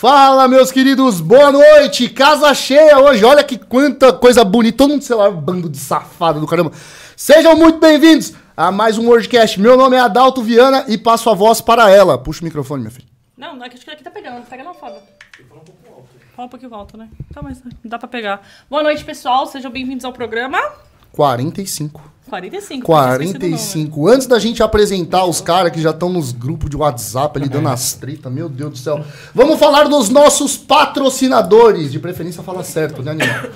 Fala, meus queridos, boa noite! Casa cheia hoje, olha que quanta coisa bonita, todo mundo celular, bando de safado do caramba. Sejam muito bem-vindos a mais um Wordcast. Meu nome é Adalto Viana e passo a voz para ela. Puxa o microfone, minha filha. Não, não, é que acho que aqui tá pegando. Pega não, Fábio. Fala um pouquinho alto, né? Tá, mas dá pra pegar. Boa noite, pessoal. Sejam bem-vindos ao programa 45. 45. 45. Antes da gente apresentar os caras que já estão nos grupos de WhatsApp ali dando as tretas, meu Deus do céu. Vamos falar dos nossos patrocinadores. De preferência, fala certo, né, animal?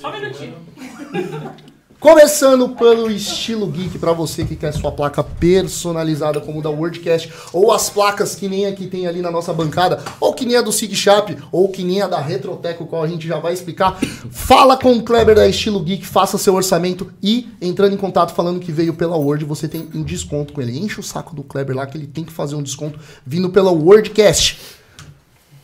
Só um minutinho. Começando pelo estilo geek para você que quer sua placa personalizada como da Wordcast ou as placas que nem a que tem ali na nossa bancada, ou que nem a do Sig Sharp, ou que nem a da Retrotech, o qual a gente já vai explicar. Fala com o Kleber da Estilo Geek, faça seu orçamento e entrando em contato falando que veio pela Word, você tem um desconto com ele. Enche o saco do Kleber lá que ele tem que fazer um desconto vindo pela Wordcast.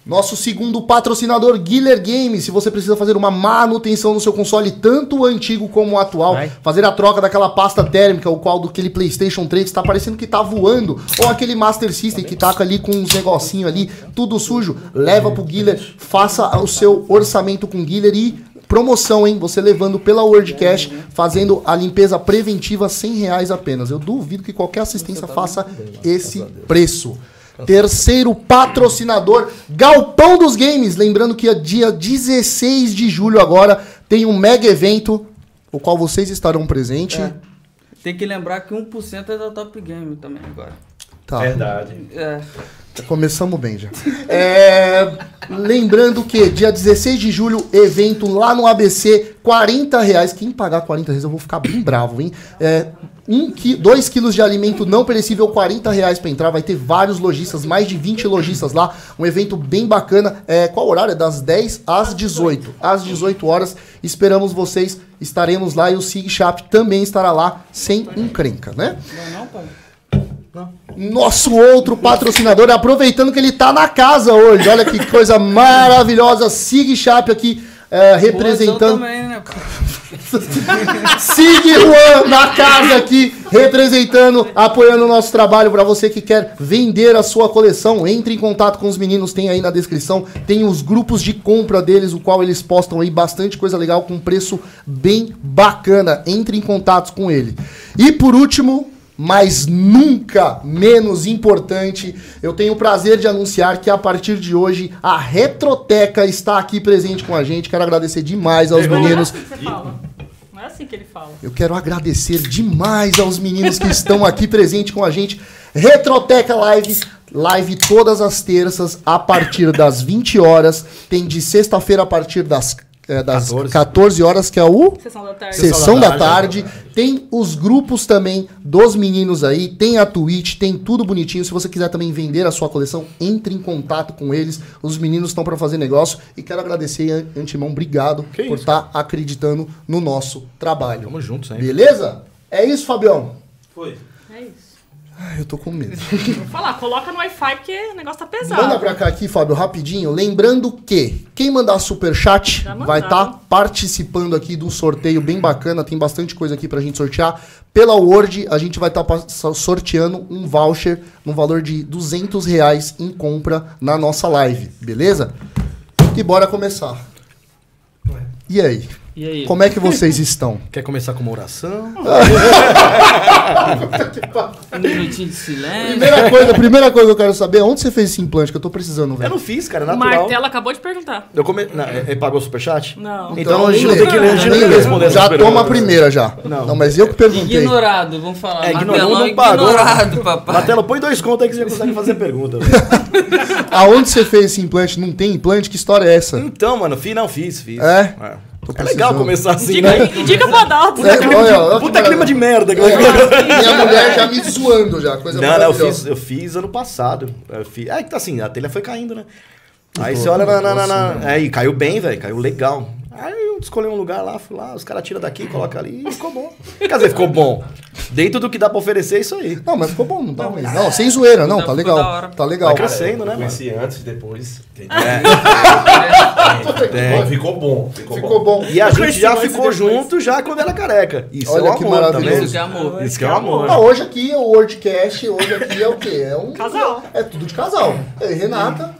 Nosso segundo patrocinador, Guiller Games. Se você precisa fazer uma manutenção no seu console, tanto o antigo como o atual, Vai. fazer a troca daquela pasta térmica, o qual do aquele PlayStation 3 que tá parecendo que tá voando, ou aquele Master System que tá ali com uns negocinho ali, tudo sujo, leva pro Guiller, faça o seu orçamento com o Guiller e promoção, hein? Você levando pela Wordcash, fazendo a limpeza preventiva 100 reais apenas. Eu duvido que qualquer assistência faça esse preço. Terceiro patrocinador, Galpão dos Games. Lembrando que é dia 16 de julho agora tem um mega evento, o qual vocês estarão presentes. É. Tem que lembrar que 1% é da Top Game também agora. Tá, Verdade. É. começamos bem já. É, lembrando que dia 16 de julho, evento lá no ABC, 40 reais. Quem pagar 40 reais eu vou ficar bem bravo, hein? É, 2 qui dois quilos de alimento não perecível, 40 reais pra entrar. Vai ter vários lojistas, mais de 20 lojistas lá. Um evento bem bacana. É, qual horário? É das 10 às 18. Às 18 horas. Esperamos vocês. Estaremos lá e o Sig Shop também estará lá, sem encrenca, né? Não, não, pai. Nosso outro patrocinador, aproveitando que ele tá na casa hoje. Olha que coisa maravilhosa. Sig Shop aqui é, representando. também, né? Sig Juan na casa aqui, representando, apoiando o nosso trabalho para você que quer vender a sua coleção. Entre em contato com os meninos, tem aí na descrição, tem os grupos de compra deles, o qual eles postam aí bastante coisa legal com preço bem bacana. Entre em contato com ele. E por último, mas nunca menos importante, eu tenho o prazer de anunciar que a partir de hoje a Retroteca está aqui presente com a gente. Quero agradecer demais aos Não é meninos. assim que você fala. Não é assim que ele fala. Eu quero agradecer demais aos meninos que estão aqui presentes com a gente. Retroteca Live, live todas as terças a partir das 20 horas. Tem de sexta-feira a partir das, eh, das 14. 14. horas, que é o Sessão da tarde. Sessão da da tarde. Tem os grupos também dos meninos aí, tem a Twitch, tem tudo bonitinho. Se você quiser também vender a sua coleção, entre em contato com eles. Os meninos estão para fazer negócio e quero agradecer an- antemão, obrigado Que por estar acreditando no nosso trabalho. Tamo junto sempre. Beleza? É isso, Fabião? Foi. É isso. Ai, eu tô com medo. Vou falar, coloca no Wi-Fi porque o negócio tá pesado. Manda pra cá aqui, Fábio, rapidinho. Lembrando que quem mandar superchat vai estar participando aqui do sorteio bem bacana. Tem bastante coisa aqui pra gente sortear. Pela Word, a gente vai estar sorteando um voucher no valor de 200 reais em compra na nossa live, beleza? E bora começar. E aí? E aí? Como é que vocês estão? Quer começar com uma oração? Um minutinho de silêncio. Primeira coisa, primeira coisa que eu quero saber, onde você fez esse implante que eu tô precisando, Eu velho? não fiz, cara, é O natural. Martelo acabou de perguntar. Eu come... não, é- ele pagou o superchat? Não. Então, a gente não nem tem que, lê. a gente não tem que responder Já toma a primeira já. Não, Não. mas eu que perguntei. Ignorado, vamos falar. É, Martelão não pagou. ignorado, papai. Martelo, põe dois contos aí que você já consegue fazer a pergunta. velho. Aonde você fez esse implante? Não tem implante? Que história é essa? então, mano, fiz, não, fiz, fiz. É? É, É legal começar assim, Indica, né? indica pro Adalto. É, Clima olha, de- que Puta clima de merda. Minha mulher já me zoando já, coisa Não, não, eu fiz, eu fiz ano passado. Eu fiz... É que tá assim, a telha foi caindo, né? Aí você olha na. na, na, na... É, e caiu bem, velho, caiu legal. Aí eu escolhi um lugar lá, fui lá, os caras tiram daqui, coloca ali e ficou bom. Quer dizer, ficou bom. Dentro do que dá pra oferecer, é isso aí. Não, mas ficou bom, não tá ruim. Não, sem zoeira, não, Não, tá ficou legal. hora. Tá legal. Vai crescendo, né, mano? conheci antes e depois. entendi. É. Bom, ficou bom. Ficou, Ficou bom. E a Eu gente conheci já ficou depois. junto já quando era careca. Isso Olha é o que amor, tá maravilhoso. vendo? Isso que é amor. Isso que é o amor. Ah, hoje aqui é o Wordcast, hoje aqui é o quê? É um Casal. É tudo de casal. E Renata.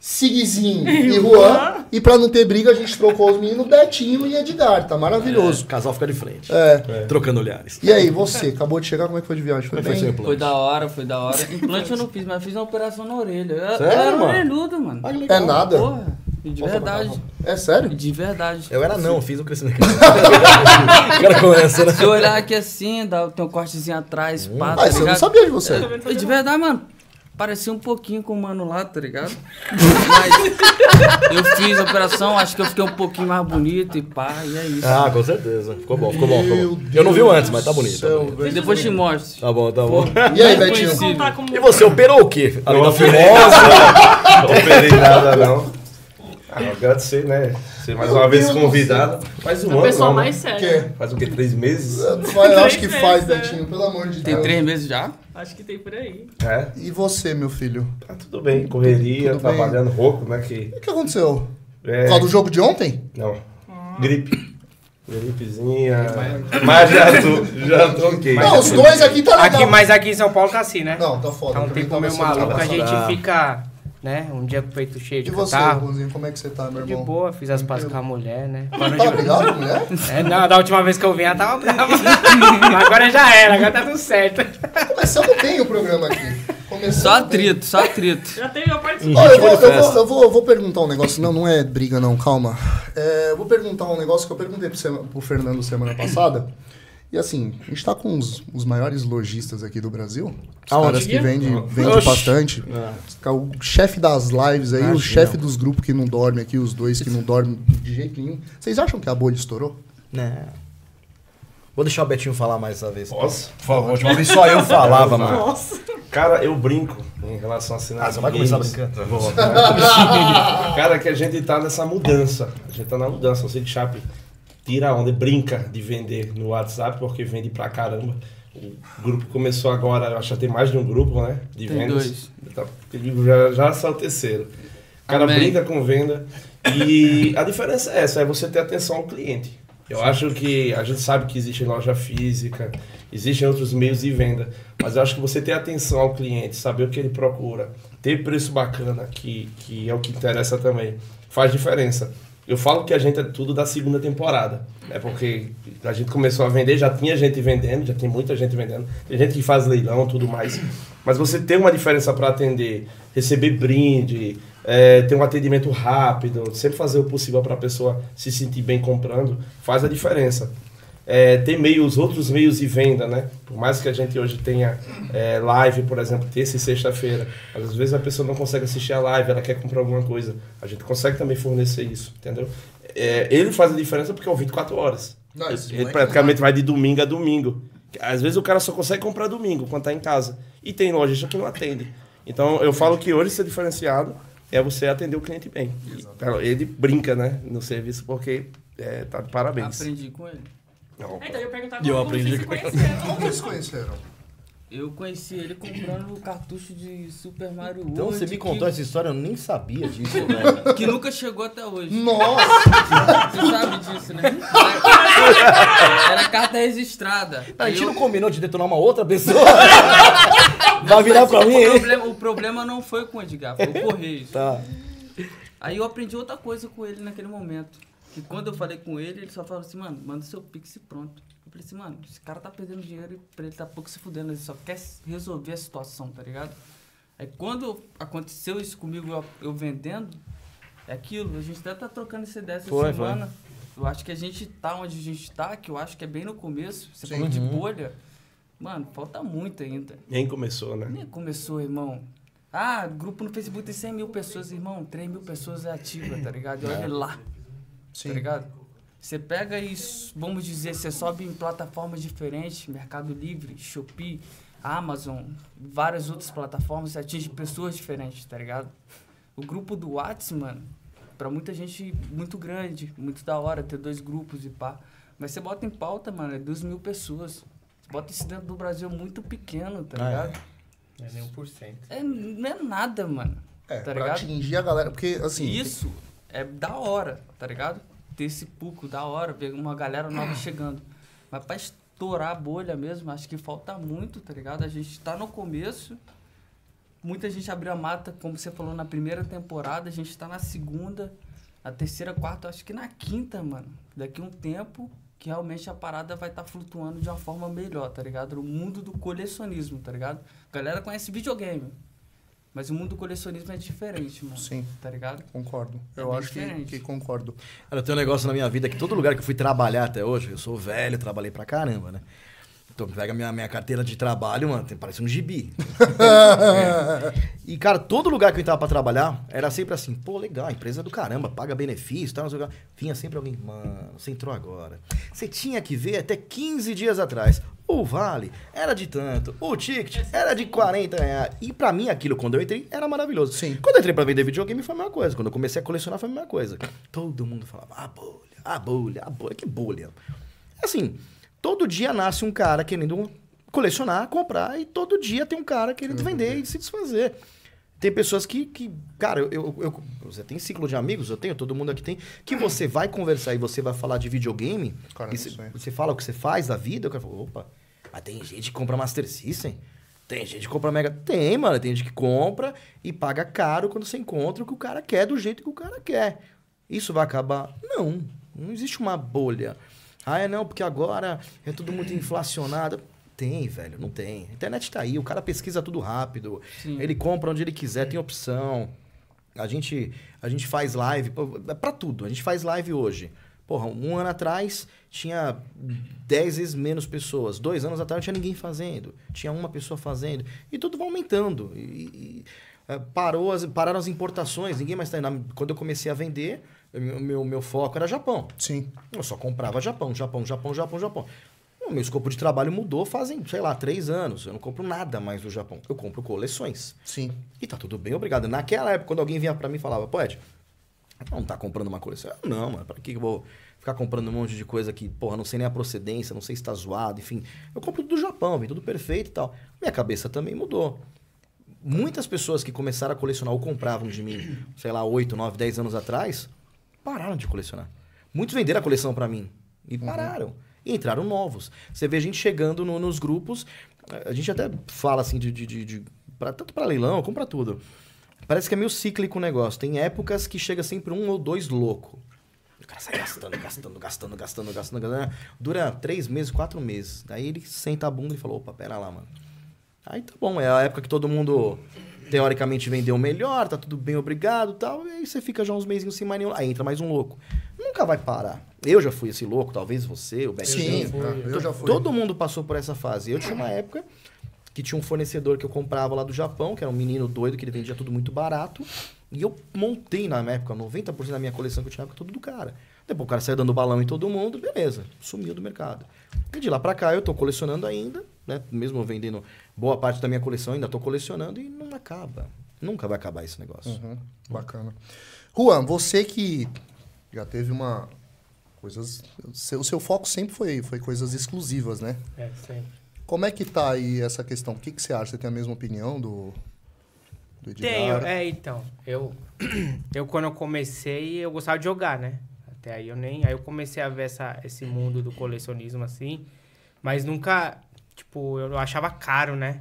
Sigzinho e Juan. E pra não ter briga, a gente trocou os meninos Betinho e Edgar. Tá maravilhoso. O casal fica de frente. É. Trocando olhares. E aí, você? Acabou de chegar, como é que foi de viagem? Foi é foi bem? Foi da hora, foi da hora. Implante eu não fiz, mas eu fiz uma operação na orelha. Eu, Sério, eu era mano? orelhudo, mano. Ah. É nada? Porra, e de verdade. É sério? De verdade. Eu era não, fiz o crescimento. o cara começa, né? Se eu olhar aqui assim, dá, tem um cortezinho atrás, pá, tá Ah, isso eu não sabia de você. Eu E de verdade, mano, parecia um pouquinho com o mano lá, tá ligado? Mas eu fiz a operação, acho que eu fiquei um pouquinho mais bonito e pá, e é isso. Ah, com certeza. Ficou bom, ficou bom. Ficou bom. Eu não vi antes, mas tá bonito. tá bonito. Depois te mostro. Tá bom, tá bom. E aí, Bem Betinho? Vou contar como... E você operou o quê? Além da Não operei fimose? nada, não operei nada, não. Ah, agradecer, né? Ser mais Meu uma vez Deus convidado. Faz um A ano, pessoa não, né? mais O séria. quê? Faz o quê? Três meses? Faz- Eu acho que Três faz, meses, Betinho, pelo amor de Tem Deus. três meses já? Acho que tem por aí. É. E você, meu filho? Tá tudo bem. Correria, Tudo bem. trabalhando rouco, né? Que, O que aconteceu? é, Por causa do jogo de ontem? Não. Gripe. Gripezinha. Mas já tô, já tô ok. Não, os dois aqui tá legal. Aqui, mas aqui em São Paulo tá assim, né? Não, tá foda. Tá um tempo meio maluco, a gente Ah. fica, né? Um dia com o peito cheio de E você, catarro. Rapunzinho, como é que você tá, meu De irmão? boa, fiz as pazes com a mulher, né? Tá obrigado, mulher? É, não, da última vez que eu vim ela tava brava. Agora já era, agora tá tudo certo. Começando bem o programa aqui. Começando Só bem. atrito, só atrito. Já teve a participação. Eu, vou, eu, vou, eu, vou, eu vou perguntar um negócio. Não, não é briga, não, calma. É, eu vou perguntar um negócio que eu perguntei pro, sema- pro Fernando semana passada. E assim, a gente tá com os, os maiores lojistas aqui do Brasil. Os Aonde? caras que vendem vende Oxi. bastante. O chefe das lives aí, o Imagina. chefe dos grupos que não dorme aqui, os dois que não dormem de jeito nenhum. Vocês acham que a bolha estourou? Não. Vou deixar o Betinho falar mais essa vez. Posso? Por favor, a última vez só eu falava, mano. Nossa. Cara, eu brinco em relação a cenário Ah, você vai começar brincando? Vou. Cara, que a gente tá nessa mudança. A gente tá na mudança. Você de Chape tira a onda, brinca de vender no WhatsApp, porque vende pra caramba. O grupo começou agora, acho que tem mais de um grupo, né? De Tem vendas. dois. Tá- Já, já saiu o terceiro. O cara Amém. brinca com venda. E a diferença é essa, é você ter atenção ao cliente. Eu acho que a gente sabe que existe loja física, existem outros meios de venda, mas eu acho que você ter atenção ao cliente, saber o que ele procura, ter preço bacana, que, que é o que interessa também, faz diferença. Eu falo que a gente é tudo da segunda temporada, né? Porque a gente começou a vender, já tinha gente vendendo, já tem muita gente vendendo, tem gente que faz leilão, tudo mais. Mas você tem uma diferença para atender, receber brinde, é, ter um atendimento rápido, sempre fazer o possível para a pessoa se sentir bem comprando, faz a diferença. É, tem meios, outros meios de venda, né? Por mais que a gente hoje tenha é, live, por exemplo, terça e sexta-feira, às vezes a pessoa não consegue assistir a live, ela quer comprar alguma coisa. A gente consegue também fornecer isso, entendeu? É, ele faz a diferença porque é o 24 horas. Não, esse ele moleque praticamente vai de domingo a domingo. Às vezes o cara só consegue comprar domingo, quando tá em casa. E tem lojista que não atende. Então eu falo que hoje ser diferenciado é você atender o cliente bem. Ele brinca, né, no serviço porque é, tá de parabéns. Aprendi com ele. É, Então eu ia perguntar E eu como aprendi vocês se conheceram. Como vocês se conheceram? Eu conheci ele comprando o cartucho de Super Mario World. Então você me que- contou essa história, eu nem sabia disso, velho. Que nunca chegou até hoje. Nossa! Você sabe disso, né? Era, carta registrada. A gente eu- não combinou de detonar uma outra pessoa? Vai virar pra mim, o, hein? problema, o problema não foi com o Edgar, foi o Correio. Tá. Aí eu aprendi outra coisa com ele naquele momento. Que quando eu falei com ele, ele só falou assim, mano, manda seu pix e pronto. Eu falei assim, mano, esse cara tá perdendo dinheiro e pra ele tá pouco se fudendo, ele só quer resolver a situação, tá ligado? Aí quando aconteceu isso comigo, eu, eu vendendo, é aquilo, a gente até tá trocando essa ideia essa Foi, semana. Eu acho que a gente tá onde a gente tá, que eu acho que é bem no começo. Você Sim. falou de Uhum. bolha. Mano, falta muito ainda. Nem começou, né? Nem começou, irmão. Ah, grupo no Facebook tem 100 mil pessoas, irmão. 3 mil pessoas é ativa, tá ligado? E olha lá, Sim. tá ligado? Você pega e, vamos dizer, você sobe em plataformas diferentes, Mercado Livre, Shopee, Amazon, várias outras plataformas, você atinge pessoas diferentes, tá ligado? O grupo do Whats, mano, pra muita gente muito grande, muito da hora ter dois grupos e pá. Mas você bota em pauta, mano, é 2 mil pessoas. Você bota isso dentro do Brasil muito pequeno, tá Ah, é. ligado? Não é nem 1%. É, não é nada, mano. É, tá pra ligado? atingir a galera, porque assim... Isso é da hora, tá ligado? Ter esse público da hora, ver uma galera nova chegando. Mas pra estourar a bolha mesmo, acho que falta muito, tá ligado? A gente tá no começo muita gente abriu a mata, como você falou, na primeira temporada, a gente tá na segunda, a terceira, quarta, acho que na quinta, mano. Daqui um tempo que realmente a parada vai estar flutuando de uma forma melhor, tá ligado? No mundo do colecionismo, tá ligado? A galera conhece videogame. Mas o mundo do colecionismo é diferente, mano. Sim. Tá ligado? Concordo. É eu acho que, que concordo. Cara, eu tenho um negócio na minha vida que todo lugar que eu fui trabalhar até hoje, eu sou velho, trabalhei pra caramba, né? Então pega minha, minha carteira de trabalho, mano, tem, parece um gibi. É. E, cara, todo lugar que eu entrava pra trabalhar, era sempre assim, pô, legal, a empresa é do caramba, paga benefício, lá. Vinha sempre alguém, mano, você entrou agora. Você tinha que ver até 15 dias atrás. O vale era de tanto, o ticket era de 40 reais. E pra mim, aquilo, quando eu entrei, era maravilhoso. Sim. Quando eu entrei pra vender videogame, foi a mesma coisa. Quando eu comecei a colecionar, foi a mesma coisa. Todo mundo falava, a bolha, a bolha, a bolha. Que bolha? Assim, todo dia nasce um cara querendo colecionar, comprar, e todo dia tem um cara querendo vender e se desfazer. Tem pessoas que, que cara, eu, eu, eu- você tem ciclo de amigos, eu tenho, todo mundo aqui tem, que você vai conversar e você vai falar de videogame, Cara, você, você fala o que você faz da vida, o cara fala, opa, mas tem gente que compra Master System, tem gente que compra Mega... Tem, mano, tem gente que compra e paga caro quando você encontra o que o cara quer, do jeito que o cara quer. Isso vai acabar? Não, não existe uma bolha. Ah, é não, porque agora é tudo muito inflacionado. Tem, velho, não tem. A internet tá aí, o cara pesquisa tudo rápido. Sim. Ele compra onde ele quiser, tem opção. A gente, a gente faz live, pô, é pra tudo. A gente faz live hoje. Porra, um ano atrás tinha 10 vezes menos pessoas. Dois anos atrás não tinha ninguém fazendo. Tinha uma pessoa fazendo. E tudo vai aumentando. E, e, é, parou as, pararam as importações, ninguém mais tá indo. Quando eu comecei a vender, o meu, meu, foco era Japão. Sim. Eu só comprava Japão, Japão, Japão, Japão, Japão. O meu escopo de trabalho mudou fazem, sei lá, três anos. Eu não compro nada mais do Japão. Eu compro coleções. Sim. E tá tudo bem, obrigado. Naquela época, quando alguém vinha pra mim e falava, pô, Ed, não tá comprando uma coleção? Eu, não, mano, pra que que eu vou ficar comprando um monte de coisa que, porra, não sei nem a procedência, não sei se tá zoado, enfim. Eu compro tudo do Japão, vem tudo perfeito e tal. Minha cabeça também mudou. Muitas pessoas que começaram a colecionar ou compravam de mim, sei lá, 8, 9, 10 anos atrás, pararam de colecionar. Muitos venderam a coleção pra mim e pararam. E entraram novos. Você vê gente chegando no- nos grupos, a gente até fala assim de, de, de, de- pra- tanto para leilão como pra tudo. Parece que é meio cíclico o negócio. Tem épocas que chega sempre um ou dois louco. O cara sai gastando, gastando, gastando, gastando, gastando, gastando. Dura três meses, quatro meses. Daí ele senta a bunda e fala, opa, pera lá, mano. Aí tá bom, é a época que todo mundo teoricamente vendeu melhor, tá tudo bem, obrigado tal. E aí você fica já uns mesinhos sem mais nenhum. Aí entra mais um louco. Nunca vai parar. Eu já fui esse louco, talvez você, o Betinho. Sim, eu já fui. Todo mundo passou por essa fase. Eu tinha uma época que tinha um fornecedor que eu comprava lá do Japão, que era um menino doido, que ele vendia tudo muito barato. E eu montei na época, 90% da minha coleção que eu tinha na época, tudo do cara. Depois o cara saiu dando balão em todo mundo, beleza, sumiu do mercado. E de lá pra cá eu tô colecionando ainda, né? Mesmo vendendo boa parte da minha coleção, ainda tô colecionando e não acaba. Nunca vai acabar esse negócio. Uhum, bacana. Juan, você que já teve uma. Coisas. O seu, o seu foco sempre foi, foi coisas exclusivas, né? É, sempre. Como é que tá aí essa questão? O que, que você acha? Você tem a mesma opinião do. Do Edgar? Tenho, é, então. Eu, eu, quando eu comecei, eu gostava de jogar, né? Até aí eu nem. Aí eu comecei a ver essa, esse mundo do colecionismo assim. Mas nunca. Tipo, eu achava caro, né?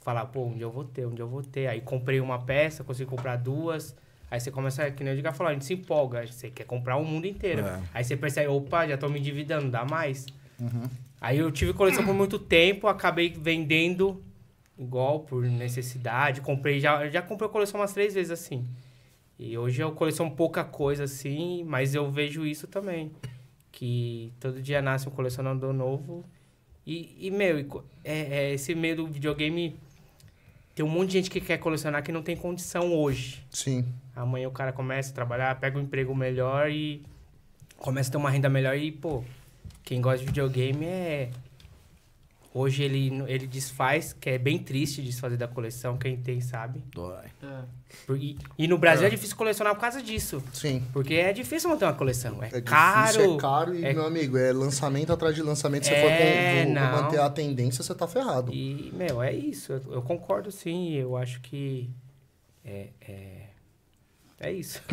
Falar, pô, onde eu vou ter, onde eu vou ter. Aí comprei uma peça, consegui comprar duas. Aí você começa, que nem o Edgar falou, a gente se empolga. Você quer comprar o mundo inteiro. É. Aí você percebe, opa, já tô me endividando, dá mais. Aí eu tive coleção por muito tempo, acabei vendendo igual por necessidade. Comprei já, já comprei a coleção umas três vezes assim. E hoje eu coleciono pouca coisa assim, mas eu vejo isso também. Que todo dia nasce um colecionador novo. E, e meu, é, é esse meio do videogame. Tem um monte de gente que quer colecionar que não tem condição hoje. Sim. Amanhã o cara começa a trabalhar, pega um emprego melhor e começa a ter uma renda melhor e, pô, quem gosta de videogame é. Hoje ele, ele desfaz, que é bem triste desfazer da coleção, quem tem sabe. Dói. Por- E, e no Brasil É. é. difícil colecionar por causa disso. Sim. Porque é difícil manter uma coleção. É, É caro. difícil, é caro e, é- meu amigo, é lançamento atrás de lançamento. Se você É, for com- manter a tendência, você tá ferrado. E, meu, é isso. Eu, eu concordo sim. Eu acho que. É. É, é isso.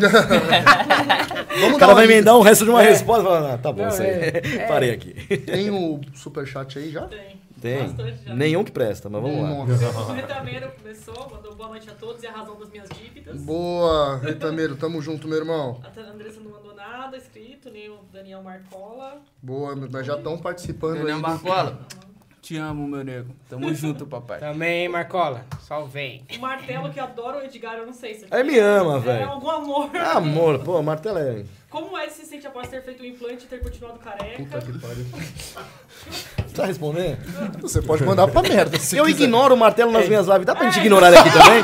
Vamos O cara vai emendar o resto de uma resposta e falar, ah, tá bom, Não, isso aí. é- é. Parei aqui. Tem o superchat aí já? Tem. Tem. Bastante já. Nenhum que presta, mas vamos lá. Nossa. O Retameiro começou, mandou boa noite a todos e a razão das minhas dívidas. Boa, Retameiro, tamo junto, meu irmão. A Andressa não mandou nada escrito, nem o Daniel Marcola. Boa, mas já estão participando Daniel aí. Marcola, te amo, meu nego. Tamo junto, papai. Também, Marcola. Só vem. O Martelo, que adora o Edgar, eu não sei se Aí me ama, É velho. algum amor. Amor, pô, martelo é. Como é que se sente após ter feito o implante e ter continuado careca? Puta que pariu. Tá respondendo? Você pode mandar pra merda. Se Eu quiser. ignoro o martelo nas minhas lives. Dá pra gente ignorar ele aqui também?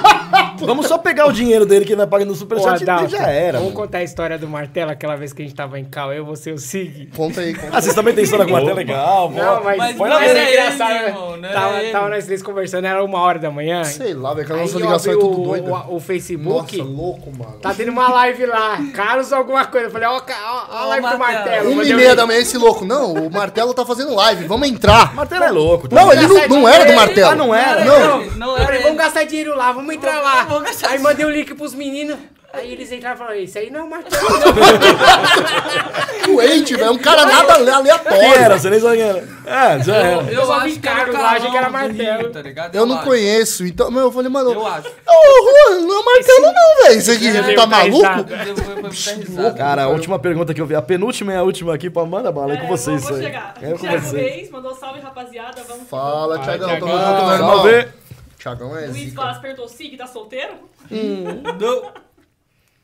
Vamos só pegar o dinheiro dele que ele vai pagando no superchat e já era. Vamos mano. contar a história do martelo, aquela vez que a gente tava em cal, eu, você e o Sig. Conta aí, conta Ah, vocês também têm história com martelo legal, Não, pô. mas, Mas foi não na vez engraçado. né? não tava, ele. tava nós três conversando, era uma hora da manhã. Sei lá, velho, que a Aí nossa ligação é tudo o, doida. o, o Facebook. Nossa, louco, mano. Tá tendo uma live lá, Carlos alguma coisa. Falei, ó, ó, ó a live do Martelo. Uma e meia da manhã, esse louco. Não, o Martelo tá fazendo live, vamos entrar. Martelo é louco. Não, ele não, não era do Martelo. Ah, não era? Não. Não Eu era falei, vamos gastar dinheiro lá, vamos entrar lá. vamos gastar Aí mandei o link pros meninos. Aí eles entraram e falaram, isso aí não é o martelo. Doente, velho. Um cara nada Quem aleatório. era? Você nem sabe quem era. É, já Eu, era. eu só acho vi que era lá, achei que era martelo. Tá ligado? Eu não acho. conheço, então. Meu, eu falei, mano. Eu acho. Ô, Juan, não é Martelo, não, velho. Você aqui Eu tá maluco? Eu vou- eu vou. Cara, a última pergunta que eu vi, a penúltima e a última aqui pra Manda Bala, é com É, vocês vou, isso vou aí. chegar. É com Thiago vocês. Reis mandou salve, rapaziada. Vamos Fala, Thiagão. Tamo junto, meu irmão. Salve. Thiagão é Luiz. Vaz perguntou, Sig, tá solteiro? Não.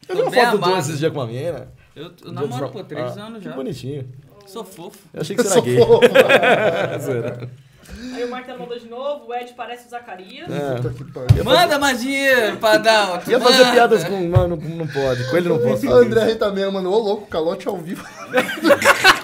Eu vi uma foto tua amado. esses dias com a menina. Eu, eu namoro por três Ah, anos que já. bonitinho. Sou fofo. Eu achei que você era gay. É, zoeira. Aí o Martelo mandou de novo, o Ed parece o Zacarias. É. Que. Manda mais dinheiro, padrão. Ia fazer Manda. piadas com. Não, não, não pode. Com ele não posso. O André Retameiro, mano, ô louco, calote ao vivo.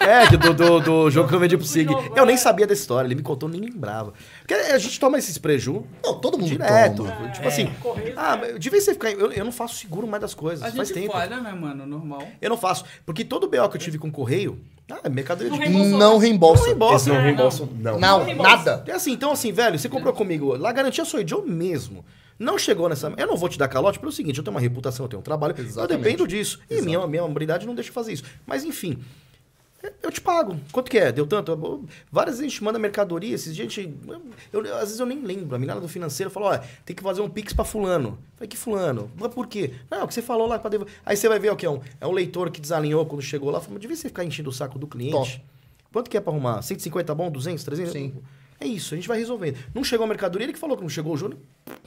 É, que do, do, do jogo que eu vendi pro Sig. Eu nem é. sabia dessa história, ele me contou, nem lembrava. Porque a gente toma esses preju Não, todo mundo direto. toma. Tipo assim, Correio, ah, né? mas de vez em você ficar. Eu, eu não faço seguro mais das coisas. A faz gente tempo. falha, né, mano? Normal. Eu não faço. Porque todo BO que eu tive com correio, ah, é mercadoria Não de. reembolsou. Não reembolsa. Não reembolsa. Esse não É, reembolso, não. Não, reembolsa. nada. É assim, então assim, velho, você comprou comigo, lá a garantia sou eu mesmo. Não chegou nessa. Eu não vou te dar calote pelo seguinte: eu tenho uma reputação, eu tenho um trabalho, eu Exatamente. dependo disso. E minha, minha habilidade não deixa eu fazer isso. Mas enfim, eu te pago. Quanto que é? Deu tanto? Eu- Várias vezes a gente manda mercadoria, esses dias a gente. Eu, eu- às vezes eu nem lembro. A menina do financeiro falou: ó, tem que fazer um pix pra Fulano. Eu Falei, que Fulano? Mas por quê? Não, o que você falou lá pra devolver. Aí você vai ver o que é um. É um leitor que desalinhou quando chegou lá. Falou, devia você ficar enchendo o saco do cliente. Top. Quanto que é pra arrumar? 150 bom? 200, 300? Sim. É isso, a gente vai resolvendo. Não chegou a mercadoria, ele que falou que não chegou o Júnior,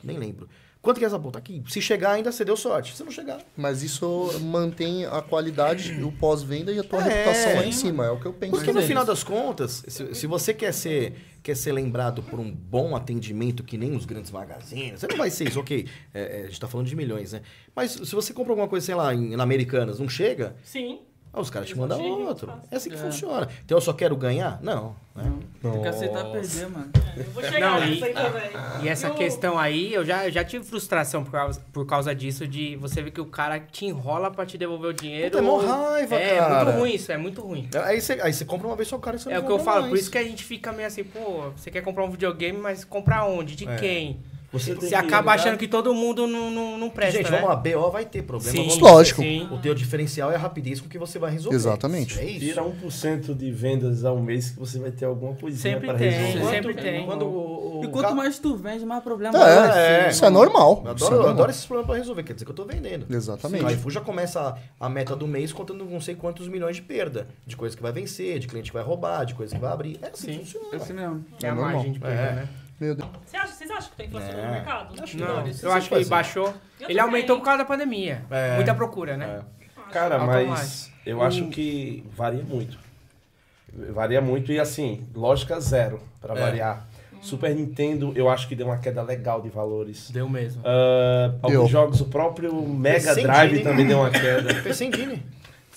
nem lembro. Quanto que é essa ponta? Aqui. Se chegar ainda, você deu sorte. Se não chegar, Mas isso mantém a qualidade, o pós-venda e a tua É. reputação lá em cima. É o que eu penso. Porque no final das contas, se, se você quer ser, quer ser lembrado por um bom atendimento, que nem os grandes magazines, você não vai ser isso, ok. é, é, a gente tá falando de milhões, né? Mas se você compra alguma coisa, sei lá, em, na Americanas, não chega, Sim. Ah, os caras te mandam não outro. É assim que É. funciona. Então eu só quero ganhar? Não. né? Tem que aceitar perder, mano. Eu vou chegar Não, nessa e- aí também. E essa Eu- questão aí, eu já, eu já tive frustração por causa, por causa disso, de você ver que o cara te enrola pra te devolver o dinheiro. Puta, é mó raiva, é, cara. É muito ruim isso, é muito ruim. Aí você, aí você compra uma vez só o cara e você É não o que eu falo, mais. por isso que a gente fica meio assim, pô, você quer comprar um videogame, mas comprar onde? De É. quem? Você, Você que acaba achando que todo mundo não, não, não presta, Gente, né? vamos lá, BO vai ter problema. Sim, Lógico. Sim. O teu diferencial é a rapidez com que você vai resolver. Exatamente. É isso. Tira 1% de vendas ao mês que você vai ter alguma coisinha Sempre para tem, resolver. sempre tem. Quando o, o E quanto ca- mais tu vende, mais problema É, ser, isso é normal. Eu Isso adoro, é normal. adoro esses problemas pra resolver, quer dizer que eu tô vendendo. Exatamente. O iFood já começa a, a meta do mês contando não sei quantos milhões de perda. De coisa que vai vencer, de cliente que vai roubar, de coisa que vai abrir. É assim que Sim. funciona. É assim mesmo. É a É normal. margem de perda, É. né? Meu Deus. Você acha- vocês acham que tem inflação É. no mercado? Acho Não, Dólares? eu acho que ele baixou. Eu Ele também. aumentou por causa da pandemia. É. Muita procura, né? É. Cara, mas eu acho que varia muito. Varia muito e assim, lógica zero para É. variar. Super Nintendo, eu acho que deu uma queda legal de valores. Deu mesmo. Ah, Deu. alguns jogos, o próprio Mega Drive Dini. também deu uma queda. PC Engine.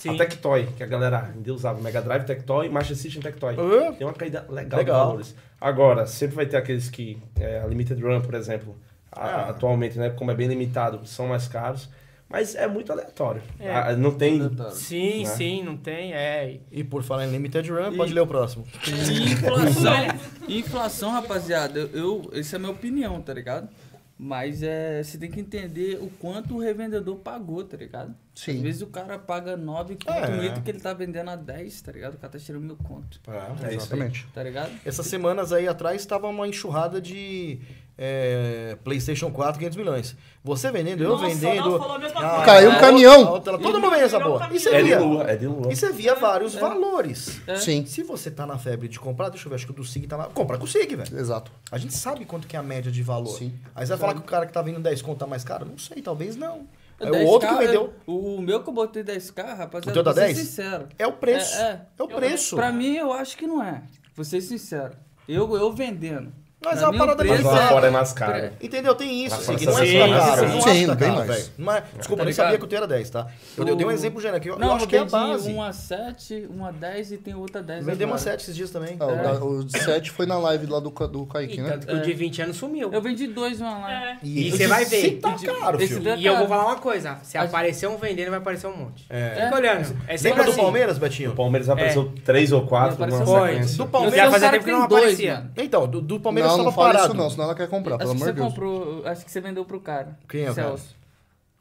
Sim. A Tectoy, que a galera ainda usava Mega Drive, Tectoy, Master System Tectoy. Ah. Tem uma caída legal, Legal. de valores. Agora, sempre vai ter aqueles que, é, a Limited Run, por exemplo, a- Ah. atualmente, né, como é bem limitado, são mais caros. Mas é muito aleatório. É. Ah, não tem... Sim, Né? sim, não tem. É. E por falar em Limited Run, E- pode ler o próximo. E inflação, inflação, rapaziada, eu, eu- essa é a minha opinião, tá ligado? Mas é, você tem que entender o quanto o revendedor pagou, tá ligado? Sim. Às vezes o cara paga 9 conto É. que ele tá vendendo a 10, tá ligado? O cara tá tirando mil conto, É, É isso aí. Exatamente. tá ligado? Essas semanas aí atrás estava uma enxurrada de é, PlayStation 4, 500 milhões. Você vendendo, eu Nossa, vendendo. Ah, coisa. Caiu um caminhão. outra- todo mundo vende essa porra. E você É de via, lua, é de lua. e você via vários valores. É. Sim, Se você tá na febre de comprar, deixa eu ver, acho que o do SIG tá lá. Compra com o SIG, velho. exato. A gente sabe quanto que é a média de valor. Sim. Aí você vai falar que o cara que tá vendendo 10 conto tá mais caro? Não sei, talvez não. Aí o 10K, outro que vendeu. O meu que eu botei 10k, rapaziada, O teu dá vou ser 10? sincero. É o preço. É, É, é. o preço. Pra mim, eu acho que não é. Vou ser sincero. Eu, eu vendendo. Mas é uma parada o Mas lá é- fora é mais caro. Entendeu? Tem isso, pra Não é sim, só caro. sim, Não sim, tá bem caro, mais. é- Desculpa, Tá eu nem sabia que o teu era 10, tá? Eu, eu dei um exemplo genérico aqui. Eu, Não, eu acho que é a base. uma 7, uma 10 e tem outra 10 Vendeu uma agora. 7 esses dias também. Ah, o O de 7 foi na live lá do, do Kaique, né? o de 20 anos sumiu. Eu vendi dois uma lá. É. E você vai ver. sim tá caro, filho. daqui- E eu vou falar uma coisa: se aparecer um vendendo, vai aparecer um monte. É. Fica olhando. É sempre Lembra do assim. Palmeiras, O Betinho? Palmeiras apareceu três ou quatro Apareceu numa Foi. sequência. Do Eu Palmeiras. Já fazia tempo que não aparecia. Então, do, do Palmeiras Não, não fala parado. isso não, senão ela quer comprar, pelo Acho que amor você de Deus. comprou, acho que você vendeu pro cara. Quem é o cara? Celso.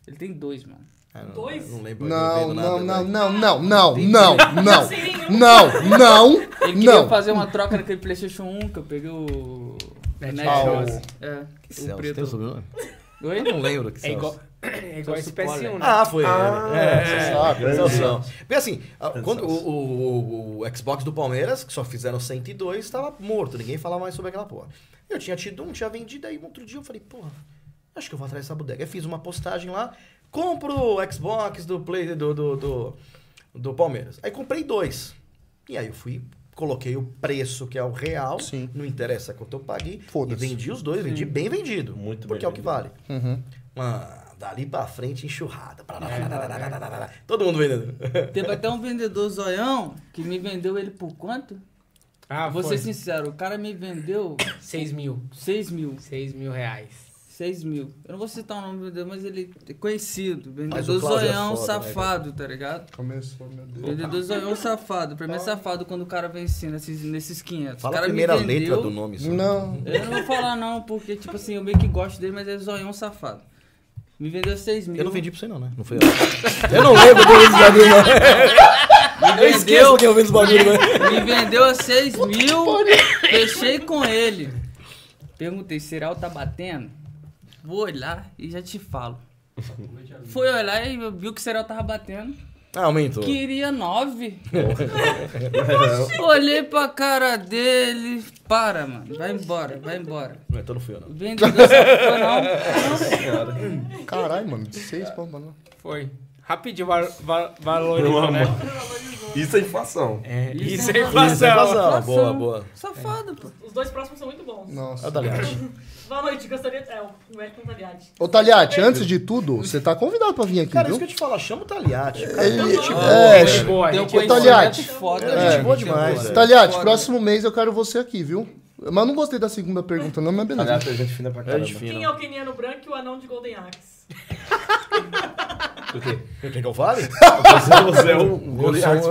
Ele tem dois, mano. É, não, Dois? Não lembro. Não, vendo nada, não, não, não, não, não, não, não, não, não, Ele queria não. fazer uma troca naquele Playstation 1 que eu peguei o... Net Ah, o- É, Que o Celso, preto. tem o sobrenome? Oi? Eu não lembro que É Celso. igual, é igual esse Celso PS1, né? Ah, foi Ah. É, você é, sabe, é. Celso. Porque assim, quando o, o- o Xbox do Palmeiras, que só fizeram 102, estava morto. Ninguém falava mais sobre aquela porra. Eu tinha tido um, tinha vendido, aí outro dia eu falei, porra, acho que eu vou atrás dessa bodega. Aí fiz uma postagem lá, compro o Xbox do Play do, do, do, do Palmeiras. Aí comprei dois. E aí eu fui, coloquei o preço, que é o real. Sim. Não interessa quanto eu paguei. E vendi os dois, vendi bem vendido. Muito Porque bem é o que vale. Uhum. Mano, dali pra frente, enxurrada. Todo mundo vendendo. Teve até um vendedor zoião que me vendeu ele por quanto? Ah, Vou foi. ser sincero, o cara me vendeu 6 mil. 6 mil. 6 mil reais. 6 mil. Eu não vou citar o nome do vendedor, mas ele é conhecido. Vendedor é zoião né, safado, tá ligado? Começou, meu Deus. Vendedor zoião safado. Pra mim é safado quando o cara vem assim, nesses, nesses 500. Fala o a cara primeira me vendeu, letra do nome. só. Não, Eu não vou falar não, porque tipo assim, eu meio que gosto dele, mas é zoião safado. Me vendeu 6 mil. Eu não vendi pra você não, né? Não foi eu. eu não lembro que eu vendo os bagulho, não. Me Eu esqueço vendeu, que eu vendo os bagulho, né? me vendeu a 6 mil, fechei com ele. Perguntei, cereal tá batendo? Vou olhar e já te falo. Fui olhar e eu vi que o cereal tava batendo. Ah, aumentou. Queria 9. Olhei pra cara dele. Para, mano. Vai embora, vai embora. Não, então não fui eu, não. Vendedor safado, não. caralho, mano, seis pau, mano. Foi. Rapidinho, val, val, valorizou, né? Isso é inflação. É, Isso isso é é Isso é inflação. inflação. Boa, boa. Safado, pô. Os dois próximos são muito bons. Nossa. É. Boa noite, gostaria. É, o Eric Contaliade. Ô, Taliati, antes de tudo, você tá convidado pra vir aqui, Cara, isso viu? que eu te falo, chama o Taliati. Cara, Ele- é gente é, boa. Gente boa, Tem um gente boa. Taliati. conhecimento foda. É, gente boa demais, velho. Taliati, próximo mês eu quero você aqui, viu? Mas eu não gostei da segunda pergunta, não, mas beleza. Aliás, a gente fina pra É caramba. gente fina. Quem é o Keniano branco e o anão de Golden Axe? O? Quer que eu fale? Você, é o Golden Axe.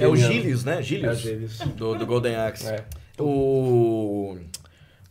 É o Gilius, né? É o Gilius. Do, do Golden Axe. É. O.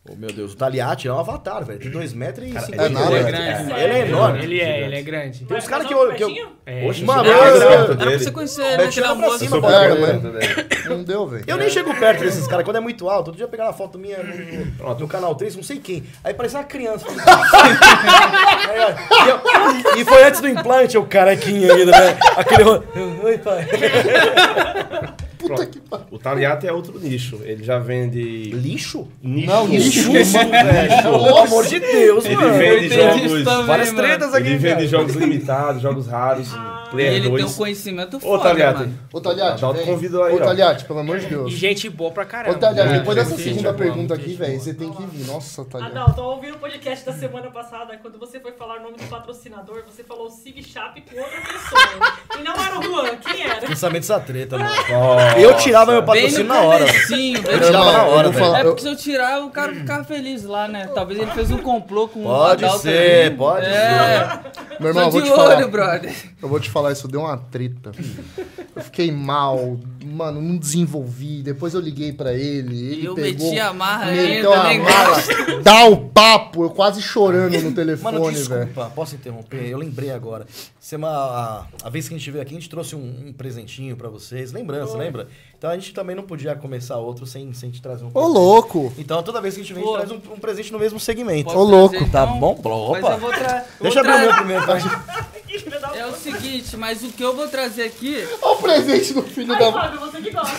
Oh, meu Deus, o Taliati é um avatar, velho. Tem 2 metros e Cara, 50 é nada, Ele é grande. Ele é enorme. Ele é, ele é grande. Tem uns caras que eu. Que eu... É. Oxe, Mano, eu- eu- Era pra você conhecer naquele lá pra cima, É, mas- perto dele. Não deu, velho. Eu nem chego perto desses caras, quando é muito alto. Outro dia eu pegar uma foto minha no, no- no canal 3, não sei quem. Aí parecia uma criança. e, eu- e foi antes do implante, o carequinha ainda, né? Aquele. Oi, pai. Puta que pariu. O Taliate é outro nicho. Ele já vende. Lixo? Nicho. Não, lixo, velho. Pelo amor de Deus, Ele mano. vende jogos. também, Várias tretas aqui, Ele vende cara. jogos limitados, jogos raros, E Player ele tem 2. um conhecimento Ô, foda, Taliate. mano. Ô, Taliati, Dá outro vem. convido aí, Ô, ó. Taliati, pelo amor de E Deus. gente boa pra Ô, caramba. Taliati, É, depois dessa gente segunda boa, pergunta aqui, velho, você tem que vir. Nossa, Taliati. Adal, tô ouvindo o podcast da semana passada. Quando você foi falar o nome do patrocinador, você falou Sig Chap com outra pessoa. e não era o Juan. Quem era? Pensamento dessa treta, mano. Nossa. Eu tirava meu patrocínio na hora. comecinho, bem Eu tirava na hora, velho. É porque se eu tirar, o cara ficava feliz lá, né? Talvez ele fez um complô com o Pode ser, pode é. Meu irmão, eu vou te falar. brother. Eu vou te falar, isso deu uma treta. Eu fiquei mal, mano, não desenvolvi. Depois eu liguei pra ele. Ele E eu pegou, meti a marra meteu ainda, a marra, dá o papo, eu quase chorando no telefone, velho. desculpa, posso interromper? Eu lembrei agora. Semana, a, a vez que a gente veio aqui, a gente trouxe um, um presentinho pra vocês. Lembrança, lembra? Então a gente também não podia começar outro sem, sem te trazer um Ô, presente. louco! Então toda vez que a gente vem, a gente Pô. traz um, um presente no mesmo segmento. Posso Ô, louco. trazer, Tá então? bom? Opa. Mas eu vou tra... eu Deixa eu abrir o meu primeiro, tá? É o seguinte, mas o que eu vou trazer aqui... Olha o presente do filho Ai, da. Fábio, você que gosta.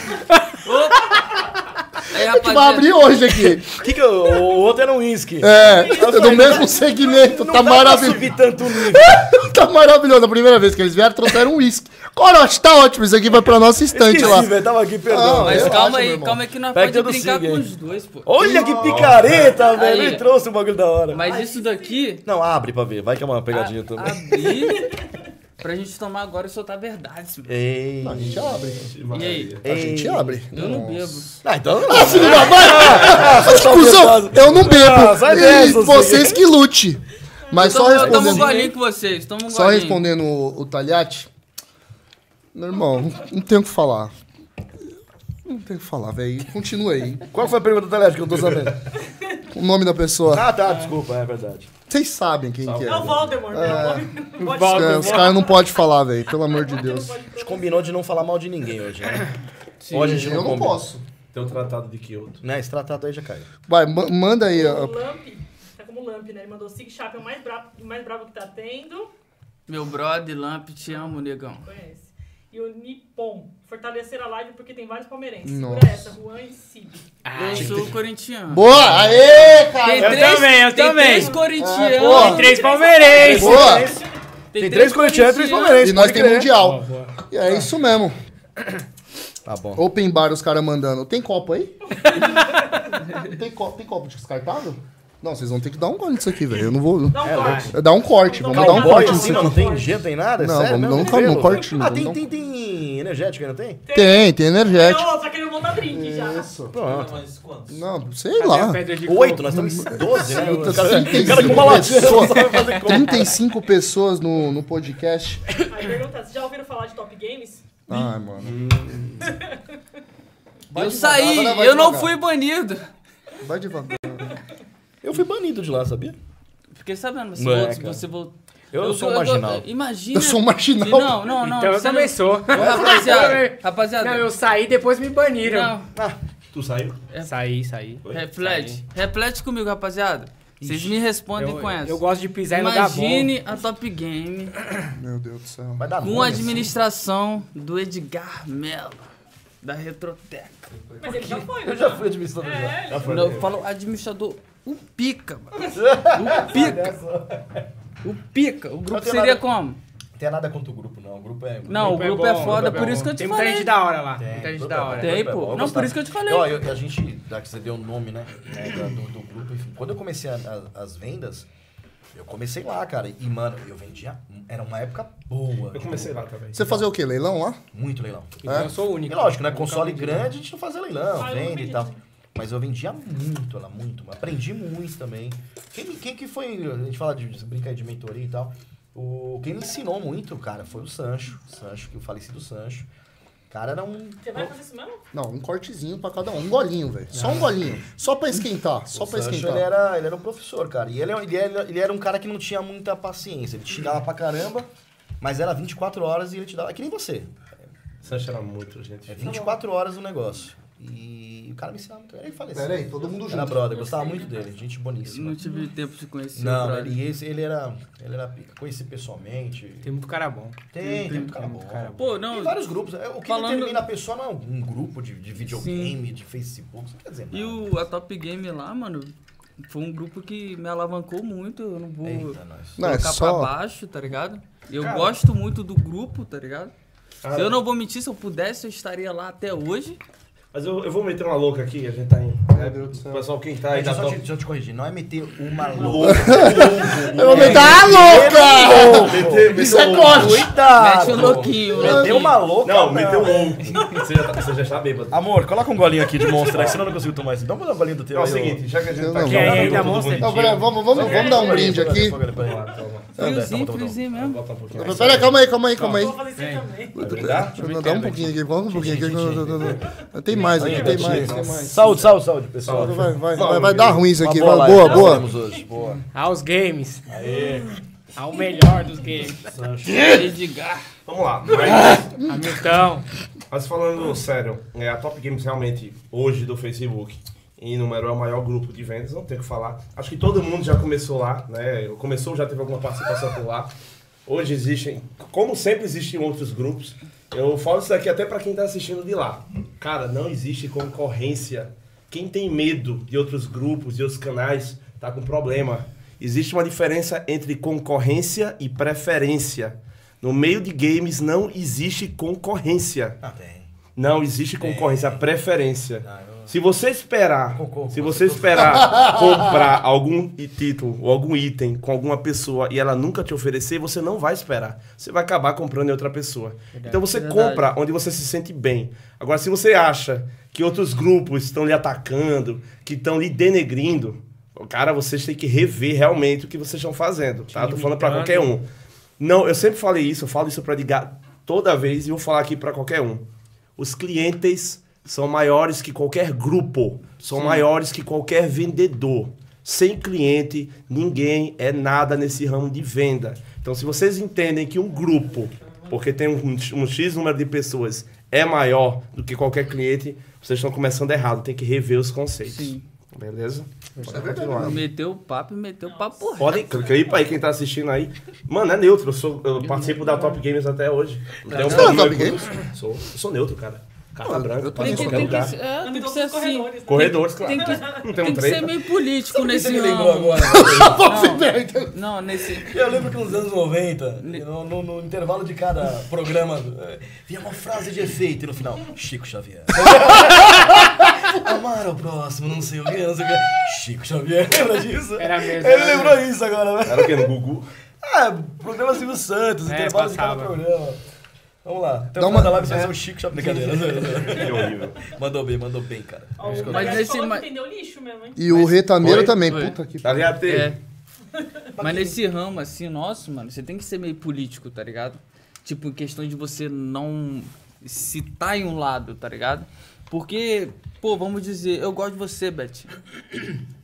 Aí, A gente vai rapaziada, abrir hoje aqui. Que que eu- o outro era um uísque. É, do mesmo segmento, Não tá maravilhoso. subir tanto nível. tá maravilhoso. A primeira vez que eles vieram, trouxeram um uísque. Corote, tá ótimo. Isso aqui vai pra nossa estante Esqueci, lá. velho. Tava aqui, perdão. Não, Mas calma meu aí, calma aí que nós Pega todo brincar com aí. os dois, pô. Olha que picareta, velho. Aí. Ele trouxe um bagulho da hora. Mas isso daqui... Não, abre pra ver. Vai que é uma pegadinha a- também. Abrir pra gente tomar agora e soltar verdades, mano. Ei. A gente abre. E aí? A gente abre. Eu não bebo. Ah, então... Ah, filho da mãe! Eu não bebo. Ah, sai E dessa, vocês que lute. Mas só um respondendo. golinho com vocês, toma um Só golinho. respondendo o, o Talhate. Meu irmão, não, não tenho o que falar. Não tenho o que falar, velho. Continua aí. Qual foi a pergunta do Telésio que eu não tô sabendo? O nome da pessoa. Ah, tá, desculpa, é verdade. Vocês sabem quem que é. É o Voldemort, né? O nome- não pode Voldemort. É, os caras não podem falar, velho. Pelo amor de Deus. A gente combinou de não falar mal de ninguém hoje, né? Hoje a gente Eu não não posso. Tem o tratado de Kyoto. Né, esse tratado aí já caiu. Vai, ma- manda aí. O ó. Lamp, tá como Lamp, né? Ele mandou Sig Chap é o mais bravo, o mais bravo que tá tendo. Meu brother, Lamp, te amo, negão. Conhece. E o Nippon, fortalecer a live porque tem vários palmeirenses. Nossa. Segura essa, Juan e Cid. eu sou corintiano. Boa! Aê, cara! Tem Eu três, também, eu tem também. três corintianos. boa. Tem três palmeirenses. Boa! Tem três corintianos e três palmeirenses. E nós tem mundial. Boa, boa. E é isso mesmo. Tá bom. Open bar, os caras mandando. Tem copo aí? tem, copo, tem copo descartável? Não, vocês vão ter que dar um gole nisso aqui, velho. Eu não vou. Dá um corte. Dar um corte, vamos dar um corte assim, nisso mano, aqui. não tem gelo, tem nada? Não, Sério vamos dar um corte, Ah, tem, tem, tem energético aí, não tem? Tem, tem energético. Não, só que ele não dá drink já. Isso. Pronto. Não, sei lá. Oito, nós estamos em 12, né? O cara, o 35 cara com uma latinha sabe fazer conta. 35 pessoas no, no podcast. Aí pergunta, vocês já ouviram falar de Top Games? Ai, mano. Vai Eu devagar, saí, eu não fui banido. Vai devagar. Eu fui banido de lá, sabia? Fiquei sabendo, você, cara. você voltou. Eu, sou um marginal. Imagina. Eu sou um marginal. Não, não, não. Então eu você também não- sou. Rapaziada, rapaziada. Não, eu saí depois me baniram. Não, Tu saiu? Saí, saí. reflete. Reflete comigo, rapaziada. Vocês me respondem Eu, com essa. eu gosto de pisar e. Imagine a Top Game Meu Deus do céu. Vai dar com a administração do Edgar Mello, da Retroteca. Mas ele já foi, assim. né? Eu já fui administrador. já. Já foi. Não, eu falo administrador, o Pica, mano. O Pica. O Pica. O grupo tem seria nada- como? Não tem nada contra o grupo, não. O grupo é. Não, o grupo é bom, foda, o grupo por é isso que eu te Tem muita falei. gente da hora lá. Tem, muita gente grupo da é hora. Tem, é pô. Não, por isso que eu te falei. Ó, eu- a gente, já que você deu o nome, né, do, do grupo, enfim. Quando eu comecei a- a- as vendas, eu comecei lá, cara. E, mano, eu vendia. Era uma época boa. Eu comecei lá também. Você fazia o quê? Leilão lá? Muito leilão. Então eu sou o único. E lógico, né? Console grande, a gente não fazia leilão, Ah, nunca e tal. Mas eu vendia muito lá, muito. Aprendi muito também. Quem, quem que foi. A gente fala de. Você brinca aí de mentoria e tal. O, quem me ensinou muito, cara, foi o Sancho. O Sancho, que o falecido Sancho. Cara, era um. Você vai fazer isso mesmo? Não, um cortezinho pra cada um. Um golinho, velho. Só um golinho. Só pra esquentar. Só o pra Sancho, esquentar. ele era, ele era um professor, cara. E ele, ele, era, ele era um cara que não tinha muita paciência. Ele te xingava pra caramba, mas era 24 horas e ele te dava. É que nem você. Sancho era muito, gente. É 24 horas o negócio. E o cara me ensinava muito. Ele faleceu. Aí, todo mundo Era junto. brother, gostava muito dele, gente boníssima. Não tive tempo de conhecer Não, ele, esse, ele era. Ele era pica. Conheci pessoalmente. Tem muito cara bom. Tem, tem muito cara bom. Pô, não. Tem vários grupos. É, O que Falando- determina a pessoa não é um grupo de, de videogame, de Facebook. Não quer dizer nada. E o, a Top Game lá, mano, foi um grupo que me alavancou muito. Eu não vou Eita, é só- pra baixo, tá ligado? Eu Cara. gosto muito do grupo, tá ligado? Cara, Se eu não vou mentir, se eu pudesse, eu estaria lá até hoje. Mas eu, eu vou meter uma louca aqui, a gente tá em. Meu Deus do céu. Pessoal, quem tá aí Deixa da eu, só te, top. deixa eu te corrigir, não é meter uma louca. Eu vou meter a louca! Meter Isso é corte. Cuidado! Mete o louquinho, Meteu louquinho. uma louca. Não, meteu louco. Você já, tá- você já está bêbado. Amor, coloca um golinho aqui de monstro aí, senão eu não consigo tomar isso. Dá um golinho do teu É o aí, seguinte, já que a gente Não, tá não, aqui... vamos. ó, Quem ainda tudo mostra? bonitinho. Não, pera, vamos, vamos, vamos dar um brinde aqui. Vamos lá, então, vamos. Friozinho, friozinho mesmo. Bota um pouquinho mais. Pera aí, calma aí, calma aí, calma aí. Vou fazer isso também. Dar um pouquinho aqui, vamos um pouquinho aqui. Tem mais aqui, tem mais, tem mais. Saúde, saúde, saúde, pessoal. Vai, vai, vai, vai dar ruim isso aqui. Boa, boa. hoje. Boa. Aos games. Ao melhor dos games. Edgar. Vamos lá. Mas, Hamilton. mas falando sério, é, a Top Games realmente, hoje do Facebook, em número é o maior grupo de vendas, não tem o que falar. Acho que todo mundo já começou lá, né? Começou, já teve alguma participação por lá. Hoje existem, como sempre existem outros grupos. Eu falo isso aqui até para quem tá assistindo de lá. Cara, não existe concorrência. Quem tem medo de outros grupos, de outros canais, tá com problema. Existe uma diferença entre concorrência e preferência. No meio de games não existe concorrência. Ah, tem. Não existe concorrência, preferência. Ah, eu- Se você esperar, se você esperar comprar algum título ou algum item com alguma pessoa e ela nunca te oferecer, você não vai esperar. Você vai acabar comprando em outra pessoa. Então você Verdade. compra onde você se sente bem. Agora, se você acha que outros grupos estão lhe atacando, que estão lhe denegrindo, cara, vocês têm que rever realmente o que vocês estão fazendo, tá? Tô falando limitando. qualquer um. Não, eu sempre falei isso, eu falo isso pra ligar toda vez e vou falar aqui pra qualquer um. Os clientes são maiores que qualquer grupo, são maiores que qualquer vendedor. Sem cliente, ninguém é nada nesse ramo de venda. Então, se vocês entendem que um grupo, porque tem um, um X número de pessoas, é maior do que qualquer cliente, vocês estão começando errado. Tem que rever os conceitos. Sim. Beleza? Pode continuar. Meteu o papo e meteu o papo reto. Podem clipa aí quem tá assistindo aí. Mano, é neutro. Eu, sou, eu participo da Top Games até hoje. Não é da problema Top com- Games? Sou, eu sou neutro, cara. Carta branca, Tem em que, tem que, é, tem que ser assim. corredores. Corredores, claro. Tem que, Não tem um tem que ser meio político Você nesse me lembrou ramo. agora? Não, nesse. Eu lembro que nos anos 90, no, no- no intervalo de cada programa, eh, vinha uma frase de efeito e no final, Chico Xavier. Amar ao próximo, não sei o que, não sei o que. Chico Xavier, lembra disso? Era mesmo. Ele lembrou isso agora, né? Era o quê? No Gugu? Ah, programa Silvio Santos, É, intervalo de cada passava. programa. Vamos lá. Então, Dá uma da live vai ser o Chico Xavier. Brincadeira. Que horrível. mandou bem, mandou bem, cara. Mas nesse falou ma- que entendeu lixo mesmo, hein? E o retameiro Oi? também. Oi. Puta que Tá ligado? É. Mas nesse ramo, assim, nosso, mano, você tem que ser meio político, tá ligado? Tipo, em questão de você não se tá em um lado, tá ligado? Porque, pô, vamos dizer, eu gosto de você, Beth.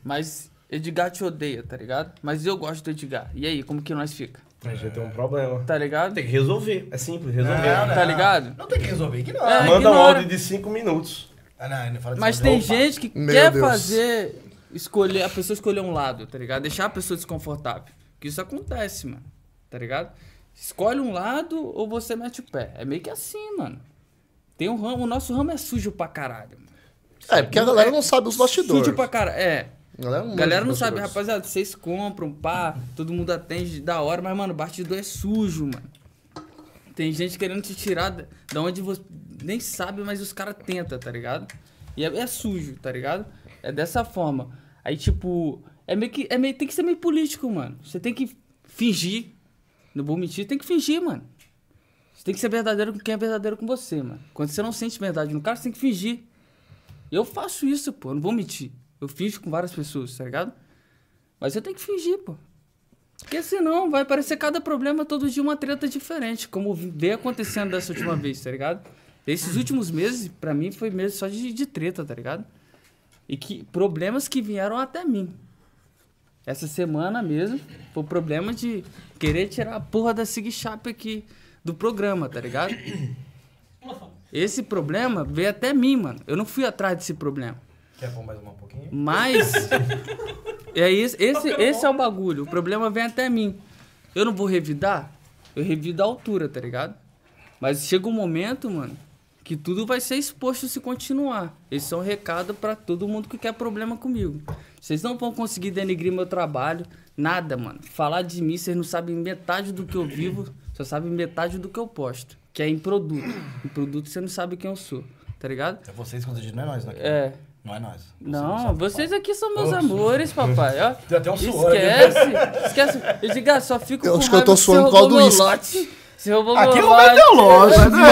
Mas Edgar te odeia, tá ligado? Mas eu gosto do Edgar. E aí, como que nós fica? A gente tem um problema. Tá ligado? Tem que resolver. É simples, resolver. Não, não. Tá ligado? Não tem que resolver, que não. É, Manda um áudio de 5 minutos. Ah, não, não fala de Mas tem gente que Meu quer Deus. fazer escolher a pessoa escolher um lado, tá ligado? Deixar a pessoa desconfortável. Que isso acontece, mano. Tá ligado? Escolhe um lado ou você mete o pé. É meio que assim, mano. Tem um ramo, o nosso ramo é sujo pra caralho, mano. É, porque a galera não sabe os bastidores. Sujo pra caralho. É. Galera não, A galera não sabe, rapaziada, vocês compram, pá, todo mundo atende da hora, mas, mano, o bastidor é sujo, mano. Tem gente querendo te tirar da, onde você nem sabe, mas os caras tentam, tá ligado? E é, é sujo, tá ligado? É dessa forma. Aí, tipo, é meio que. É meio, tem que ser meio político, mano. Você tem que fingir. No bom mentir, tem que fingir, mano. Você tem que ser verdadeiro com quem é verdadeiro com você, mano. Quando você não sente verdade no cara, você tem que fingir. Eu faço isso, pô, não vou mentir. Eu finjo com várias pessoas, tá ligado? Mas eu tenho que fingir, pô. Porque senão vai aparecer cada problema todo dia uma treta diferente, como veio acontecendo dessa última vez, tá ligado? Esses últimos meses, pra mim, foi mesmo só de, de treta, tá ligado? E que problemas que vieram até mim. Essa semana mesmo, foi o problema de querer tirar a porra da Sig Chap aqui do programa, tá ligado? Esse problema veio até mim, mano. Eu não fui atrás desse problema. Quer pôr mais uma um pouquinho? Mas. é esse, esse, esse é o bagulho. O problema vem até mim. Eu não vou revidar? Eu revido a altura, tá ligado? Mas chega um momento, mano, que tudo vai ser exposto se continuar. Esse é um recado pra todo mundo que quer problema comigo. Vocês não vão conseguir denegrir meu trabalho, nada, mano. Falar de mim, vocês não sabem metade do que eu vivo, só sabem metade do que eu posto. Que é em produto. Em produto você não sabe quem eu sou, tá ligado? É vocês quando não é nós, né? É. Não é nós. Não, vocês aqui são meus amores, papai. Ó. Tem até um suor. Esquece, esquece. Eu digo, ah, só fico Eu com acho que eu tô suando você por causa do uísque. Roubou Aqui meu não vai lote. ter loja, né?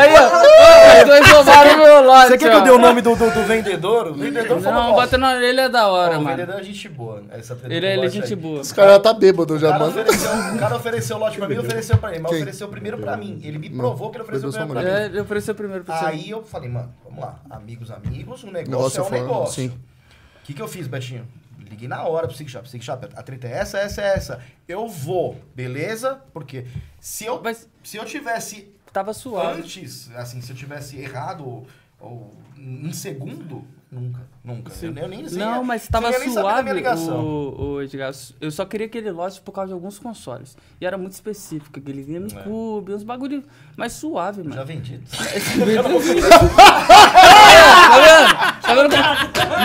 Aí, ó. Ó, Os dois roubaram meu lote, Você quer que eu dê o nome do, do, do vendedor? O vendedor falou, Não, ó, bota na orelha é da hora, ó, o mano. vendedor é gente boa. Essa treta Ele é é gente aí. boa. Esse cara já tá bêbado, O já ofereceu, o cara ofereceu o lote pra mim, ofereceu pra ele, mas Quem? ofereceu primeiro pra mim. Ele me provou que ele ofereceu primeiro pra É, mim. ele ofereceu primeiro pra você. Aí eu falei, mano, vamos lá. Amigos, amigos, o negócio, Negócio é um negócio. sim. O que, que eu fiz, Betinho? Liguei na hora pro Sig Shop. Sig Shop, a treta é essa, essa, é essa. Eu vou, beleza? Porque se eu, Mas se eu tivesse tava suave. antes, assim, se eu tivesse errado ou, ou em segundo, nunca, nunca. Eu, eu nem sei. Não, mas tava nem saber da minha suave, o, o Edgar. Eu só queria aquele lote por causa de alguns consoles. E era muito específico, aquele GameCube, uns bagulho mais suave, Já mano. vendi. tá vendo? Tá como-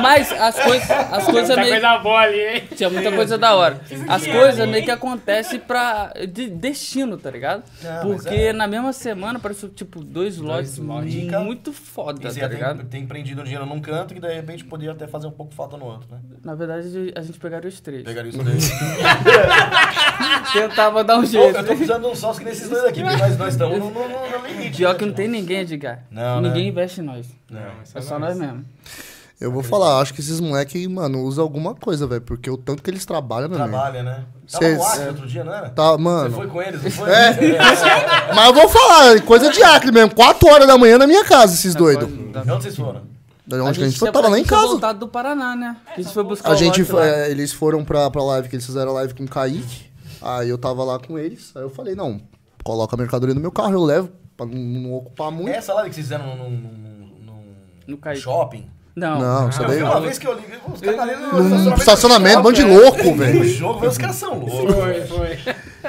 Mas as coisas, as coisas meio... coisa boa ali, hein? Tinha muita coisa da hora. As coisas meio que acontecem pra de destino, tá ligado? Não, mas Porque é. na mesma semana apareceu, tipo, dois lotes muito foda, tá ligado? tem, tem prendido o dinheiro num canto que de repente poderia até fazer um pouco falta no outro, né? Na verdade, a gente pegaria os três. Pegaria isso daí. Tentava dar um Pô, jeito. eu tô precisando de um sócio que nesses dois aqui, porque nós, nós estamos no, no, no, limite. Pior né, que não tem ninguém, Edgar. Não, ninguém né? investe em nós. Não, É só nós mesmo. Eu vou falar, acho que esses moleques, mano, usam alguma coisa, velho. Porque o tanto que eles trabalham, meu amigo. Trabalha, né? Tava Cês- no Acre outro dia, não era? Tá, Você mano. foi com eles, não foi? É. Mas eu vou falar, coisa de Acre mesmo. 4 horas da manhã na minha casa, esses doidos. De onde vocês foram? Da onde que a gente foi? Tava lá em casa. voltado do Paraná, né? A gente foi buscar A o gente, foi- lá. é, eles foram pra, pra live, que eles fizeram a live com o Kaique. Aí eu tava lá com eles. Aí eu falei, não, coloca a mercadoria no meu carro, eu levo, pra não, não ocupar muito. Essa live que vocês fizeram num No Kaique. shopping? Não. Não, isso Eu daí vi não. uma vez que eu liguei, os caras ali no Num estacionamento, bando de louco, No velho. jogo, os caras são loucos. Foi, foi.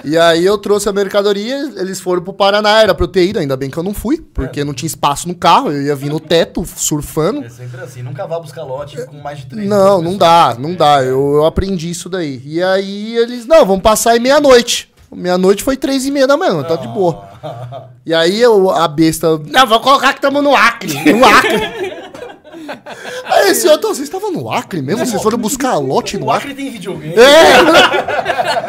E aí eu trouxe a mercadoria, eles foram pro Paraná, era pra eu ter ido, ainda bem que eu não fui, porque não tinha espaço no carro, eu ia vir no teto, surfando. É sempre assim, nunca vá buscar lote com mais de três. Não, não dá, não dá. Eu, eu aprendi isso daí. E aí eles, não, vamos passar aí meia-noite. Meia-noite foi três e meia da manhã, tá de boa. E aí eu, a besta, não, vou colocar que estamos no Acre, no Acre. aí esse outro, vocês estavam no Acre mesmo? Vocês foram buscar lote no O Acre? Acre tem videogame. É!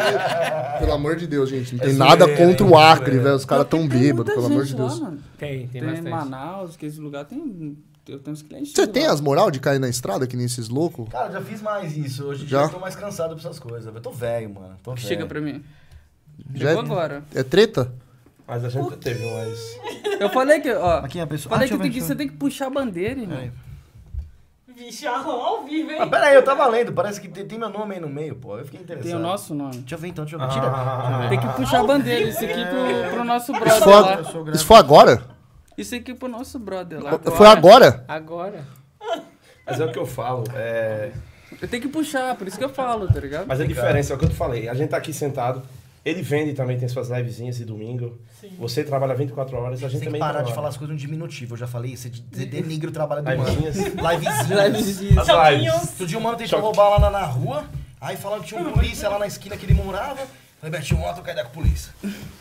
pelo amor de Deus, gente, não tem É nada zoeira, contra hein, o Acre, zoeira. velho. Os caras tão bêbados, pelo amor de Deus. Lá, mano. Tem, tem, Tem. Manaus, que esse lugar tem. Eu tenho uns clientes. Você tem lá. as moral de cair na estrada, que nem esses loucos? Cara, já fiz mais isso. Hoje em Já? dia eu tô mais cansado pra essas coisas. Eu tô velho, mano. Tô velho. Chega pra mim. Já Chegou é- agora. É treta? Mas a gente teve umas. Eu falei que, ó. Aqui é a pessoa- Falei Ah, que, eu tem que você eu tem que puxar a bandeira, irmão. Vixe, ao vivo, hein? Ah, pera aí, eu tava lendo. Parece que tem, tem meu nome aí no meio, pô. Eu fiquei interessado. Tem o nosso nome. Deixa eu ver então, deixa eu ver. Tira. Ver. Tem que puxar a bandeira. Isso aqui pro, pro nosso Isso brother foi, lá. isso foi agora? Isso aqui pro nosso brother lá. Foi agora? Agora. Mas é o que eu falo. É... Eu tenho que puxar, por isso que eu falo, tá ligado? Mas a diferença é o que eu te falei. A gente tá aqui sentado. Ele vende também, tem suas livezinhas de domingo. Você trabalha 24 horas, a Você gente tem que também parar de trabalha. falar as coisas no diminutivo. Eu já falei isso. Você de- denigra o trabalho do mano. Livezinhas. Livezinhas. Livezinhas. As lives. Outro dia um mano tentou roubar lá na, na rua. Aí falaram que tinha um polícia lá na esquina que ele morava. Falei, Betinho, vamos lá trocar ideia com a polícia.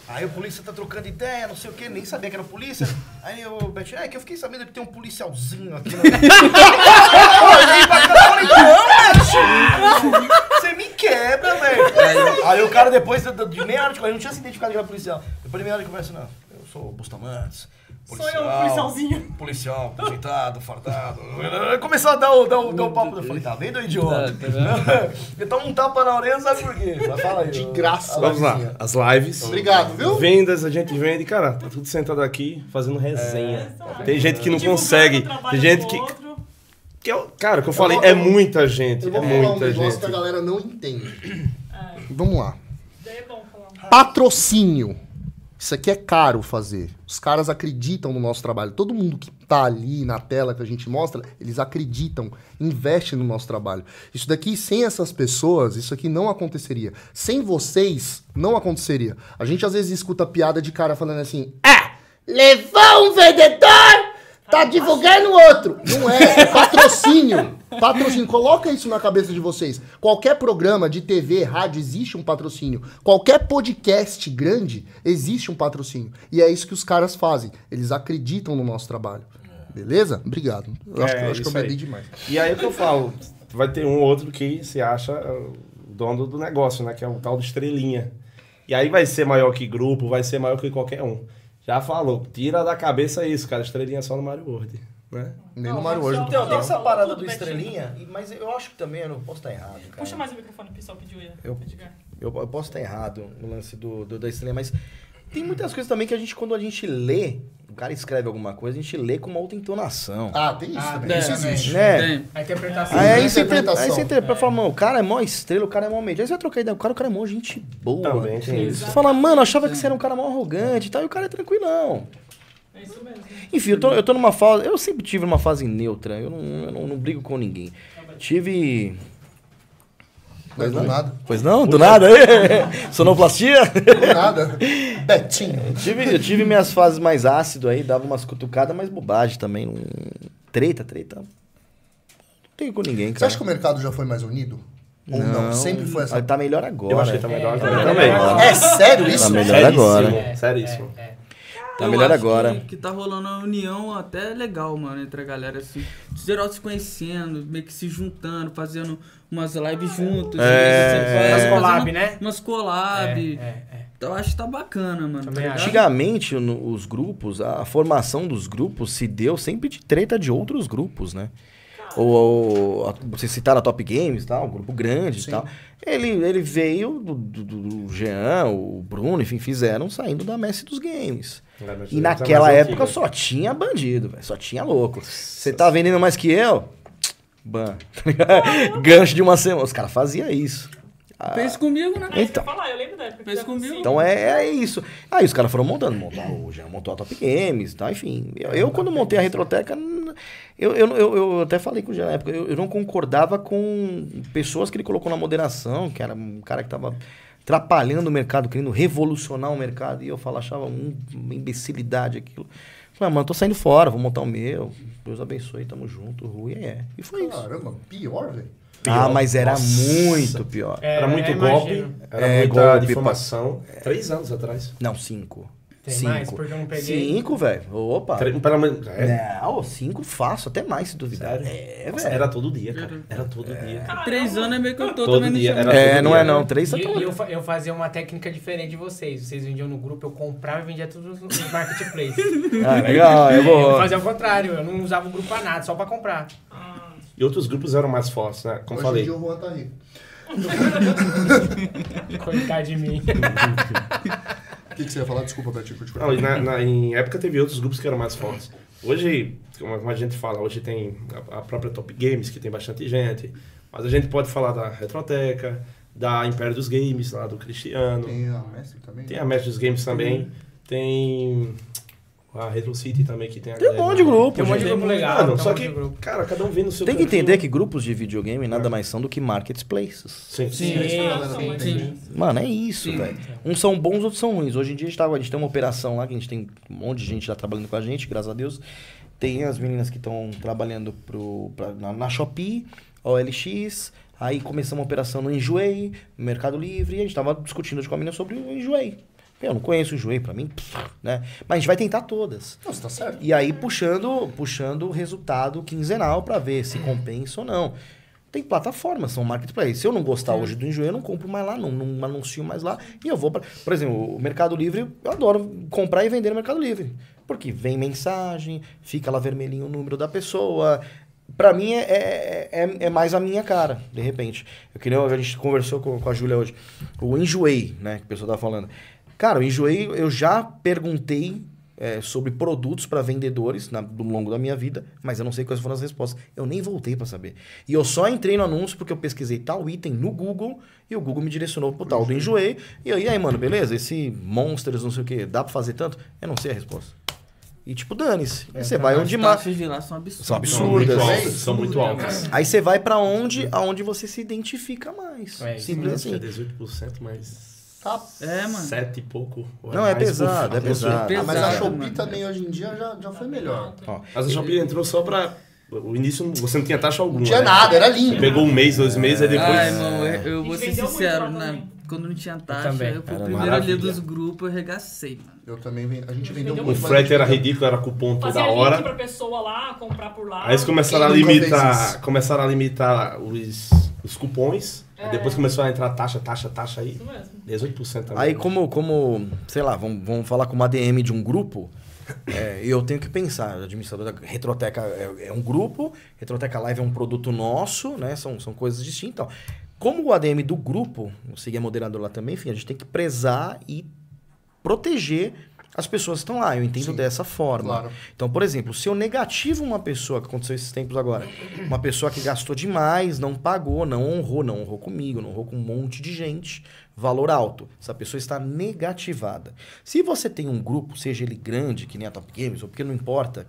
Aí o polícia tá trocando ideia, não sei o que, nem sabia que era polícia. Aí o Betinho, é que eu fiquei sabendo que tem um policialzinho aqui na. Eu olhei pra e falei, não, Betinho! Você me quebra, velho. Aí o cara, depois de, de meia hora de conversa, não tinha se identificado era policial. Depois de meia hora de conversa, não. Eu sou o Bustamantes. Sou eu, policialzinho. Policial, aposentado, fartado. Começou a dar o, dar o, dar o papo. Eu falei, tá vendo, idiota? Tá, tá Então um tapa na orelha, sabe por quê? Mas fala aí. De graça. Vamos lá, as lives. Obrigado, viu? Vendas, a gente vende, cara, tá tudo sentado aqui fazendo resenha. Tem gente que não Divulgando consegue. trabalho Tem gente do que. outro. que eu- cara, o que eu falei, vou- é muita gente. Eu É vou falar um muita negócio gente. que a galera não entende. Vamos lá. Patrocínio. Isso aqui é caro fazer. Os caras acreditam no nosso trabalho. Todo mundo que tá ali na tela que a gente mostra, eles acreditam, investem no nosso trabalho. Isso daqui, sem essas pessoas, isso aqui não aconteceria. Sem vocês, não aconteceria. A gente às vezes escuta piada de cara falando assim: Ah, levou um vendedor, tá divulgando outro. Não é, é patrocínio. Patrocínio, coloca isso na cabeça de vocês. Qualquer programa de TV, rádio, existe um patrocínio. Qualquer podcast grande, existe um patrocínio. E é isso que os caras fazem. Eles acreditam no nosso trabalho. Beleza? Obrigado. Eu acho, É, que- eu acho que eu bebi demais. E aí é o que eu falo, vai ter um ou outro que se acha o dono do negócio, né? Que é o tal do estrelinha. E aí vai ser maior que grupo, vai ser maior que qualquer um. Já falou, tira da cabeça isso, cara. Estrelinha só no Mario World, né? Nem no Mario World. Então, tem essa parada Tudo do estrelinha, mas eu acho que também, eu não posso estar errado, cara. Puxa mais o microfone, o pessoal pediu aí. Eu-. Eu, eu posso estar errado no lance do, do- da estrelinha, mas tem muitas coisas também que a gente, quando a gente lê, o cara escreve alguma coisa, a gente lê com uma outra entonação. Ah, tem isso Ah, também. tem, Isso existe. né? Tem. A interpretação. Aí, aí você interpreta, interpretação. aí você interpreta, fala, mano, o cara é mó estrela, o cara é mó médio. Aí você vai trocar ideia, o cara, o cara é mó gente boa. Também tem isso. Você fala, mano, eu achava que você era um cara mó arrogante e tal, e o cara é tranquilão. É isso mesmo. Enfim, eu tô, eu tô numa fase. Eu sempre tive uma fase neutra. Eu não, eu não, não brigo com ninguém. Tive. Mas do nada. Pois não? Do nada? Sonoplastia? Do nada. Betinho. Eu tive, eu tive minhas fases mais ácido aí, dava umas cutucadas, mas bobagem também. Não... Treta, treta. Não tenho com ninguém, Você cara. acha que o mercado já foi mais unido? Ou não? Sempre foi. Mas Tá melhor agora. Eu acho que tá melhor É, agora é, também. é, É sério isso? Tá melhor Seríssimo, agora. Seríssimo. Tá Eu melhor acho agora. Que, que tá rolando uma união até legal, mano, entre a galera, assim. Geral se conhecendo, meio que se juntando, fazendo umas lives juntos. É. Umas collab, né? Umas collab. É, é, é. Então eu acho que tá bacana, mano. Tá. Antigamente, no- os grupos, a, a formação dos grupos se deu sempre de treta de outros grupos, né? Ou, ou a- vocês citaram a Top Games, tal, um grupo grande e tal. Ele, ele veio do, do, do Jean, o Bruno, enfim, fizeram saindo da Messi dos Games. Mas E naquela época antiga. só tinha bandido, velho, só tinha louco. Você tá vendendo mais que eu? Ban. Gancho de uma semana. Os caras faziam isso. Ah, Fez comigo, né? Então. ia falar, eu lembro da época. que Fez fizemos comigo. Então é, é isso. Aí os caras foram montando, montar o já montou a Top Games, tá? Enfim. Eu, eu, quando montei a Retroteca, eu, eu, eu, eu até falei com o Jean na época, eu, eu não concordava com pessoas que ele colocou na moderação, que era um cara que tava atrapalhando o mercado, querendo revolucionar o mercado, e eu falava, achava um- uma imbecilidade aquilo. Falei, ah, mano, tô saindo fora, vou montar o meu. Deus abençoe, tamo junto, Rui, é. E foi isso. Caramba, pior, velho. Ah, mas era Nossa. muito pior. É, Era muito golpe, imagino. era É, muita golpe, difamação. Três anos atrás. Não, cinco. Tem cinco. mais? Porque eu não peguei. Cinco, velho. Opa. Tre- Pelo menos. É, Não, cinco fácil, até mais se duvidar. Sério? É, velho. Era todo dia, cara. Era todo dia. Três anos é meio que eu tô Todo também dia, era É, todo não dia, é não. Três tá E, e eu, eu fazia uma técnica diferente de vocês. Vocês vendiam no grupo, eu comprava e vendia tudo nos nos marketplace. Ah, legal, eu Eu vou. fazia o contrário, eu não usava o grupo pra nada, só pra comprar. E outros grupos eram mais fortes, né? Como Hoje em falei. dia o Juan tá rico. Coitado de mim. Que, que você ia falar? Desculpa, Betinho, curte Não, na, na- em época teve outros grupos que eram mais fortes. Hoje, como a gente fala, hoje tem a, a própria Top Games, que tem bastante gente. Mas a gente pode falar da Retroteca, da Império dos Games, lá do Cristiano. Tem a Mestre também. Tem a Mestre dos Games também. Tem a Retro City também, que tem a Tem um galera. monte de grupo, Tem um monte de gente. grupo legal. Mano, tem um só monte que, grupo. cara, cada um vem no seu Tem que entender que grupos de videogame nada mais são do que marketplaces. Sim, Sim, sim, sim. Mano, é isso, velho. Uns são bons, outros são ruins. Hoje em dia a gente, tá, a gente tem uma operação lá, que a gente tem um monte de gente lá trabalhando com a gente, graças a Deus. Tem as meninas que estão trabalhando pro, pra- na, na Shopee, OLX. Aí começamos uma operação no Enjoei, Mercado Livre, e a gente tava discutindo com a menina sobre o Enjoei. Eu não conheço o Enjoei, pra mim, né? Mas a gente vai tentar todas. Não, você tá certo. E aí puxando, puxando o resultado quinzenal pra ver se compensa ou não. Tem plataformas, são marketplace. Se eu não gostar hoje do enjoei, eu não compro mais lá, não, não anuncio mais lá. E eu vou para. Por exemplo, o Mercado Livre, eu adoro comprar e vender no Mercado Livre. Porque vem mensagem, fica lá vermelhinho o número da pessoa. Pra mim é, é, é, é mais a minha cara, de repente. Eu queria, a gente conversou com, com a Júlia hoje. O enjoei, né? Que o pessoal tá falando. Cara, o enjoei, eu já perguntei é, sobre produtos para vendedores na, do longo da minha vida, mas eu não sei quais foram as respostas. Eu nem voltei para saber. E eu só entrei no anúncio porque eu pesquisei tal item no Google e o Google me direcionou pro tal do enjoei. E aí, aí, mano, beleza? Esse Monsters, não sei o que, dá para fazer tanto? Eu não sei a resposta. E tipo, dane-se. Aí você vai As onde mais. taxas de lá são absurdas. São São muito absurdas. altas. São muito altas. Aí você vai para onde, aonde você se identifica mais. É, Simples que assim. é 18%, mas. Tá. É, mano. 7 e pouco. ou Não, é mais por pesado, é pesado. Ah, mas a Pesado, Shopee mano. também hoje em dia já, já foi melhor. Ó, Mas a Shopee entrou só pra. O início você não tinha taxa alguma. Não tinha né? nada, era lindo. Pegou um mês, dois meses, aí depois. Ai, irmão, eu, eu vou ser sincero, né? quando não tinha taxa, também. eu, fui o primeiro ali maravilha. dos grupos, eu regacei, mano. Eu também, ven- a gente vendeu O muito. a frete era ridículo, era cupom toda Fazia link hora. pra pessoa lá, comprar por lá. Aí eles começaram a Quem limitar, começaram a limitar os, os cupons. É. depois começou a entrar taxa, taxa, taxa aí. Isso mesmo. 18% também. Aí, como, como sei lá, vamos, vamos falar com uma ADM de um grupo, é, eu tenho que pensar, administrador da Retroteca é, é um grupo, Retroteca Live é um produto nosso, né? São, são coisas distintas. Como o ADM do grupo, o Segui é moderador lá também, enfim, a gente tem que prezar e proteger as pessoas estão lá. Eu entendo Sim, dessa forma. claro. Então, por exemplo, se eu negativo uma pessoa, que aconteceu esses tempos agora, uma pessoa que gastou demais, não pagou, não honrou, não honrou comigo, não honrou com um monte de gente, valor alto. Essa pessoa está negativada. Se você tem um grupo, seja ele grande, que nem a Top Games, ou porque não importa,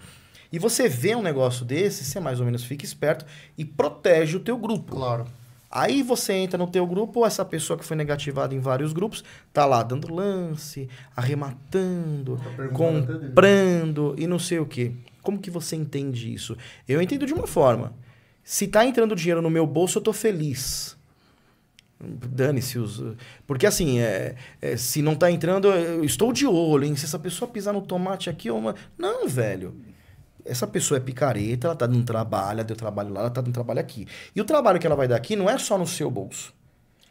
e você vê um negócio desse, você mais ou menos fica esperto e protege o teu grupo. Claro. Aí você entra no teu grupo, ou essa pessoa que foi negativada em vários grupos, tá lá dando lance, arrematando, Tá comprando e não sei o quê. Como que você entende isso? Eu entendo de uma forma. Se tá entrando dinheiro no meu bolso, eu tô feliz. Dane-se os. Porque assim, é, é, se não tá entrando, eu estou de olho, hein? Se essa pessoa pisar no tomate aqui, eu... não, velho. Essa pessoa é picareta, ela tá dando trabalho, ela deu trabalho lá, ela tá dando trabalho aqui. E o trabalho que ela vai dar aqui não é só no seu bolso.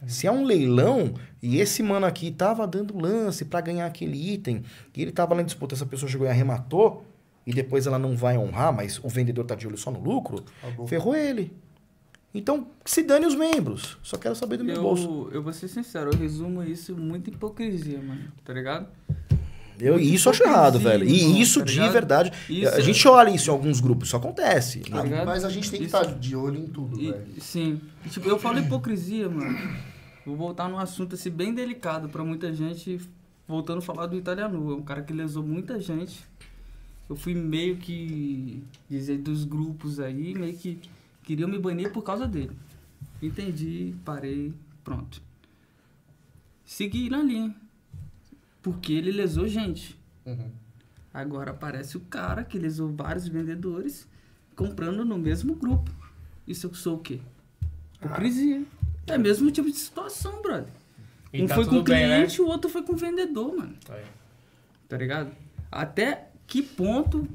Se é um leilão e esse mano aqui tava dando lance pra ganhar aquele item, e ele tava lá em disputa, essa pessoa chegou e arrematou, e depois ela não vai honrar, mas o vendedor tá de olho só no lucro, Acabou. ferrou ele. Então, se dane os membros. Só quero saber do meu bolso. Eu, eu vou ser sincero, eu resumo isso muito hipocrisia, mano, tá ligado? Eu, e isso eu acho errado, velho. E irmão, isso tá de ligado? verdade. Isso a é- gente olha isso em alguns grupos, isso acontece. Tá ligado? Mas a gente tem que Isso- estar de olho em tudo, E- velho. sim. E, tipo, eu falo hipocrisia, mano. Vou voltar num assunto assim bem delicado pra muita gente. Voltando a falar do italiano, é um cara que lesou muita gente. Eu fui meio que dizer dos grupos aí, meio que queriam me banir por causa dele. Entendi, parei, pronto. Segui na linha. Porque ele lesou gente. Uhum. Agora aparece o cara que lesou vários vendedores comprando no mesmo grupo. Isso eu sou o quê? Hipocrisia. É o mesmo tipo de situação, brother. E um tá foi com tudo bem, né? cliente, o outro foi com vendedor, mano. É. Tá ligado? Até que ponto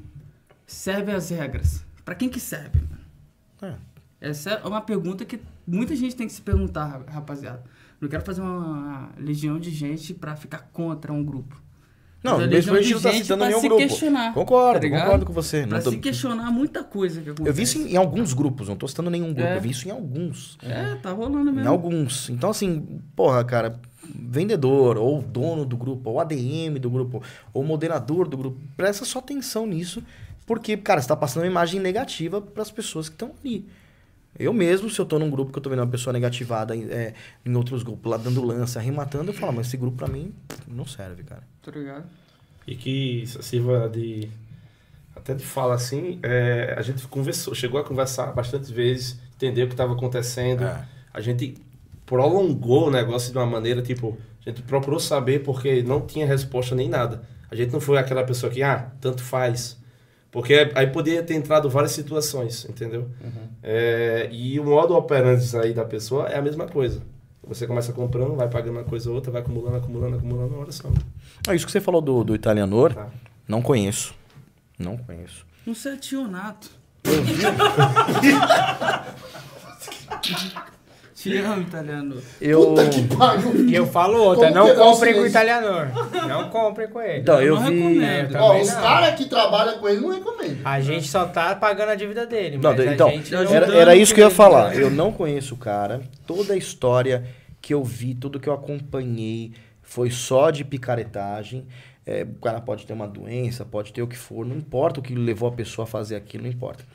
servem as regras? Pra quem que serve, mano? É. Essa é uma pergunta que muita gente tem que se perguntar, ra- rapaziada. Não quero fazer uma legião de gente pra ficar contra um grupo. Não, mesmo a gente não tá citando nenhum se grupo. questionar, Concordo, tá concordo com você. Pra tô- se questionar muita coisa que acontece. Eu vi isso em, em alguns grupos, não tô citando nenhum grupo, É. eu vi isso em alguns. É, tá rolando Em mesmo. alguns. Então, assim, porra, cara, vendedor, ou dono do grupo, ou ADM do grupo, ou moderador do grupo, presta só atenção nisso, porque, cara, você tá passando uma imagem negativa pras pessoas que estão ali. Eu mesmo, se eu tô num grupo que eu tô vendo uma pessoa negativada em, é, em outros grupos, lá dando lança, arrematando, eu falo, mas esse grupo pra mim não serve, cara. Tá ligado? E que sirva de. Até de fala assim, é, a gente conversou, chegou a conversar bastante vezes, entendeu o que estava acontecendo. É. A gente prolongou o negócio de uma maneira, tipo, a gente procurou saber porque não tinha resposta nem nada. A gente não foi aquela pessoa que, ah, tanto faz. Porque aí poderia ter entrado várias situações, entendeu? É, e o modo operante aí da pessoa é a mesma coisa. Você começa comprando, vai pagando uma coisa ou outra, vai acumulando, acumulando, acumulando, uma hora só. Ah, isso que você falou do, do italianor, Tá. não conheço. Não conheço. Não sei, é tionato. Te amo, italiano. Eu. Pariu. E eu falo outra, Como não o comprem com o italianor. Não comprem com ele. Então, eu não vi. recomendo. Eu Ó, os caras que trabalham com ele não recomendam. A gente só tá pagando a dívida dele, Não, então, gente não- era, era isso que eu ia falar. Eu não conheço o cara. Toda a história que eu vi, tudo que eu acompanhei foi só de picaretagem. É, o cara pode ter uma doença, pode ter o que for, não importa o que levou a pessoa a fazer aquilo, não importa.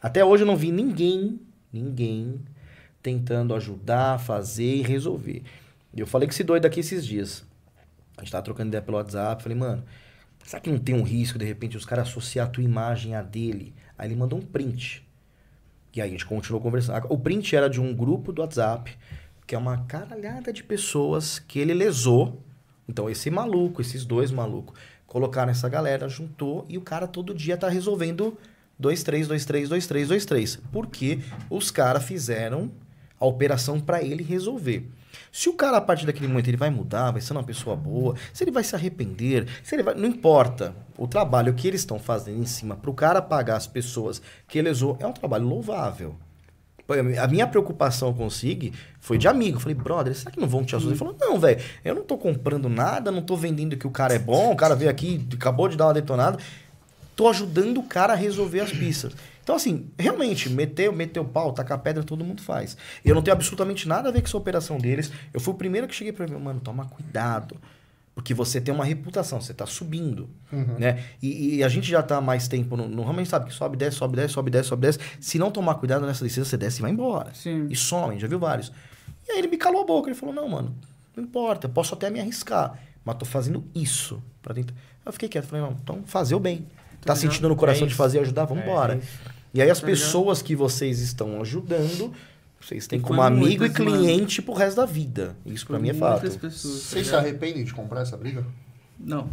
Até hoje eu não vi ninguém, ninguém tentando ajudar, fazer e resolver. Eu falei que esse doido aqui esses dias. A gente tava trocando ideia pelo WhatsApp, falei, mano, será que não tem um risco, de repente, os caras associar a tua imagem à dele? Aí ele mandou um print. E aí a gente continuou conversando. O print era de um grupo do WhatsApp, que é uma caralhada de pessoas que ele lesou. Então, esse maluco, esses dois malucos, colocaram essa galera, juntou, e o cara todo dia tá resolvendo 2, 3, 2, 3, 2, 3, 2, 3. Porque os caras fizeram a operação para ele resolver. Se o cara, a partir daquele momento, ele vai mudar, vai ser uma pessoa boa, se ele vai se arrepender, se ele vai. Não importa. O trabalho que eles estão fazendo em cima pro cara pagar as pessoas que ele usou é um trabalho louvável. A minha preocupação com o Sig foi de amigo. Eu falei, brother, será que não vão te ajudar? Ele falou, não, velho, eu não tô comprando nada, não tô vendendo que o cara é bom, o cara veio aqui, acabou de dar uma detonada. Tô ajudando o cara a resolver as pistas. Então, assim, realmente, meter, meter o pau, tacar pedra, todo mundo faz. Eu não tenho absolutamente nada a ver com essa operação deles. Eu fui o primeiro que cheguei pra ele, mano, toma cuidado. Porque você tem uma reputação, você tá subindo. Né? E, e a gente já tá há mais tempo no, no ramo, a gente sabe que sobe, desce, sobe, desce, sobe, desce, sobe, desce. Se não tomar cuidado nessa descida, você desce e vai embora. Sim. E some, já viu vários. E aí ele me calou a boca, ele falou, não, mano, não importa, eu posso até me arriscar, mas tô fazendo isso pra tentar. Eu fiquei quieto, falei, não, então fazer o bem. Tá sentindo no coração É de fazer e ajudar? Vamos É embora. isso. E aí as Tá pessoas que vocês estão ajudando, vocês têm como amigo e cliente pro resto da vida. Isso pra Por mim é fato. pessoas. tá Vocês se arrependem de comprar essa briga? Não.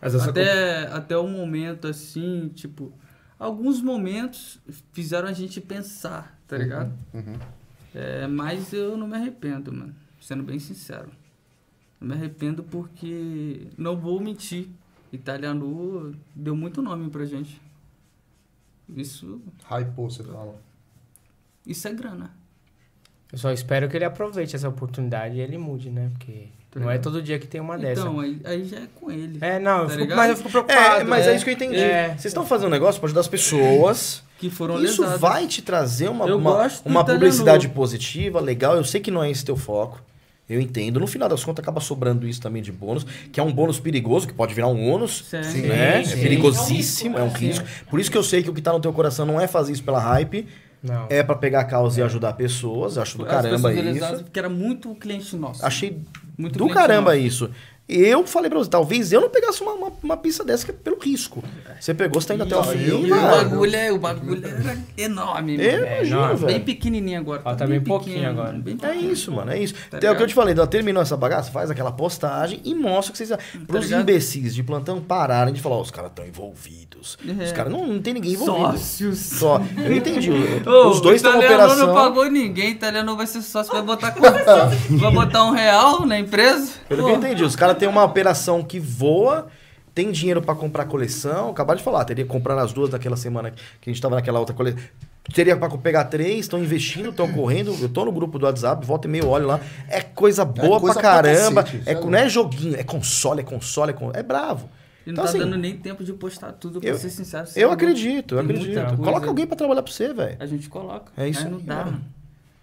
Mas essa Até, até o momento, assim, tipo... Alguns momentos fizeram a gente pensar, tá ligado? Uhum. É, mas eu não me arrependo, mano. Sendo bem sincero. Não me arrependo porque... Não vou mentir. Italiano deu muito nome pra gente. Isso, Hypou, você fala. isso é grana. Eu só espero que ele aproveite essa oportunidade e ele mude, né? Porque Tá não é todo dia que tem uma dessa. Então, aí, aí já é com ele. É, não, eu Tá fico- mas eu fico preocupado. É, mas é, né? isso que eu entendi. É. Vocês estão fazendo um negócio pra ajudar as pessoas. Que foram Isso lesadas. vai te trazer uma, Eu uma, uma publicidade positiva, legal. Eu sei que não é esse teu foco. Eu entendo. No final das contas, acaba sobrando isso também de bônus, que é um bônus perigoso, que pode virar um ônus. Sim. Né? Sim, É sim. perigosíssimo, é um É risco. Por isso que eu sei que o que tá no teu coração não é fazer isso pela hype, Não. é pra pegar a causa e ajudar pessoas. Acho do As caramba isso. Porque era muito cliente nosso. Achei Muito do caramba nosso. isso. Eu falei pra você, talvez eu não pegasse uma, uma, uma pista dessa que é pelo risco. Você pegou, você tá indo até o fim. eu- o bagulho, é, o bagulho era enorme, Eu mano. imagino, Bem velho. pequenininho agora. Falta bem bem pouquinho agora. bem É isso, mano, é isso. Tá Então, é o que eu te falei, ó, terminou essa bagaça, faz aquela postagem e mostra que vocês. Pros ligado? imbecis de plantão pararem de falar, ó, os caras estão envolvidos. É. Os caras não, não tem ninguém envolvido. Sócios. Só. Eu entendi. Ô, os dois estão o operação. não pagou ninguém, italiano vai ser sócio, vai botar vai botar um real na empresa? Pelo que eu entendi, os caras têm uma operação que voa, tem dinheiro pra comprar coleção. Acabaram de falar, teria que comprar as duas daquela semana que a gente tava naquela outra coleção. Teria pra pegar três, estão investindo, estão correndo. Eu tô no grupo do WhatsApp, volta e meio olho lá. É coisa boa coisa pra pra caramba. cacete, é, não é joguinho, é console, é console, é, con- é bravo. E não Então, tá assim, dando nem tempo de postar tudo, pra eu- ser sincero. Eu acredito, eu Tem acredito. coisa. Coloca alguém pra trabalhar pra você, velho. A gente coloca. É isso Aí não dá, mano.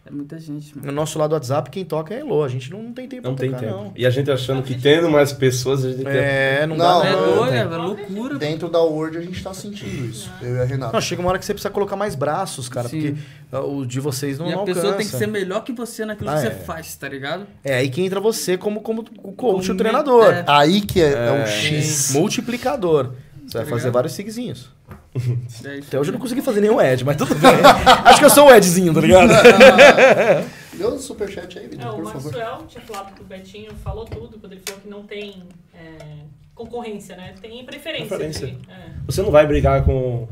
É muita gente, mano. No nosso lado do WhatsApp, quem toca é a Elo. A gente não, não tem tempo Não pra tem tocar, tempo. não. E a gente achando que tendo mais pessoas, a gente tem É, não, Não, dá é não, doido, tem. é loucura. Dentro da Word a gente tá sentindo isso. Eu e a Renata. Não, chega uma hora que você precisa colocar mais braços, cara, Sim. porque ah, o de vocês não, e a não pessoa alcança. tem que ser melhor que você naquilo Ah, que você é. faz, tá ligado? É aí que entra você como, como o coach, o treinador. é. Aí que é, é o X. Multiplicador. Você vai Tá fazer ligado? vários sigzinhos. É. Até hoje eu não consegui fazer nenhum Ed, mas tudo bem. Acho que eu sou o Edzinho, tá ligado? Dê um superchat aí, É, Vitor, o por favor. Maxwell tinha falado que o Betinho falou tudo quando ele falou que não tem é, concorrência, né? Tem preferência. Preferência. de- é. Você não vai brigar com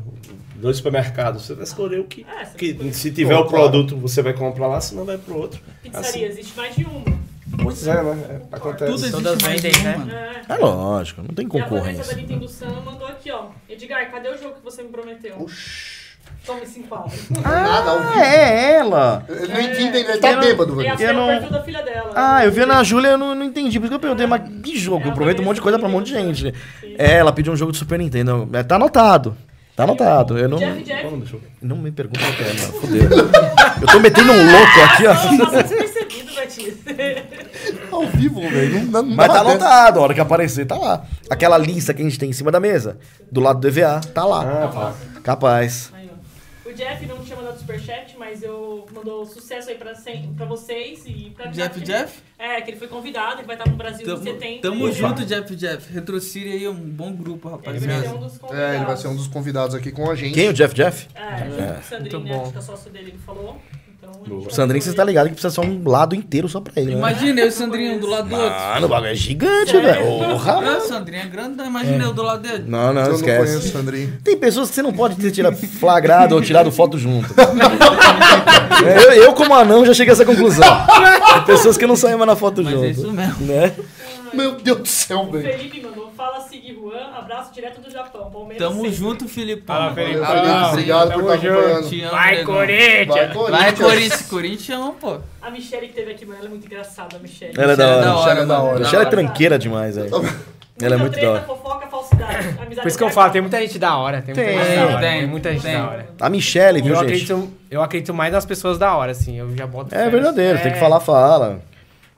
dois supermercados. Você vai escolher o que. É, que se tiver Pô, o produto, você vai comprar lá, senão vai pro outro. Pizzaria, existe mais de uma. Pois é, né? É, acontece. Tudo Todas vendem, né? mano. É. Lógico, não tem E a Vanessa da concorrência. Nintendo Sam mandou aqui, ó. Edgar, cadê o jogo que você me prometeu? Oxi. Tome esse enquadro. Nada, ao Ah, é ela! Eu não entendi, ele tá Eu não- bêbado, E velho. assim é Eu o não- perfil da filha dela. Ah, né? eu vi a Ana Júlia eu não, não entendi. Por isso que eu perguntei, mas que jogo? Eu prometo um monte de coisa pra um monte de gente. Sim. É, ela pediu um jogo de Super Nintendo. É, Tá anotado. Tá anotado. Eu não, Jeff Jeff. Eu- não me pergunta o que é, mano. Fudeu. Eu tô metendo um louco aqui, ó. Passa Ao vivo, velho. Não, não Mas tá anotado, a hora que aparecer, tá lá. Aquela lista que a gente tem em cima da mesa, do lado do EVA, tá lá. Ah, tá. Capaz. Aí. O Jeff não tinha mandado superchat, mas eu mandou sucesso aí pra, sem- pra vocês e pra Jeff que- Jeff? É, que ele foi convidado, ele vai estar no Brasil em Tamo, setembro. tamo e junto, Jeff Jeff. Retrocire aí é um bom grupo, Ele vai ser um dos convidados. É, ele vai ser um dos convidados aqui com a gente. Quem? O Jeff Jeff? É, Muito Sandrinho, né? Acho que é sócio dele, ele falou. Então, O Sandrinho, você tá ligado que precisa ser um lado inteiro só pra ele, né? Imagina eu e o Sandrinho do lado do outro. Mano, o bagulho é gigante, velho. Porra. Ah, Sandrinho é grande, imagina eu do lado dele. Não, não, Eu não esquece. conheço, Sandrinho. Tem pessoas que você não pode ter tirado flagrado ou tirado foto junto. É, eu, eu, como anão, já cheguei a essa conclusão. Tem pessoas que não saem mais na foto Mas junto. é isso mesmo. Né? Meu Deus do céu, velho. Felipe mandou, fala Sig Juan, abraço direto do Japão. Palmeiras Tamo sempre. junto, Filipão. Fala, Felipão. Abraço, Obrigado por estar acompanhando. Te amo, Vai. Corinthians! Vai, Vai, Corinthians. Corinthians. Corinthians, pô. A Michelle que teve aqui, mano, ela é muito engraçada, a Michelle. Ela é da hora. Michelle é da hora. Michelle é tranqueira demais, velho. Ela é muito da hora. fofoca, falsidade. Amizade Por isso que eu falo, tem muita gente da hora. Tem, muita Tem, gente da hora. tem, Tem, muita gente tem. da hora. A Michelle, viu, Eu gente? acredito, eu acredito mais nas pessoas da hora, assim. Eu já boto É fé. verdadeiro, tem que É. falar, fala.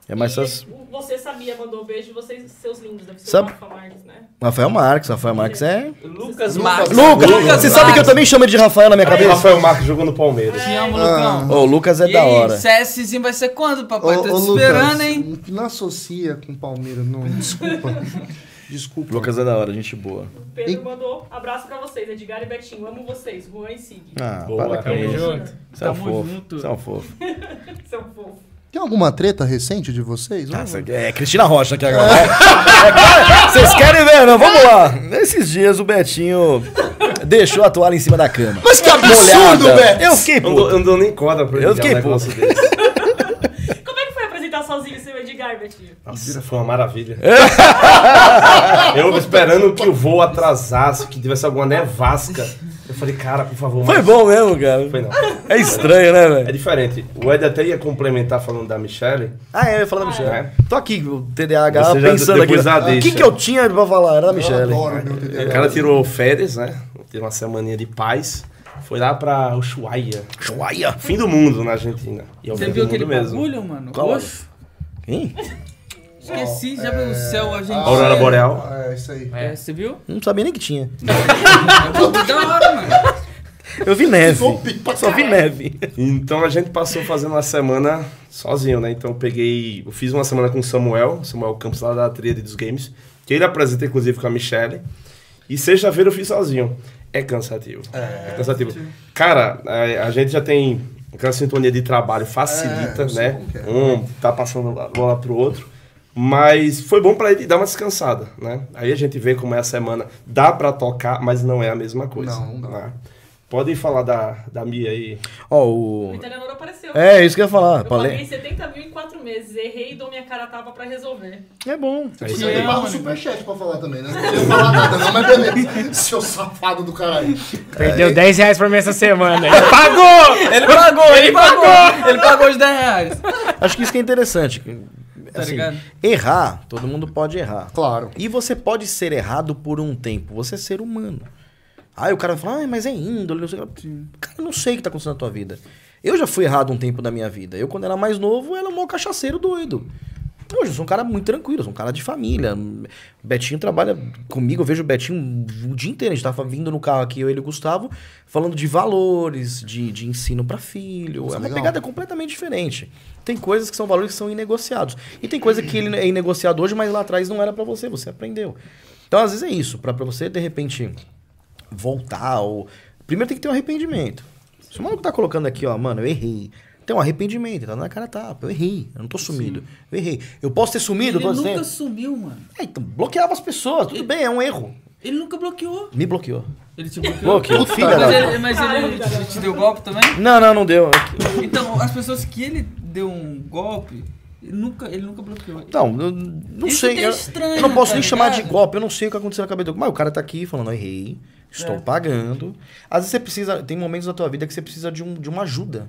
É mais essas... o Você sabia, mandou um beijo, vocês, seus lindos. Deve ser Sabe- o Rafa Marques, né? Rafael Marques, Rafael Marques é... Lucas Lucas. Marques. Lucas! Você sabe que eu também chamo ele de Rafael na minha cabeça? Rafael Marques jogou no Palmeiras. Te amo, Lucão. Ô, o Lucas é e da aí, hora. CSzinho vai ser quando, papai? Ô, Tô ô, Lucas, esperando, hein? Não associa com Palmeiras, não. Desculpa. Desculpa. Lucas é da hora, gente boa. Pedro E- mandou abraço pra vocês, Edgar e Betinho. Amo vocês, Juan e Sig. Ah, Boa, para com tamo junto. Você é um Tamo fofo. junto. Você é um fofo. Tem alguma treta recente de vocês? Ah, você- é Cristina Rocha aqui agora. É, é, Vocês querem ver, não? Vamos lá. Nesses dias o Betinho deixou a toalha em cima da cama. Mas que absurdo, velho! Eu fiquei puto. eu não dou nem corda pra ele Eu fiquei um negócio puto. Como é que foi apresentar sozinho o seu Edgar, Betinho? Nossa, foi uma maravilha. eu esperando que o voo atrasasse, que tivesse alguma nevasca. Eu falei, cara, por favor, Foi mas- bom mesmo, cara. Foi não. É estranho, né, É velho? diferente. O Ed até ia complementar falando da Michelle. Ah, é, eu ia falar da Michelle. é. Tô aqui, o TDAH, Você pensando aqui. depois a O que, que eu tinha pra falar? Era da Michelle. O cara tirou férias, né? Teve uma semaninha de paz. Foi lá pra Ushuaia. Chuaia. Fim do mundo na Argentina. E é Você viu aquele mesmo. bagulho, mano? Qual? Quem? Esqueci, já viu o céu argentino? Aurora Boreal. É, isso aí. É, você viu? Não sabia nem que tinha. É da hora, mano. Eu vi neve. Só vi neve. Então a gente passou fazendo uma semana sozinho, né? Então eu peguei. Eu fiz uma semana com o Samuel, Samuel Campos lá da Tríade dos Games, que ele apresenta inclusive com a Michelle. E sexta-feira eu fiz sozinho. É cansativo. É, cansativo. Cara, a, a gente já tem aquela sintonia de trabalho, facilita, É, né? é. Um tá passando lá pro outro. Mas foi bom pra ele dar uma descansada, né? Aí a gente vê como é a semana. Dá pra tocar, mas não é a mesma coisa. Não, não né? Pode falar da, da Mia aí. Ó, O o. Italiano apareceu. É, isso que eu ia falar. Eu Palê- paguei 70 mil em 4 meses. Errei e dou minha cara a tapa pra resolver. É bom. É Você aí. tem barra o superchat pra falar também, né? Não queria falar nada, não, mas beleza. Seu safado do caralho. Perdeu 10 reais pra mim essa semana. Ele pagou! Ele pagou, ele pagou! Ele pagou os 10 reais. Acho que isso que é interessante. Tá Assim, ligado? errar, todo mundo pode errar. Claro. E você pode ser errado por um tempo. Você é ser humano. Aí o cara fala, ah, mas é índole, não sei. Cara, eu não sei o que tá acontecendo na tua vida. Eu já fui errado um tempo da minha vida. Eu, quando era mais novo, era um cachaceiro doido. Hoje eu sou um cara muito tranquilo, eu sou um cara de família. Betinho trabalha comigo, eu vejo o Betinho o dia inteiro. A gente tava vindo no carro aqui, eu, ele e o Gustavo, falando de valores, de, de ensino para filho. Isso é é uma legal. pegada completamente diferente. Tem coisas que são valores que são inegociados. E tem coisa que ele é inegociado hoje, mas lá atrás não era para você, você aprendeu. Então, às vezes é isso, para você, de repente, voltar ou... Primeiro tem que ter um arrependimento. Se o maluco tá colocando aqui, ó, mano, eu errei. Tem um arrependimento, tá na cara tapa. Eu errei, eu não tô sumido. Eu errei. Eu posso ter sumido Ele nunca tempo? sumiu, mano. É, então, bloqueava as pessoas, tudo bem, é um erro. Ele nunca bloqueou. Me bloqueou. Ele te bloqueou. Bloqueou, filha Mas ele, mas ele, ele te deu golpe também? Não, não, não deu. Então, as pessoas que ele deu um golpe, ele nunca, ele nunca bloqueou. Não, eu não Isso sei. é eu, estranho, eu não posso tá nem chamar de ligado? golpe, eu não sei o que aconteceu na cabeça dele. Mas o cara tá aqui falando, eu errei, estou É. pagando. Às vezes você precisa, tem momentos da tua vida que você precisa de, um, de uma ajuda.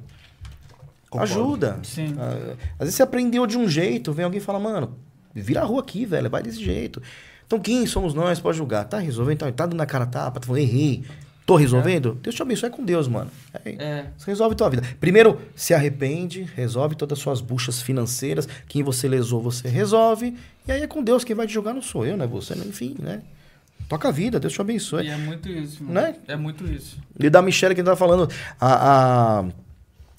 Concordo. Ajuda. Sim. Ah, às vezes você aprendeu de um jeito, vem alguém e fala, mano, vira a rua aqui, velho, vai desse jeito. Então quem somos nós pode julgar? Tá resolvendo, tá, tá dando na cara a tapa, tá falando, errei. Tô resolvendo? Deus te abençoe é com Deus, mano. É, É. Você resolve tua vida. Primeiro, se arrepende, resolve todas as suas buchas financeiras. Quem você lesou, você resolve. E aí é com Deus. Quem vai te julgar não sou eu, não é você. né? Enfim, né? Toca a vida, Deus te abençoe. E é muito isso, mano. Né? É muito isso. E da Michelle que a gente tava falando, a, a,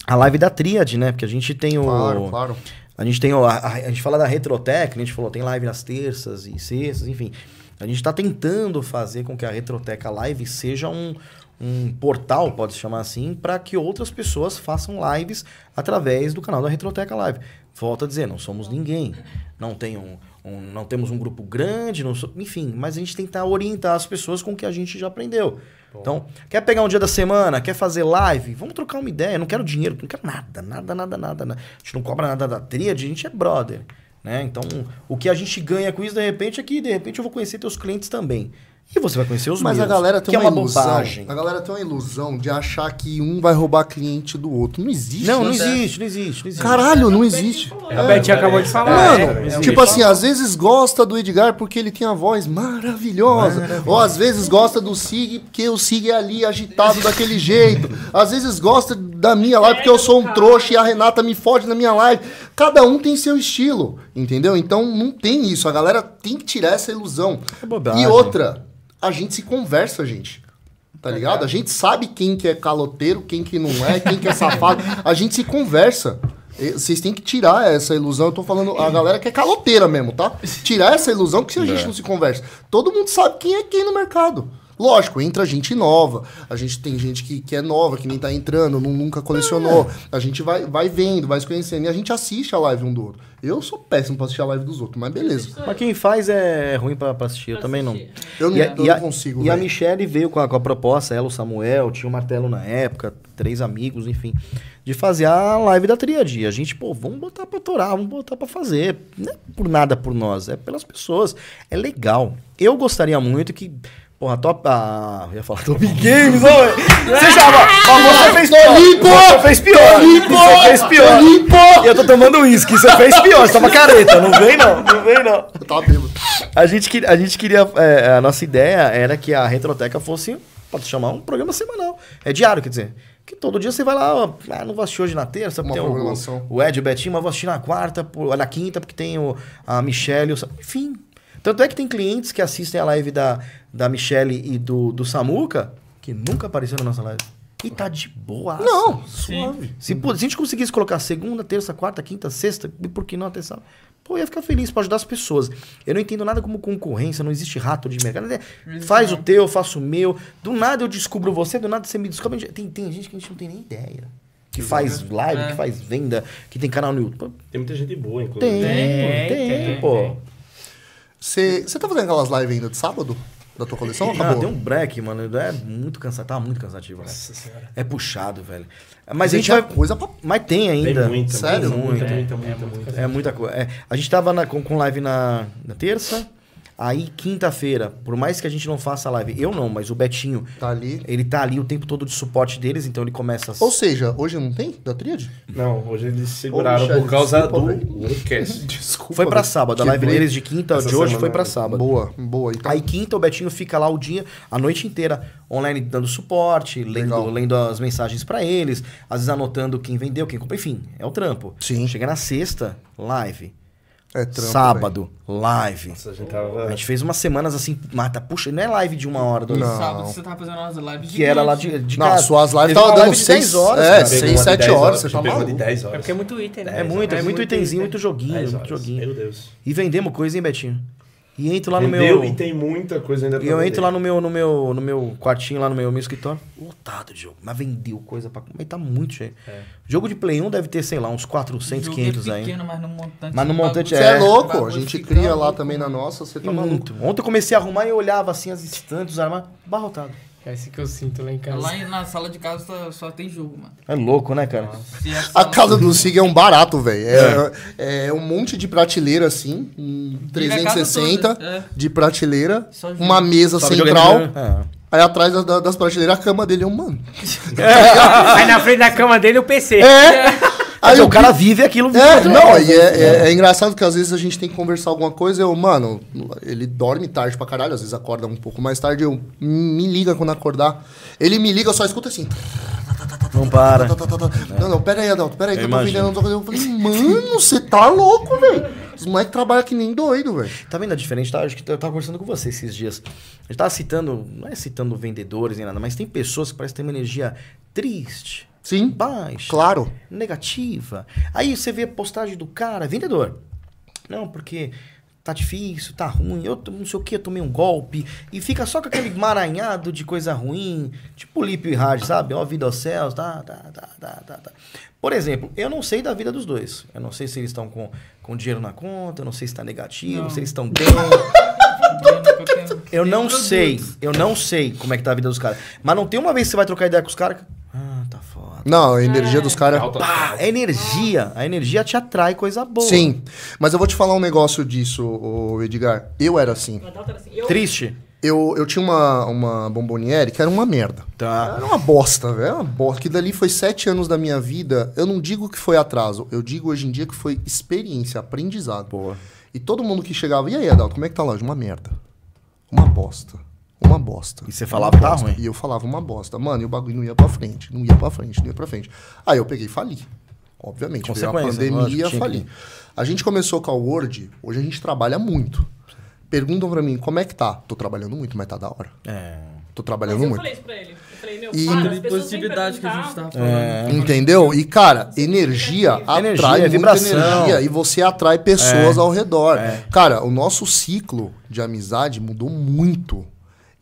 a live da Tríade, né? Porque a gente tem o. Claro, claro. A gente tem o, a, a, gente fala da Retrotec, a gente falou, tem live nas terças e sextas, enfim. A gente está tentando fazer com que a Retroteca Live seja um, um portal, pode se chamar assim, para que outras pessoas façam lives através do canal da Retroteca Live. Volto a dizer, não somos ninguém. Não, tem um, um- não temos um grupo grande, não so- enfim, mas a gente tentar orientar as pessoas com o que a gente já aprendeu. Então, quer pegar um dia da semana, quer fazer live, vamos trocar uma ideia. Não quero dinheiro, não quero nada, nada, nada, nada. né? A gente não cobra nada da tríade, a gente é brother. Né? Então, o que a gente ganha com isso, de repente, é que de repente eu vou conhecer teus clientes também. E você vai conhecer os Mas meus. a galera tem que uma, é uma ilusão. bobagem. A galera tem uma ilusão de achar que um vai roubar cliente do outro. Não existe. Não, não existe, não existe, não existe. Caralho, não existe. A Betinha acabou de falar. Mano, É, tipo assim, às vezes gosta do Edgar porque ele tem a voz maravilhosa. Ou às vezes gosta do Sig porque o Sig é ali agitado daquele jeito. Às vezes gosta da minha live porque eu sou um trouxa e a Renata me fode na minha live. Cada um tem seu estilo, entendeu? Então não tem isso. A galera tem que tirar essa ilusão. É bobagem. E outra, a gente se conversa, gente. Tá ligado? A gente sabe quem que é caloteiro, quem que não é, quem que é safado. A gente se conversa. E Vocês têm que tirar essa ilusão. Eu tô falando a galera que é caloteira mesmo, tá? Tirar essa ilusão que se a gente não se conversa. Todo mundo sabe quem é quem no mercado. Lógico, entra gente nova. A gente tem gente que, que é nova, que nem tá entrando, nu- nunca colecionou. A gente vai, vai vendo, vai se conhecendo. E a gente assiste a live um do outro. Eu sou péssimo pra assistir a live dos outros, mas beleza. Mas quem faz é ruim pra, pra assistir, eu também não. Eu não, E a, eu a- não consigo. e a velho. Michelle veio com a, com a proposta, ela, o Samuel, tinha o Martelo na época, três amigos, enfim, de fazer a live da Tríade. A gente, pô, vamos botar pra torar, vamos botar pra fazer. Não é por nada por nós, é pelas pessoas. É legal. Eu gostaria muito que. Porra, top. Ah, eu ia falar Top Games, ó, velho. Você já. Ó, você fez pior. Você fez pior. Você fez pior. E eu tô tomando uísque. Você fez pior. Você tava careta. Não vem, não. Não vem, não. Eu tava bêbado. A gente, que- a gente queria. é, a nossa ideia era que a Retroteca fosse, pode chamar, um programa semanal. É diário, quer dizer. Que todo dia você vai lá, ó, ah, não vou assistir hoje na terça, porque tem o, o Ed e o Betinho, mas vou assistir na quarta, por- na quinta, porque tem o, a Michelle, e o enfim. Tanto é que tem clientes que assistem a live da, da Michelle e do, do Samuca que nunca apareceram na nossa live. E tá de boa. Não, suave. Se, pô, se a gente conseguisse colocar segunda, terça, quarta, quinta, sexta, e por que não até sábado? Pô, eu ia ficar feliz pra ajudar as pessoas. Eu não entendo nada como concorrência, não existe rato de mercado. É, Faz o teu, eu faço o meu. Do nada eu descubro você, do nada você me descobre. Tem, tem gente que a gente não tem nem ideia. Que faz live, que faz venda, que tem canal no YouTube. Tem muita gente boa, inclusive. Tem, Tem, tem, tem, pô. tem. Você tá fazendo aquelas lives ainda de sábado? Da tua coleção? ou Ah, Acabou. deu um break, mano. É muito cansativo. Tava muito cansativo, velho. Nossa senhora. É puxado, velho. Mas a gente vai. coisa pra... Mas tem Tem ainda. muita, Sério? muita, Muito. muita, muita, muita, muita. É muita coisa. É, a gente tava na- com, com live na, na terça. Aí, quinta-feira, por mais que a gente não faça live, eu não, mas o Betinho, Tá ali. ele tá ali o tempo todo de suporte deles, então ele começa. Ou seja, hoje não tem da tríade? Não, hoje eles seguraram Michele, por causa desculpa, do Woodcast. Desculpa. Foi pra sábado. A live deles de quinta, Essa de hoje foi pra sábado. Boa, boa. Então, Aí quinta o Betinho fica lá o dia, a noite inteira, online dando suporte, lendo, lendo as mensagens pra eles, às vezes anotando quem vendeu, quem comprou, enfim, é o trampo. Sim. Chega na sexta, live. É trampo, Sábado, live. Nossa, a gente tava... A gente fez umas semanas assim, mata, puxa, não é live de uma hora, dois. Não. Sábado você tava fazendo umas lives Que era lá de, de Não, casa. suas lives tava dando live de 10 seis- horas, é, cara. seis, Pegou uma de sete 10 horas, você tá uma de maluco. 10 É horas. porque é muito item, né? É muito, é muito itemzinho, muito joguinho, 10 muito joguinho. Meu Deus. E vendemos coisa, hein, Betinho? E entro lá no meu. e tem muita coisa ainda pra E eu vender. entro lá no meu, no meu, no meu quartinho, lá no meu, meu escritório, lotado de jogo. Mas vendeu coisa pra. Mas tá muito cheio. Jogo de Play 1 deve ter, sei lá, uns 400, 500 aí. pequeno, mas no montante. Mas no o montante bagulho- Você é É, louco, a gente cria lá também na nossa, você E tá maluco. muito. Ontem eu comecei a arrumar e eu olhava assim as estantes, os armários, barrotado. É assim que eu sinto lá em casa. Lá na sala de casa só, só tem jogo, mano. É louco, né, cara? Se A casa do Sig é um barato, velho. É, é um monte de prateleira assim, um Vira a casa 360 toda, é. de prateleira, uma mesa Só central. né? Aí atrás da- da- das prateleiras a cama dele é um mano. Aí na frente da cama dele o PC. É! Aí o o cara vive aquilo. É, 24 não, e é, né? é- é engraçado que às vezes a gente tem que conversar alguma coisa, eu, mano, ele dorme tarde pra caralho, às vezes acorda um pouco mais tarde, eu me liga quando acordar. Ele me liga, eu só escuta assim. Não para. Não, não, pera aí, Adalto, pera aí, que Eu tô vendendo. Eu falei, mano, você tá louco, velho. Os moleques trabalham que nem doido, velho. Tá vendo a diferença? Tá, acho que eu tava conversando com você esses dias. A gente tava citando, não é citando vendedores nem nada, mas tem pessoas que parecem ter uma energia triste, Sim, baixa, claro. negativa. Aí você vê a postagem do cara, vendedor. Não, porque tá difícil, tá ruim, eu não sei o que, eu tomei um golpe, e fica só com aquele emaranhado de coisa ruim, tipo Lipe e Hard, sabe? Ó, vida aos céus, tá, tá, tá, tá, tá, tá. Por exemplo, eu não sei da vida dos dois. Eu não sei se eles estão com, com dinheiro na conta, eu não sei se tá negativo, Não. se eles estão bem. Eu não sei, eu não sei como é que tá a vida dos caras. Mas não tem uma vez que você vai trocar ideia com os caras. Tá foda. Não, a energia dos caras. É energia. A energia te atrai coisa boa. Sim, mas eu vou te falar um negócio disso, Edgar. Eu era assim. Era assim. Eu, Triste. Eu, eu tinha uma, uma bomboniere que era uma merda. Tá. Era uma bosta, velho. Era uma bosta. Que dali foi sete anos da minha vida. Eu não digo que foi atraso. Eu digo hoje em dia que foi experiência, aprendizado. Boa. E todo mundo que chegava, e aí, Adalto, como é que tá a loja? Uma merda. Uma bosta. Uma bosta. E você falava, tá bosta. ruim. E eu falava uma bosta. Mano, e o bagulho não ia pra frente. Não ia pra frente, não ia pra frente. Aí eu peguei e fali. Obviamente. Veio a pandemia, fali. que- A gente começou com a Word, hoje a gente trabalha muito. Perguntam pra mim, como é que tá? Tô trabalhando muito, mas tá da hora. É. Tô mas trabalhando eu muito. falei isso pra ele. Eu falei, meu, E- para, as positividade que a gente tava falando. Entendeu? E, cara, energia atrai Energia, muita vibração. energia e você atrai pessoas É. ao redor. É. Cara, o nosso ciclo de amizade mudou muito.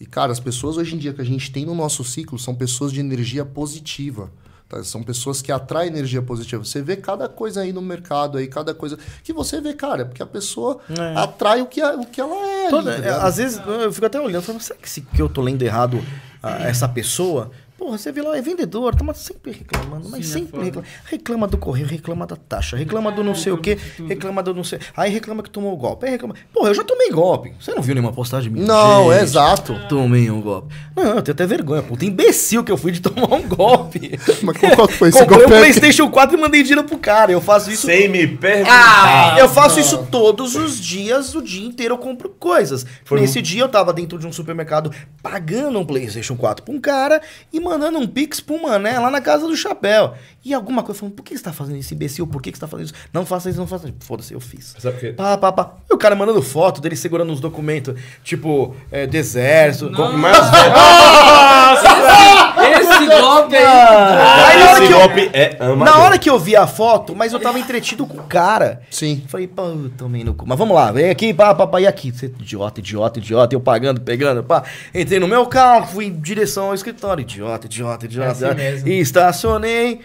E, cara, as pessoas hoje em dia que a gente tem no nosso ciclo são pessoas de energia positiva. tá? São pessoas que atraem energia positiva. Você vê cada coisa aí no mercado, aí, cada coisa que você vê, cara, porque a pessoa É. atrai o que, a- o que ela é. ali, Toda- tá é, às vezes eu fico até olhando, falando, será que, esse- que eu tô lendo errado ah, essa pessoa? Porra, você vê lá, é vendedor, tá sempre reclamando, mas Sim, é sempre foda. reclama. Reclama do correio, reclama da taxa, reclama do não sei o quê, reclama do não sei. Aí reclama que tomou golpe. Aí reclama. Porra, eu já tomei golpe. Você não viu nenhuma postagem minha? Não, Gente, exato. Tomei um golpe. Não, eu tenho até vergonha, puta imbecil que eu fui de tomar um golpe. Mas qual, que foi esse Comprei um golpe? PlayStation 4 e mandei dinheiro pro cara. Eu faço isso Sem me perguntar. ah, eu faço isso todos os dias, o dia inteiro eu compro coisas. Nesse dia eu tava dentro de um supermercado pagando um PlayStation 4 pra um cara e mandando um Pix pro mané lá na casa do chapéu. E alguma coisa falando, por que você tá fazendo isso, imbecil? Por que você tá fazendo isso? Não faça isso, não faça isso. Foda-se, eu fiz. Sabe por quê? Pá, pá, pá. E o cara mandando foto dele segurando uns documentos, tipo, é, do exército. com- Mas, Esse golpe aí. Aí na hora esse que eu- golpe é amador. Na hora que eu vi a foto, mas eu tava entretido com o cara. Sim. Falei, pô, eu tomei no cu. Mas vamos lá, vem aqui, pá, pá, pá, e aqui. Você, idiota, idiota, idiota. Eu pagando, pegando, pá. Entrei no meu carro, fui em direção ao escritório. Idiota, idiota, idiota. assim mesmo. E estacionei.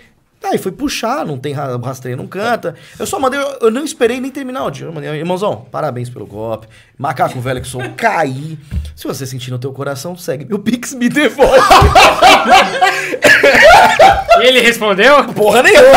Aí fui puxar, não tem ra- rastreio, não canta. Eu só mandei, eu, eu não esperei nem terminar o dia. Eu mandei, irmãozão, parabéns pelo golpe. Macaco velho que sou, caí. Se você sentir no teu coração, segue. Meu Pix me devolve. Ele respondeu? Porra nenhuma.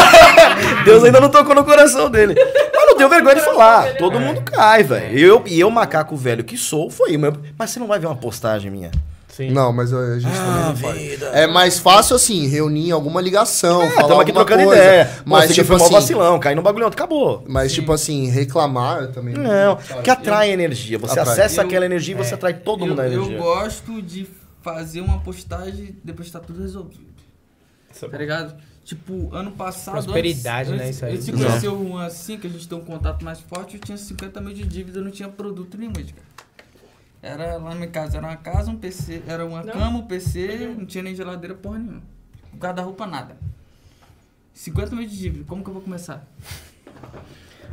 Deus ainda não tocou no coração dele. Mas não deu vergonha de falar. Todo mundo cai, velho. Eu, e eu, macaco velho que sou, foi. Mas você não vai ver uma postagem minha. Sim. Não, mas a gente Ah, também não faz. vida. É mais fácil assim, reunir alguma ligação, falar Estamos aqui trocando coisa. ideia. Mas Mas tipo foi assim, vacilão, caí no bagulho, acabou. mas tipo assim, reclamar eu também Não, sabe? que atrai energia. Você Atrai. acessa Eu- aquela energia e você atrai todo mundo eu, da eu energia. gosto de fazer uma postagem depois tá tudo resolvido. Tá ligado? Tipo, ano passado. Prosperidade, antes, né, isso aí. De Exato. conhecer um assim, que a gente tem um contato mais forte, eu tinha 50 mil de dívida, eu não tinha produto nenhum, cara. Era lá na minha casa, era uma casa, um PC, era uma Não? cama, um PC, não tinha nem geladeira, porra nenhuma. Guarda-roupa, nada. 50 mil de dívida, como que eu vou começar?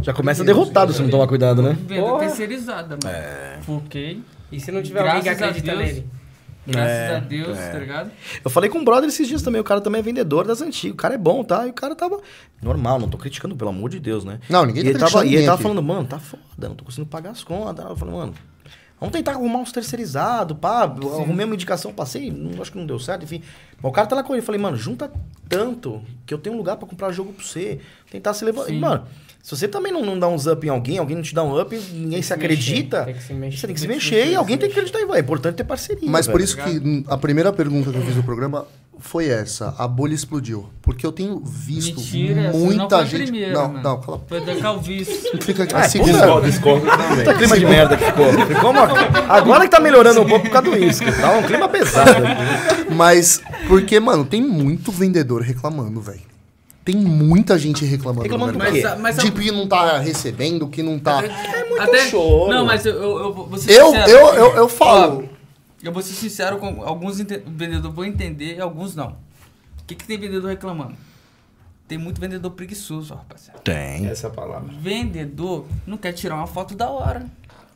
Já começa derrotado se não tomar cuidado, né? Venda Porra. terceirizada, mano. Foquei. E se não tiver alguém que Graças a acredita Deus. nele? Graças É, a Deus, é. tá ligado? Eu falei com um brother esses dias também, o cara também é vendedor das antigas. O cara é bom, tá? E o cara tava. Normal, não tô criticando, pelo amor de Deus, né? Não, ninguém e tá ele tava, E ele tava aqui. falando, mano, tá foda, não tô conseguindo pagar as contas. Eu falei, mano, vamos tentar arrumar uns terceirizados, pá. Eu Arrumei uma indicação, passei, não, acho que não deu certo, enfim. Mas o cara tá lá com ele. Eu falei, mano, junta tanto que eu tenho um lugar pra comprar jogo pra você. Tentar se levar. E, Sim. mano, se você também não, não dá uns up em alguém, alguém não te dá um up, ninguém se se acredita. tem que se mexer. Você tem que se Tem que se mexer e alguém tem que acreditar em você. É importante ter parceria. Mas por velho. isso que a primeira pergunta que eu fiz no programa foi essa: a bolha explodiu. Porque eu tenho visto Mentira, muita não foi a gente. primeira, não, mano. não, cala Foi da calvície. Fica aqui. Ah, a segunda. Discordo, discordo também. Puta clima de merda que ficou. Ficou uma... Agora que tá melhorando um pouco por causa do uísque. Tá um clima pesado. Mas, porque, mano, tem muito vendedor reclamando, velho. Tem muita gente reclamando. Reclamando quê? Mas, mas De que não tá recebendo, que não tá. Até, choro. Não, mas eu, eu, eu vou ser Eu, sincero. eu, eu, eu falo. Eu vou ser sincero com alguns vendedores vão entender, alguns não. O que, que tem vendedor reclamando? Tem muito vendedor preguiçoso, ó, rapaziada. Tem. Essa é palavra. Vendedor não quer tirar uma foto da hora.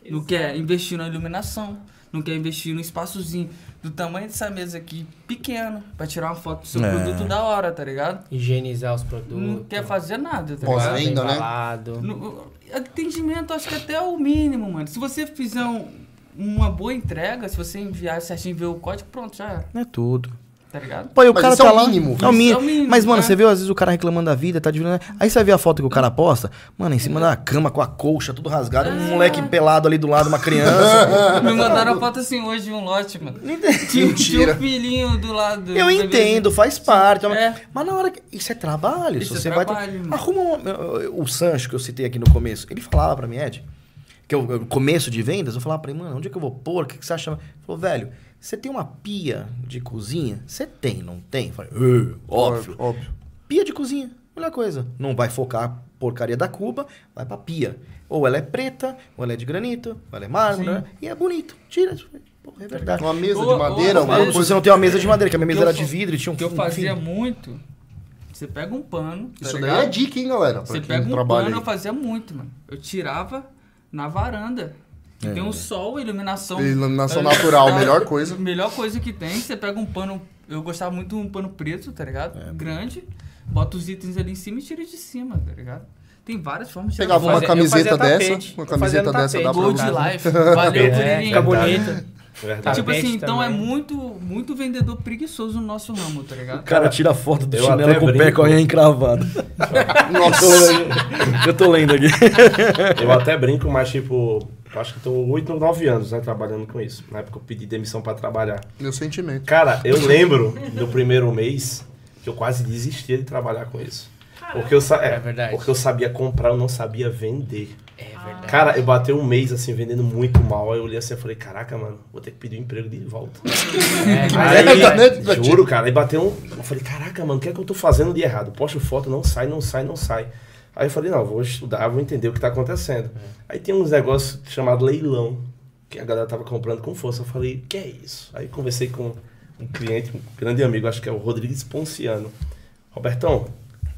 Não quer investir na iluminação. Não quer investir no espaçozinho do tamanho dessa mesa aqui, pequeno, pra tirar uma foto do seu É. produto da hora, tá ligado? Higienizar os produtos. Não quer fazer nada, tá Pós- ligado? Ainda, né? embalado. No- atendimento, acho que até é o mínimo, mano. Se você fizer um- uma boa entrega, se você enviar certinho ver o código, pronto, já era, Não é tudo. tá ligado? Pô, e o Mas cara isso é tá o lá. mínimo. É o Isso é o mínimo, Mas, mano, né? você viu às vezes o cara reclamando da vida, tá dividindo. Aí você vê a foto que o cara posta, mano, em cima da cama com a colcha, tudo rasgado, um moleque pelado ali do lado, uma criança. Me mandaram a foto assim hoje de um lote, mano. Tinha, tinha um filhinho do lado. Eu do entendo, faz parte. É. Mas na hora que. Isso é trabalho. Isso se é você trabalho, vai. mano. Arruma um- o Sancho que eu citei aqui no começo. Ele falava pra mim, Ed, que eu, começo de vendas, eu falava pra ele, mano, onde é que eu vou pôr? O que, que você acha? Ele falou, velho, você tem uma pia de cozinha? Você tem, não tem? Eu falei, "É, óbvio. Óbvio. Pia de cozinha, melhor coisa. Não vai focar a porcaria da cuba, vai pra pia. Ou ela é preta, ou ela é de granito, ou ela é mármore, né? e é bonito. Tira. Pô, é verdade. Uma mesa de madeira, Se coisa. você não tem uma mesa de madeira, que a minha mesa era de vidro e tinha um O que eu fazia muito, você pega um pano, tá Isso daí é dica, hein, galera? Você pega um pano, aí. eu fazia muito, mano. Eu tirava na varanda. Que É. tem um sol, iluminação. Iluminação natural, tá- melhor coisa. Melhor coisa que tem. Você pega um pano. Eu gostava muito de um pano preto, tá ligado? É. Grande. Bota os itens ali em cima e tira de cima, tá ligado? Tem várias formas de tirar Pegava uma foto. fazia- eu camiseta dessa, tapete. uma camiseta dessa dá pra Gold. Life. Valeu, É, Curirim. Verdade. Tipo assim, então é também. muito, muito vendedor preguiçoso no nosso ramo, tá O ligado? cara tira foto do Eu chinelo com o pé com a unha encravada. Nossa. Eu tô lendo aqui. Eu até brinco, mas tipo, eu acho que tô 8 ou 9 anos, né, trabalhando com isso. Na época eu pedi demissão pra trabalhar. Meu sentimento. Cara, eu lembro no primeiro mês que eu quase desistia de trabalhar com isso. Porque eu, sa- é, É verdade. porque eu sabia comprar, eu não sabia vender. É verdade. Cara, eu batei um mês assim, vendendo muito mal. Aí eu olhei assim e falei, caraca, mano, vou ter que pedir um emprego de volta. É, Aí, verdade, né, juro, cara, aí bateu um. Eu falei, caraca, mano, o que é que eu tô fazendo de errado? Posto foto, não sai, não sai, não sai. Aí eu falei, não, vou estudar, vou entender o que tá acontecendo. Aí tem uns negócios chamado leilão, que a galera tava comprando com força. Eu falei, que é isso? Aí conversei com um cliente, um grande amigo, acho que é o Rodrigues Ponciano. Robertão,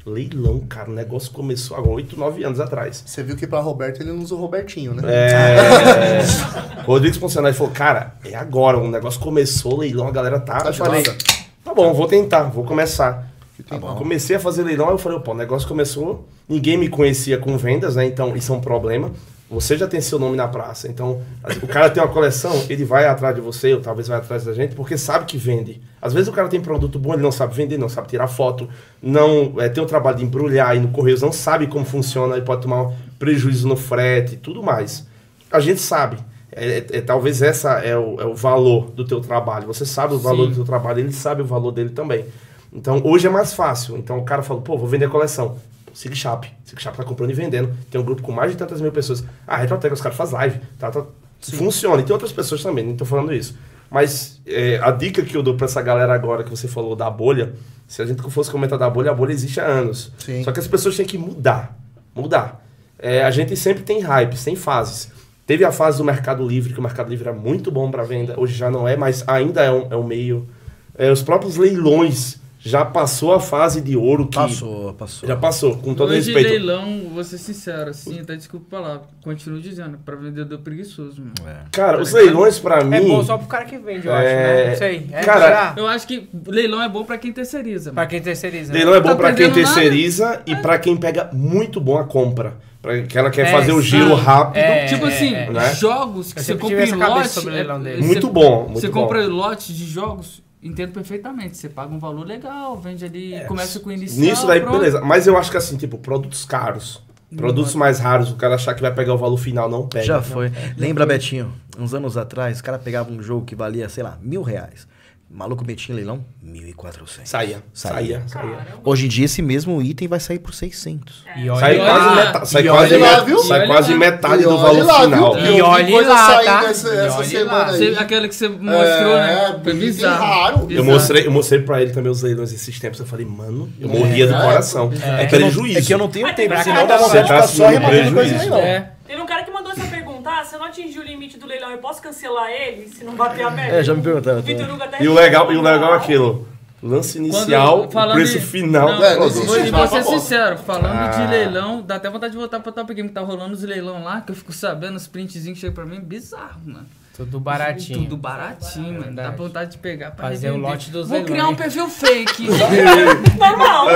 leilão, cara, o negócio começou há 8, 9 anos atrás. Você viu que pra Roberto ele não usa o Robertinho, né? É. Rodrigues aí falou, cara, é agora, o negócio começou, leilão, a galera tá. Tá eu falei, tá bom, vou tentar, vou começar. Tá bom. Comecei a fazer leilão, aí eu falei, pô, o negócio começou, ninguém me conhecia com vendas, né? Então isso é um problema. Você já tem seu nome na praça, então o cara tem uma coleção, ele vai atrás de você, ou talvez vai atrás da gente, porque sabe que vende. Às vezes o cara tem produto bom, ele não sabe vender, não sabe tirar foto, não é, tem o trabalho de embrulhar aí no Correios, não sabe como funciona, ele pode tomar um prejuízo no frete e tudo mais. A gente sabe. É, é- é- talvez essa é o, é o valor do teu trabalho. Você sabe o valor Sim. do teu trabalho, ele sabe o valor dele também. Então, hoje é mais fácil. Então, o cara falou, pô, vou vender coleção. Sig Shop. Sig Shop tá comprando e vendendo. Tem um grupo com mais de tantas mil pessoas. Ah, Retroteca, os caras fazem live. Tá, tá, funciona. E tem outras pessoas também, nem tô falando isso. Mas é, a dica que eu dou pra essa galera agora que você falou da bolha, se a gente fosse comentar da bolha, a bolha existe há anos. Sim. Só que as pessoas têm que mudar. Mudar. É, a gente sempre tem hypes, tem fases. Teve a fase do Mercado Livre, que o Mercado Livre era muito bom para venda. Hoje já não é, mas ainda é um, é um meio. É, os próprios leilões já passou a fase de ouro que. Passou, passou. Já passou, com todo Hoje, respeito. leilão, vou ser sincero, assim, até desculpa a palavra, continuo dizendo, pra vendedor preguiçoso, mano. Cara, os leilões para mim. É bom só pro cara que vende, eu acho, É, né? Isso aí. É, cara. Eu acho que leilão é bom pra quem terceiriza. Pra quem terceiriza. né? Leilão é bom Tá para quem perdendo nada. terceiriza e para quem pega muito bom a compra. Pra que ela quer É, fazer o sim. giro rápido. É, tipo assim, é. né? jogos que você compra em lote... sobre o leilão dele. você- Muito bom, muito Você bom. compra lote de jogos, entendo perfeitamente. Você paga um valor legal, vende ali, começa com o inicial, Nisso daí, pronto. beleza. Mas eu acho que assim, tipo, produtos caros. Produtos mais raros, o cara achar que vai pegar o valor final, não pega. Já foi. Lembra, Betinho? Uns anos atrás, o cara pegava um jogo que valia, sei lá, mil reais. Maluco metia em leilão, 1.400. Saía, Saía. saía, saía. Hoje em dia, esse mesmo item vai sair por 600. E olha Sai olha quase, meta- sai quase, olha lá, met- sai olha quase metade do olha valor lá, final. viu? E olhe coisa lá, tá? essa, E essa semana lá. Aí. aquela que você mostrou, né? Foi bem bizarro. raro. Eu Bizarro. mostrei, eu mostrei pra ele também os leilões esses tempos. Eu falei, mano, eu morria do É, coração. É, É que, eu não, prejuízo. é que eu não tenho tempo, tem senão cada vontade de um. ficar Você só tá rematando coisa aí, prejuízo. não. É. Teve um cara que mandou essa perguntar, se eu não atingir o limite do leilão, eu posso cancelar ele se não bater a meta? É, já me perguntaram O Vitor Hugo até E o legal, e o legal é aquilo. lance inicial, Quando- o preço de- final Não, do É, produto. Vou, ser pra sincero, falando Ah. de leilão, dá até vontade de voltar pro Top Game, que tá rolando os leilão lá, que eu fico sabendo, os printzinhos que chegam pra mim, bizarro, mano. Tudo baratinho. Tudo baratinho, mano. Dá vontade de pegar pra Fazer o revender. lote dos Vou criar um perfil fake. Normal.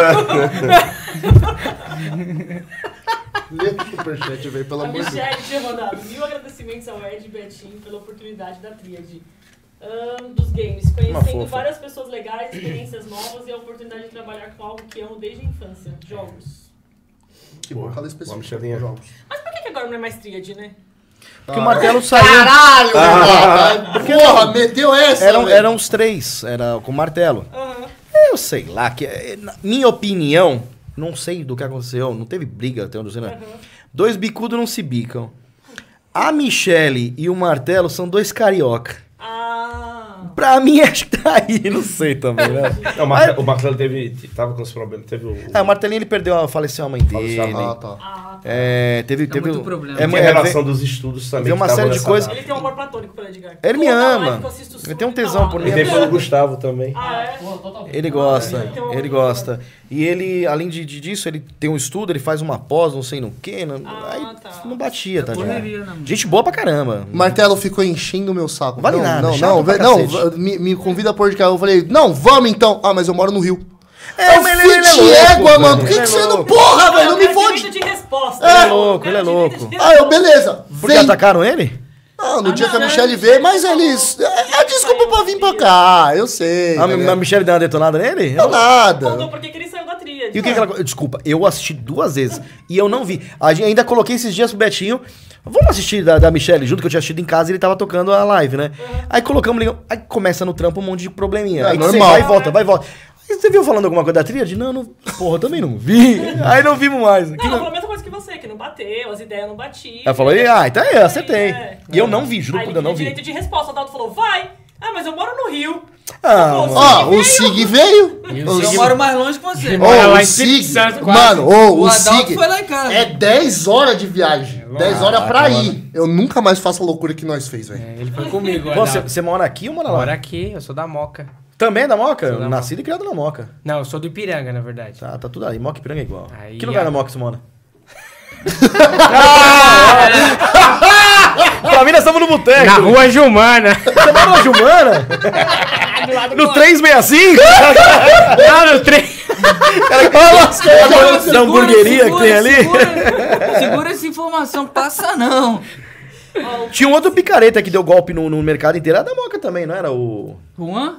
Lê o superchat, velho, pelo A amor de Deus. Michelle tinha mandado mil agradecimentos ao Ed e Betinho pela oportunidade da tríade. ahn, dos games, conhecendo várias pessoas legais, experiências novas e a oportunidade de trabalhar com algo que amo desde a infância, jogos. Que bom, cada Uma específico. Jogos. Mas por que, que agora não é mais tríade, né? Porque o martelo saiu. Caralho, Renata! Porra, meteu essa, Eram, eram os três, era com martelo. Aham. Eu sei lá, que é, na minha opinião, não sei do que aconteceu, não teve briga até onde eu sei, né? Dois bicudos não se bicam. A Michele e o Martelo são dois carioca. Ah. Pra mim, acho que tá aí, não sei também, né? Não, o Marcelo, o Marcelo teve, tava com os problemas. Teve o. É, o Martelinho, ele perdeu, faleceu a mãe dele. Faleceu a Ah, tá. Ah, tá. É, teve, Tá teve muito problema. É, é, relação dos estudos também. vê uma série de nessa coisas- data. Ele tem um amor platônico pelo Edgar. Ele me Toda ama. live que eu assisto Ele tem um tesão tá por mim. E tem pelo Gustavo também. Ah, é? Ele gosta, Ele tem gosta. E ele, além de, de- disso, ele tem um estudo, ele faz uma pós, não sei no quê. Não, Ah, aí tá. não batia, tá ligado? Correria, né, mano? Gente boa pra caramba. Martelo ficou enchendo o meu saco. Vale não, nada, Não, chato não, pra não, cacete. Me, me convida pra de carro. Eu falei, não, vamos então. Ah, mas eu moro no Rio. É, eu fui ele- ele é de louco, égua, mano. Por que, que é você não. Porra, velho, não Eu me fode. de resposta. Ele é Eu louco, ele é louco. Ah, eu, beleza. Porque Vem. atacaram ele? Não, no dia que a Michelle veio, mas eles. É, é desculpa pra vir pra cá, eu sei. A, né? a Michelle deu uma detonada nele? Não, nada. Contou porque que ele saiu E o que, que ela. Desculpa, eu assisti duas vezes e eu não vi. A gente ainda coloquei esses dias pro Betinho. Vamos assistir da, da Michelle junto, que eu tinha assistido em casa e ele tava tocando a live, né? Aí colocamos, ligamos. Aí começa no trampo um monte de probleminha. É, aí você normal. vai e volta, vai e volta. Aí você viu falando alguma coisa da tríade? Não, não. Porra, eu também não vi. Aí não vimos mais. Não, Que- ela falou a mesma coisa que você, que não bateu, as ideias não batiam. Ela falou, e, ah, então é, acertei. É. E eu não vi, juro Aí por Deus, não tinha vi. direito de resposta. O Adalto falou, vai. Ah, mas eu moro no Rio. Ah, Pô. Ó, o Sig veio. E O Eu Sig- moro mais longe que você. Ô, mora lá o Espírito Sig, Santo, quase. mano, ô, O o Adalto Sig foi lá em casa. é 10 horas de viagem. 10 horas pra Caraca, ir. Eu nunca mais faço a loucura que nós fez, velho. É, ele foi comigo. Pô, Você Adalto. você mora aqui ou mora lá? Mora aqui, eu sou da Moca. Também é da Moca? Da Nascido e criado na Moca. Não, eu sou do Ipiranga, na verdade. Tá, tá tudo aí. Moca e Piranga é igual. Aí, que lugar a- da Moca você mora? pra mim, nós estamos no boteco. Na rua Gilmana. Você mora na Jumana? no 365? Não, no trem. Cara, da hamburgueria que segura, tem ali? Segura, segura essa informação, passa não. Tinha um outro picareta que deu golpe no, no mercado inteiro. Era da Moca também, não era o... Juan?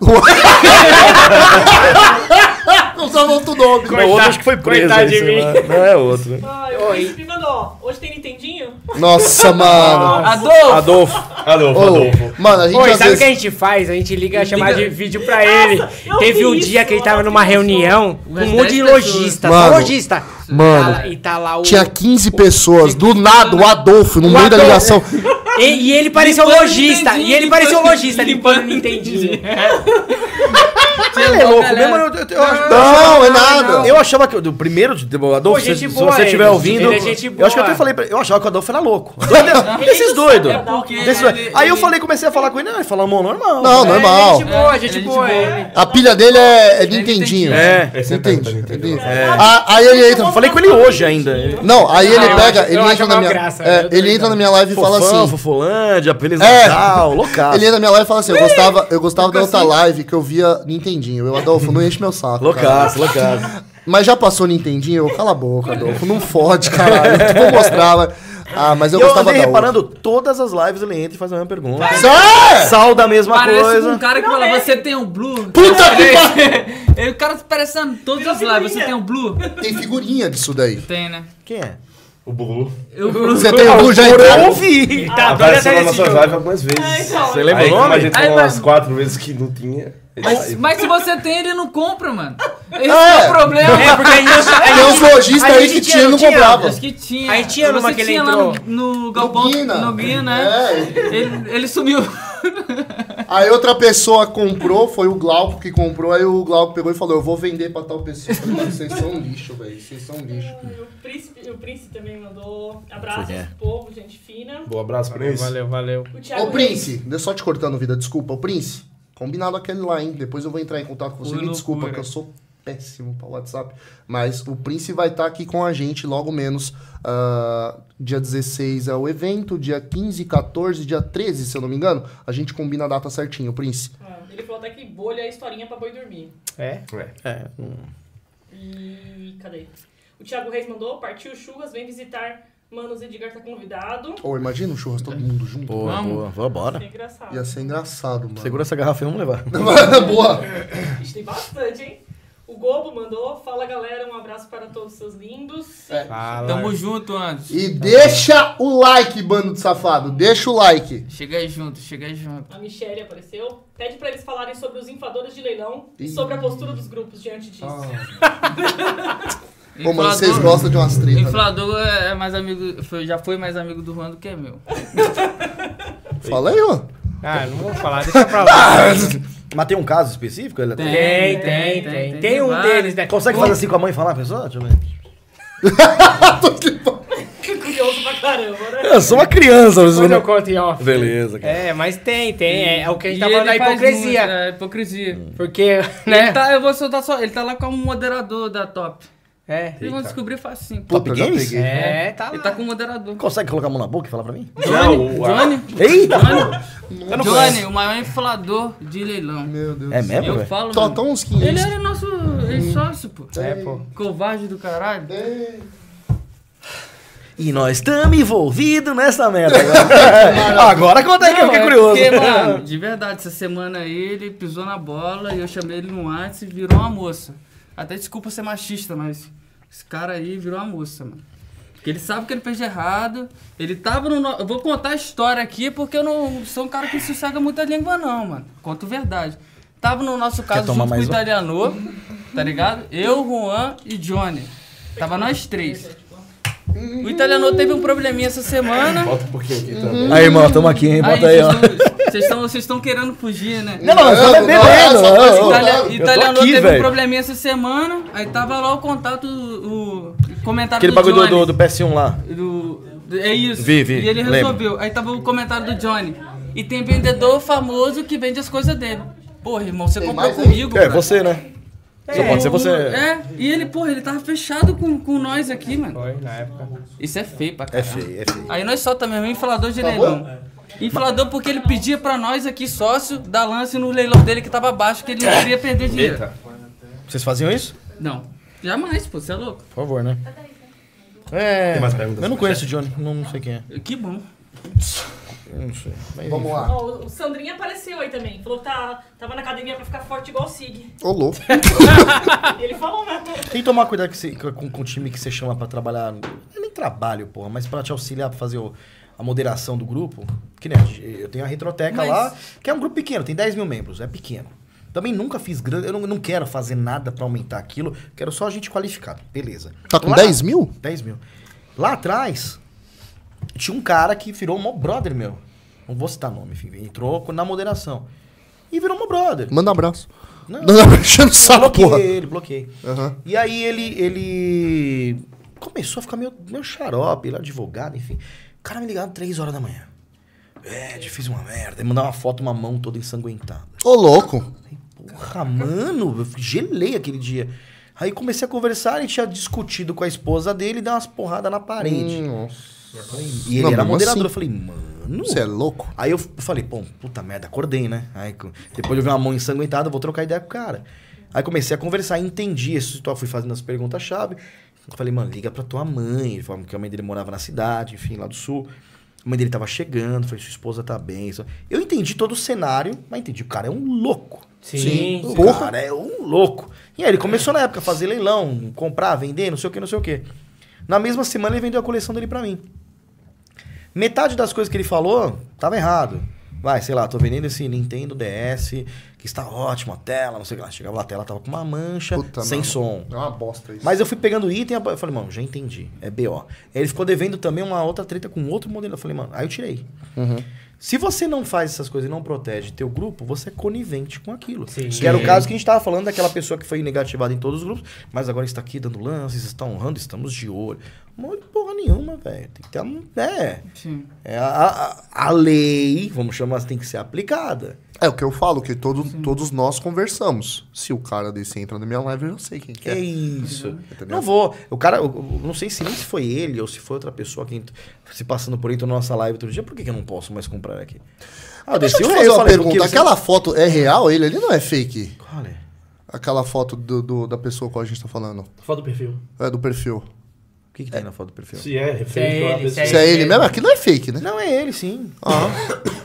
Não só outro nome. o outro acho que foi preso. coitado aí, de mim. lá. Não é outro. Ai, o. Hoje tem Nintendinho? Nossa, mano. Adolfo! Adolfo. Adolfo, Ô, Adolfo. mano, a gente Oi, às sabe o que a vezes... gente faz? A gente liga a chamada de vídeo pra ele. eu Teve um dia isso, que ele tava eu numa vi reunião com Umas um monte de 10 pessoas. lojista. Mano, Só lojista. mano, Tá lá- E tá lá o... Tinha 15 pessoas, do nada, o Adolfo, no O meio da Adolfo. ligação. E, e ele parecia um Limpando lojista. Nintendinho, E ele parecia um limpando- lojista limpando Nintendinho. Ele é louco mesmo. Eu, eu, eu, acho- Não, é nada. eu achava que o primeiro de o Adolfo, Pô, se, gente se boa você estiver ele. ouvindo, Ele é gente eu acho que eu boa. até falei pra ele, eu achava que o Adolfo era louco. Doido- Desses doidos. É porque Desses ele-. Aí eu ele- falei, comecei a falar com ele, não, ele falou, amor, normal. Não, normal. É, gente boa, gente é boa. ele. A pilha dele é, é Nintendinho. É. Esse é Entende? É. Ah, Aí ele entra. Eu falei com ele hoje ainda. Não, aí ele Ah, eu pega, acho- ele entra na uma minha. graça, é, eu tô ele entra na minha live e fala Fofão, assim. Fofolândia, Feliz É. Natal, loucaço. Ele entra na minha live e fala assim: eu gostava, eu gostava da outra live que eu via Nintendinho. Eu, Adolfo, não enche meu saco. Loucaço, loucaço. Mas já passou Nintendinho? Eu, cala a boca, Adolfo. Não fode, caralho. Eu vou mostrar. Ah, mas eu E eu gostava andei da outra. reparando, todas as lives ele entra e faz a mesma pergunta. É! Sal da mesma Parece coisa. um cara que fala, você tem um blue? Puta que pariu! O cara tá parecendo todos os lives, você tem um blue? Tem figurinha disso daí. Tem, né? Quem é? O Blue. Eu, blue. Você tem o já Eu entrou? ouvi. Tá doido Apareceu nas desse nossas lives algumas vezes. É, então. Você lembra o como a nome? gente umas quatro vezes que não tinha. Mas, mas se você tem, ele não compra, mano. Esse É. é o problema. É, porque a gente... a Tem uns lojistas aí que tinha e não comprava. Acho que tinha. Aí tinha numa que ele tinha entrou. lá no, no galpão. Guina. No Guina, né? É. Ele, ele sumiu. Aí outra pessoa comprou, foi o Glauco que comprou, aí o Glauco pegou e falou, eu vou vender pra tal pessoa. Eu falei, "Mano, Vocês são lixo, velho. Vocês são lixo. E o príncipe, o príncipe também mandou abraços é. pro povo, gente fina. Bom abraço pra Valeu, valeu, valeu. O Thiago Ô, Prince, deixa só te cortando vida, desculpa. Ô, Prince, Combinado aquele lá, hein? Depois eu vou entrar em contato com você. Me desculpa, loucura. que eu sou péssimo para WhatsApp. Mas o Prince vai estar aqui com a gente logo menos. ah, dia 16 é o evento, dia 15, 14, dia 13, se eu não me engano. A gente combina a data certinho, Prince. Ah, ele falou até que bolha é historinha pra boi dormir. É? É, hum. E. cadê? O Thiago Reis mandou, partiu churras, vem visitar. Manos Edgar tá convidado. Ou imagina um churras todo mundo junto. Boa, Vamos. boa. Vambora. É engraçado. Ia ser engraçado, mano. Segura essa garrafa e vamos levar. Boa. Ixi, tem bastante, hein? O Gobo mandou, fala galera, um abraço para todos seus lindos. Fala. Tamo junto, Anderson. E deixa o like, bando de safado. Deixa o like. Chega aí junto, chega aí junto. A Michelle apareceu. Pede pra eles falarem sobre os infladores de leilão e sobre a postura dos grupos diante disso. Pô, mano, vocês gostam de umas tretas. né? Inflador é mais amigo, foi- já foi mais amigo do Juan do que meu. Fala aí, ó. Ah, não vou falar, deixa pra lá. Mas tem um caso específico? Ele Tem. Tem, tem, tem. tem, Tem um vários. deles, né? Consegue fazer assim com a mãe e falar, pessoal? Deixa eu ver. Que curioso pra caramba, né? Eu sou uma criança. você Depois eu não- conto em off. Beleza, cara. É, mas tem, tem. É, é o que a gente tá E falando da faz hipocrisia. muito, é, hipocrisia. Porque, né? Ele tá, eu vou soltar só. Ele tá lá como moderador da top. É. Vocês vão descobrir facinho. Top Puta, já Games? peguei. É, tá Ele lá. tá com moderador. Consegue colocar a mão na boca e falar pra mim? Johnny, Johnny, Eita! Johnny, Johnny, o maior inflador de leilão. Meu Deus. É mesmo, Eu falo, Só tão uns Ele 500. era nosso ex-sócio, pô. É, pô. Covarde do caralho. E nós estamos envolvidos nessa merda agora. agora conta aí que eu fiquei é curioso. Porque, mano, de verdade, essa semana aí ele pisou na bola e eu chamei ele no WhatsApp e virou uma moça. Até desculpa ser machista, mas esse cara aí virou uma moça, mano. Porque ele sabe que ele fez de errado. Ele tava no. Eu vou contar a história aqui porque eu não sou um cara que sossega muita língua, não, mano. Conto verdade. Tava no nosso caso junto com o um? italiano, tá ligado? Eu, Juan e Johnny. Tava nós três. O italiano teve um probleminha essa semana. Bota um pouquinho aqui também. Aí, irmão, tamo aqui, hein? Bota aí, ó. Vocês estão vocês estão querendo fugir, né? Não, não, nós estamos bebendo. Nossa, ó, mas ó. Italia, eu tô italiano aqui, teve um velho. probleminha essa semana, aí tava lá o contato, o, comentário Aquele do bagulho do, Johnny. do, do PS1 lá. Do- é isso. Vi, vi, e ele lembro. resolveu. Aí tava o comentário do Johnny. E tem vendedor famoso que vende as coisas dele. Porra, irmão, você Tem comprou aí? comigo, É, cara. você, né? Só pode ser você. É, e ele, porra, ele tava fechado com, com nós aqui, mano. Foi, na época. Isso é feio pra É caralho. feio, é feio. Aí nós solta mesmo, inflador de leilão. Inflador porque ele pedia pra nós aqui, sócio, dar lance no leilão dele que tava baixo, que ele não queria perder dinheiro. Eita. Vocês faziam isso? Não. Jamais, pô, você é louco. Por favor, né? É. Tem mais perguntas? Eu não conheço o Johnny, não, não sei quem é. Que bom. Eu não sei. Mas, Vamos enfim. lá. Ó, o Sandrinho apareceu aí também. Falou que tá, tava na academia pra ficar forte igual o Sig. Ô, louco. Ele falou mesmo. Tem que tomar cuidado que você- com, com o time que você chama pra trabalhar. Não é nem trabalho, porra, mas pra te auxiliar pra fazer o- a moderação do grupo. Que nem a gente- eu tenho a Retroteca Mas- lá, que é um grupo pequeno, tem 10 mil membros, é pequeno. Também nunca fiz grande. Eu não, não quero fazer nada pra aumentar aquilo, quero só a gente qualificado. Beleza. Tá com Lá- 10 mil? 10 mil. Lá atrás, tinha um cara que virou um brother meu. Não vou citar nome, enfim. Entrou na moderação. E virou um brother. Manda um abraço. Não. Não, não, enchendo o saco, bloqueei porra. ele, bloqueei. Aham. E aí ele, ele começou a ficar meio, meio xarope, ele é advogado, enfim. O cara me ligava 3 horas da manhã. É, fiz uma merda. Ele mandava uma foto, uma mão toda ensanguentada. Ô, louco. Porra, mano, eu gelei aquele dia. Aí comecei a conversar, ele tinha discutido com a esposa dele e deu umas porradas na parede. Hum, nossa. E ele Não, era mesmo moderador. assim. Eu falei, mano. Você é louco? Aí eu falei, pô, puta merda, acordei, né? Aí co- depois de eu ver uma mão ensanguentada, eu vou trocar ideia com o cara. Aí comecei a conversar, entendi essa situação, fui fazendo as perguntas-chave. Eu falei, mano, liga pra tua mãe. Ele falou que a mãe dele morava na cidade, enfim, lá do sul. A mãe dele tava chegando, falei, sua esposa tá bem. isso- Eu entendi todo o cenário, mas entendi, o cara é um louco. Sim. O Porra. cara é um louco. E aí ele começou na época a fazer leilão, comprar, vender, não sei o que, não sei o que. Na mesma semana ele vendeu a coleção dele pra mim. Metade das coisas que ele falou tava errado. Vai, sei lá, tô vendendo esse Nintendo DS, está ótimo, a tela, não sei o que lá. Chegava lá, a tela tava com uma mancha, Puta, sem mano. som. É uma bosta isso. Mas eu fui pegando item, eu falei, mano, já entendi, é BO. Ele ficou devendo também uma outra treta com outro modelo. Eu falei, mano, aí eu tirei. Uhum. Se você não faz essas coisas e não protege teu grupo, você é conivente com aquilo. Sim. Que era o caso que a gente tava falando daquela pessoa que foi negativada em todos os grupos, mas agora está aqui dando lances, está honrando, estamos de olho. Não, porra nenhuma, velho. Tem que ter. um- É. Sim. é a, a, a lei, vamos chamar assim, tem que ser aplicada. É o que eu falo, que todo, todos nós conversamos. Se o cara desse entra na minha live, eu já sei quem que Que é. isso. Entendeu? Não vou. O cara, eu, eu não sei se nem se foi ele ou se foi outra pessoa que se passando por aí na nossa live outro dia. Por que, que eu não posso mais comprar aqui? Ah, Deixa eu te fazer eu uma falei, pergunta. você- Aquela foto é real? Ele ali não é fake? Qual é? Aquela foto do, do- da pessoa com a gente tá falando. Foto do perfil. É, do perfil. O que, que tem na foto do perfil? Se é referente Se é a uma ele, pessoa. se Se é ele mesmo, aquilo não é fake, né? Não, é ele, sim. Ah,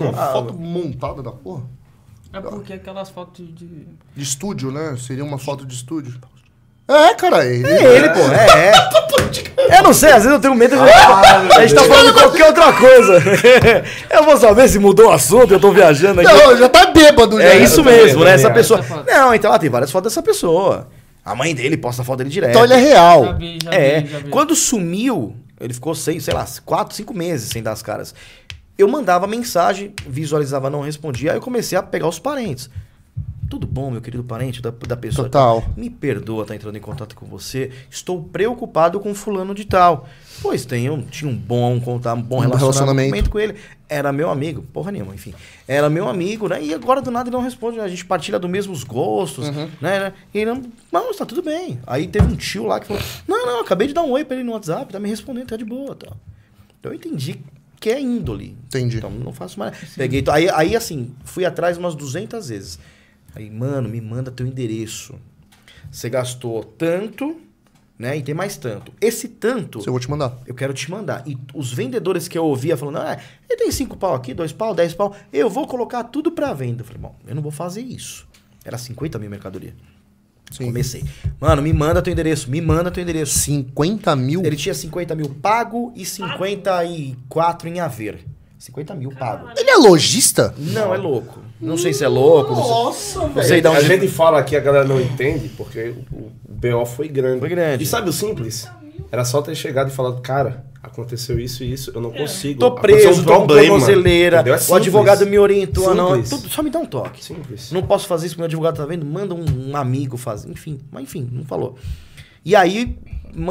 uma foto montada da porra. É porque aquelas fotos de. De estúdio, né? Seria uma foto de estúdio. É, cara, é ele. É ele, pô. É, é. Eu não sei, às vezes eu tenho medo de. a gente tá falando de qualquer outra coisa. eu vou saber se mudou o assunto, eu tô viajando aqui. Não, já tá bêbado já. É isso também, mesmo, né? Essa pessoa. Não, então ela tem várias fotos dessa pessoa. A mãe dele posta foto dele direto. Então ele é Já real. vi, já É, vi, já vi. quando sumiu, ele ficou seis, sei lá, quatro, cinco meses sem dar as caras. Eu mandava mensagem, visualizava, não respondia, aí eu comecei a pegar os parentes. Tudo bom, meu querido parente da, da pessoa? Total. Me perdoa estar entrando em contato com você. Estou preocupado com fulano de tal. Pois tem, eu tinha um bom contato, um bom Um relacionamento, relacionamento. com ele. Era meu amigo, porra nenhuma, enfim. Era meu amigo, né? E agora do nada ele não responde. A gente partilha dos mesmos gostos, Uhum. né? né? E ele não, não, está tudo bem. Aí teve um tio lá que falou: Não, não, acabei de dar um oi pra ele no WhatsApp, tá me respondendo, tá de boa, tal. Então eu entendi que é índole. Entendi. Então não faço mais. Peguei, aí, aí assim, fui atrás umas 200 vezes. Aí, mano, me manda teu endereço. Você gastou tanto, né? E tem mais tanto. Esse tanto, Eu vou te mandar. eu quero te mandar. E os vendedores que eu ouvia falando, ah, ele tem cinco pau aqui, dois pau, dez pau, eu vou colocar tudo pra venda. Eu falei, bom, eu não vou fazer isso. Era 50 mil mercadoria. Sim. Comecei. Mano, me manda teu endereço, me manda teu endereço. 50 mil? Ele tinha 50 mil pago e 54 em haver. 50 mil pago. Ele é lojista? Não, é louco. Não sei se é louco. Não Nossa, não sei de A gente fala aqui, a galera não entende, porque o, BO foi grande. Foi grande. E sabe o simples? Era só ter chegado e falado, cara, aconteceu isso e isso, eu não consigo. Tô preso, um tô com tornozeleira. É o advogado me orientou. a Não, Simples. tudo, só me dá um toque. Simples. Não posso fazer isso porque meu advogado tá vendo. Manda um, um amigo fazer. Enfim, mas enfim, não falou. E aí,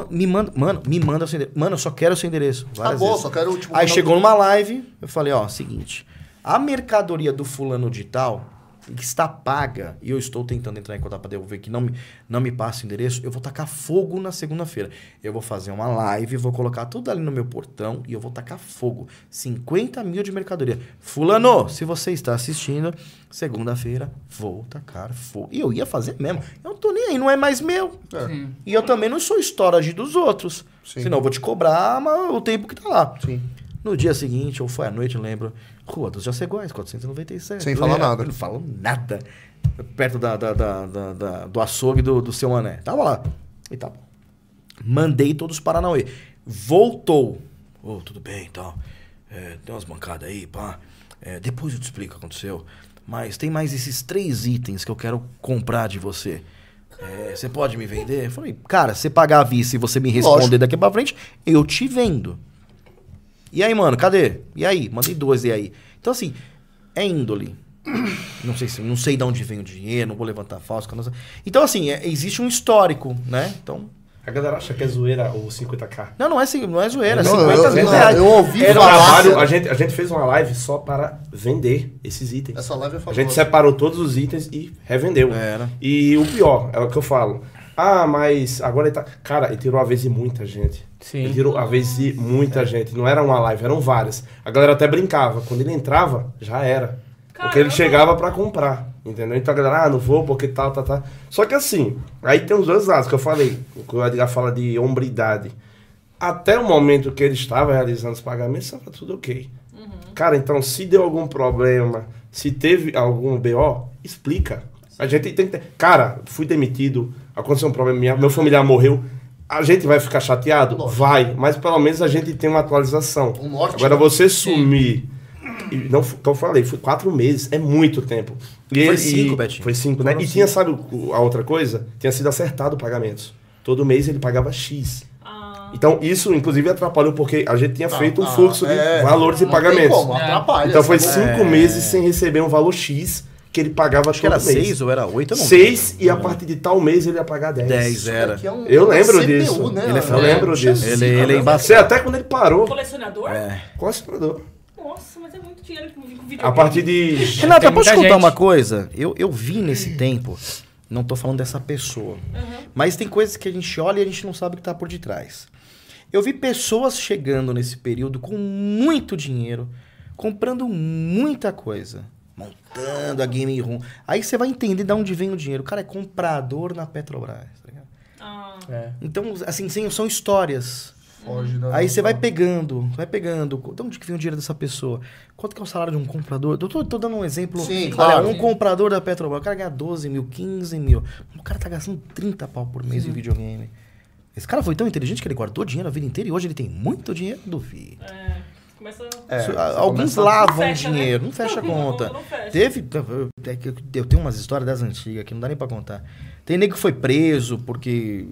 me manda, mano, me manda o seu endereço. Mano, eu só quero o seu endereço. várias Acabou, vezes. só quero, tipo, Aí mandar chegou um- numa live, eu falei, ó, seguinte. A mercadoria do fulano de tal, que está paga, e eu estou tentando entrar em contato para devolver, que não me, não me passa o endereço, eu vou tacar fogo na segunda-feira. Eu vou fazer uma live, vou colocar tudo ali no meu portão e eu vou tacar fogo. 50 mil de mercadoria. Fulano, se você está assistindo, segunda-feira vou tacar fogo. E eu ia fazer mesmo. Eu não tô nem aí, não é mais meu. Sim. E eu também não sou storage dos outros. Sim. Senão eu vou te cobrar mas o tempo que tá lá. Sim. No dia seguinte, ou foi à noite, lembro. Rua dos Jaceguais, 497. Sem falar Eu- nada. Não falam nada. Perto da, da- da- da- do açougue do, do seu Mané. Tava lá. E tá bom. Mandei todos para Paranauê. Voltou. Ô, tudo bem e tal. É, tem umas bancadas aí, pá. É, depois eu te explico o que aconteceu. Mas tem mais esses três itens que eu quero comprar de você. É, você pode me vender? Eu falei, cara, se pagar a vista e você me responder Lógico. daqui pra frente, eu te vendo. E aí, mano, cadê? E aí? Mandei dois, e aí? Então, assim, é índole. Não sei se não sei de onde vem o dinheiro, não vou levantar falso. Então, assim, é- existe um histórico, né? Então. A galera acha que é zoeira o 50k. Não, não é, assim, não é zoeira, é Não, 50 eu- mil não, reais. eu ouvi Era falar- trabalho, a gente, a gente fez uma live só para vender esses itens. Essa live é A gente separou todos os itens e revendeu. Era. E o pior, é o que eu falo. Ah, mas agora ele tá. Cara, ele tirou a vez de muita gente. Sim. Ele tirou a vez de muita gente. Não era uma live, eram várias. A galera até brincava. Quando ele entrava, já era. Porque ele Caramba. chegava pra comprar. Entendeu? Então a galera, ah, não vou porque tal, tal, tal. Só que assim, aí tem os dois lados que eu falei. O que o Edgar fala de hombridade. Até o momento que ele estava realizando os pagamentos, estava tudo ok. Cara, então se deu algum problema, se teve algum BO, explica. A gente tem que ter. Cara, fui demitido, aconteceu um problema, minha, meu familiar morreu. A gente vai ficar chateado? Lógico. Vai, mas pelo menos a gente tem uma atualização. Um norte, Agora né? você sumir. E não, f- então eu falei, foi quatro meses, é muito tempo. E Foi ele- cinco, e- Betinho. Foi cinco, né? Foram E tinha, sabe o- a outra coisa? Tinha sido acertado pagamentos. Todo mês ele pagava X. Ah, Então isso, inclusive, atrapalhou porque a gente tinha feito um ah, fluxo de é. valores e pagamentos. como, atrapalha. Então foi cinco meses sem receber um valor X que ele pagava Acho que era mês. 6 ou era 8, eu não Seis e a partir de tal mês ele ia pagar 10. 10 era. É um- Eu uma lembro CPU, disso. Né? Ele é Eu lembro disso. Ele, ele é embaçado. até quando ele parou, Colecionador? É. colecionador. Nossa, mas é muito dinheiro com videogame. A partir de. Renata, posso te contar gente. uma coisa? Eu, eu vi nesse tempo, não tô falando dessa pessoa, mas tem coisas que a gente olha e a gente não sabe o que tá por detrás. Eu vi pessoas chegando nesse período com muito dinheiro, comprando muita coisa, montando a game room. Aí você vai entender de onde vem o dinheiro. O cara é comprador na Petrobras. tá ligado? Ah, É. Então, assim, sim, são histórias. Foge da- Aí você vai pegando, vai pegando. De onde que vem o dinheiro dessa pessoa? Quanto que é o salário de um comprador? Eu tô, tô dando um exemplo. Sim, Olha, claro. um comprador da Petrobras, o cara ganha 12 mil, 15 mil. O cara tá gastando 30 pau por mês em videogame. Esse cara foi tão inteligente que ele guardou dinheiro a vida inteira e hoje ele tem muito dinheiro? Duvido. é. Começa. É, Alguns lavam Não fecha, né? dinheiro, não fecha a conta. Não fecha. Teve. é Eu tenho umas histórias das antigas que não dá nem pra contar. Tem nego que foi preso porque.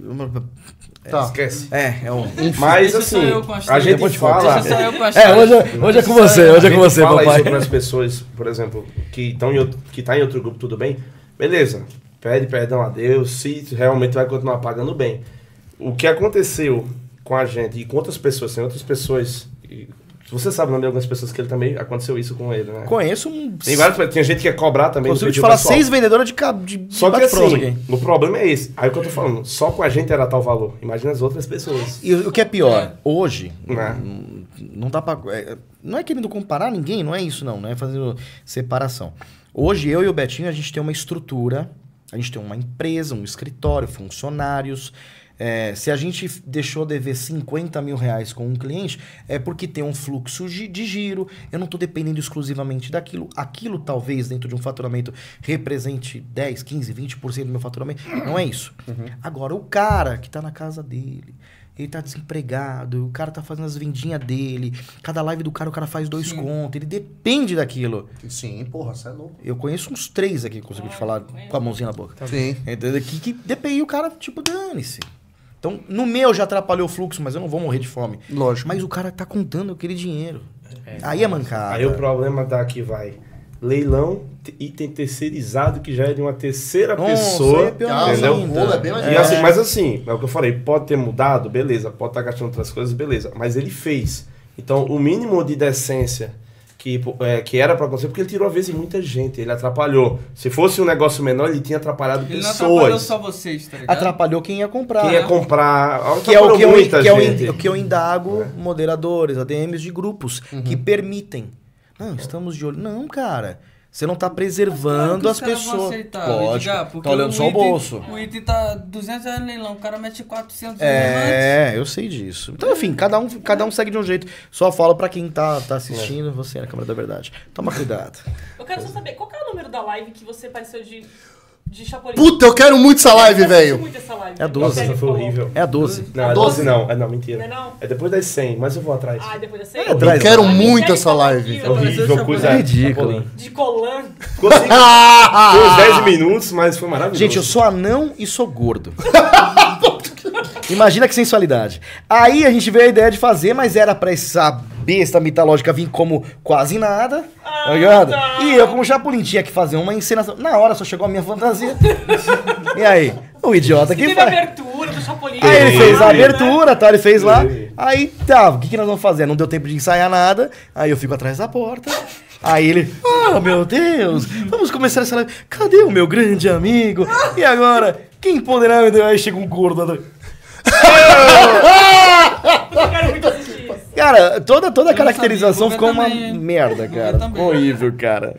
Tá. Esquece. É, é um. Mas assim, eu com a gente Depois te fala. Deixa só eu com a É, hoje, é- hoje é com você, hoje é com você, fala papai. isso para as pessoas, por exemplo, que estão em outro, que tá em outro grupo, tudo bem? Beleza. Pede perdão a Deus, se realmente vai continuar pagando bem. O que aconteceu com a gente e com outras pessoas, tem outras pessoas. Você sabe o nome de algumas pessoas que ele também aconteceu isso com ele, né? Conheço um. Tem várias, tem gente que quer cobrar também. Consigo do te falar pessoal. seis vendedoras de, cab- de, Só que assim, aqui. o problema é esse. Aí o que eu tô falando, só com a gente era tal valor. Imagina as outras pessoas. E o que é pior, hoje, Né? n- não dá pra. é, não é querendo comparar ninguém, não é isso, não, não é fazendo separação. Hoje, eu e o Betinho, a gente tem uma estrutura, a gente tem uma empresa, um escritório, funcionários. É, se a gente deixou dever 50 mil reais com um cliente, é porque tem um fluxo de, de giro. Eu não estou dependendo exclusivamente daquilo. Aquilo, talvez, dentro de um faturamento, represente 10, 15, 20% do meu faturamento. Não é isso. Agora, o cara que está na casa dele, ele tá desempregado, o cara tá fazendo as vendinhas dele, cada live do cara o cara faz dois contos, ele depende daquilo. Sim, porra, você é louco. Eu conheço uns três aqui, consigo te falar com a mãozinha na boca. Sim. Entendeu? Que, que depende, e o cara, tipo, dane-se. Então, no meu já atrapalhou o fluxo, mas eu não vou morrer de fome. Lógico. Mas o cara tá contando aquele dinheiro. Aí é mancada. Aí o problema daqui vai. Leilão item terceirizado que já é de uma terceira Nossa, pessoa. é pior entendeu? é bem mais E fácil. assim, mas assim, é o que eu falei, pode ter mudado, beleza, pode estar gastando outras coisas, beleza. Mas ele fez. Então, o mínimo de decência que, é, que era pra acontecer, porque ele tirou a vez em muita gente, ele atrapalhou. Se fosse um negócio menor, ele tinha atrapalhado Ele não atrapalhou pessoas. só vocês, tá ligado? Atrapalhou quem ia comprar. Quem ia comprar. Que é o que eu, que é o, que eu indago moderadores, ADMs de grupos que permitem. Não, estamos de olho. Não, cara. Você não tá preservando Claro as que os caras vão pessoas. aceitar, Lógico. Edgar, Tá olhando o só o bolso. O item tá 200 reais no leilão, o cara mete 400 É, eu sei disso. Então, enfim, cada um, cada um segue de um jeito. Só falo pra quem tá, tá assistindo, você é a câmera da verdade. Toma cuidado. Eu quero só saber, qual que é o número da live que você apareceu de, de Chapolin? Puta, eu quero muito essa live, Eu velho. É a 12. Nossa, foi horrível. É a 12. Não, é 12 não. É não, mentira. Não é não? É depois das 100, mas eu vou atrás. Ah, depois da É, ceia? traz Eu quero muito essa live. É horrível, coisa Ridículo. Chapolin. De colã. Ficou uns 10 minutos, mas foi maravilhoso. Gente, eu sou anão e sou gordo. Imagina que sensualidade. Aí a gente veio a ideia de fazer, mas era pra essa besta mitológica vir como quase nada. tá ligado? tá. E eu, como Chapolin, tinha que fazer uma encenação. Na hora só chegou a minha fantasia. e aí? O idiota que faz. abertura do Chapolin. Aí ele fez a abertura, tá? Ele fez lá. Aí tá, o que, que nós vamos fazer? Não deu tempo de ensaiar nada. Aí eu fico atrás da porta. Aí ele, oh meu Deus, vamos começar essa live. Cadê o meu grande amigo? E agora, quem poderá me dar? Aí chega um gordo. Cara, toda, toda a caracterização ficou uma merda, cara. Ficou horrível, cara.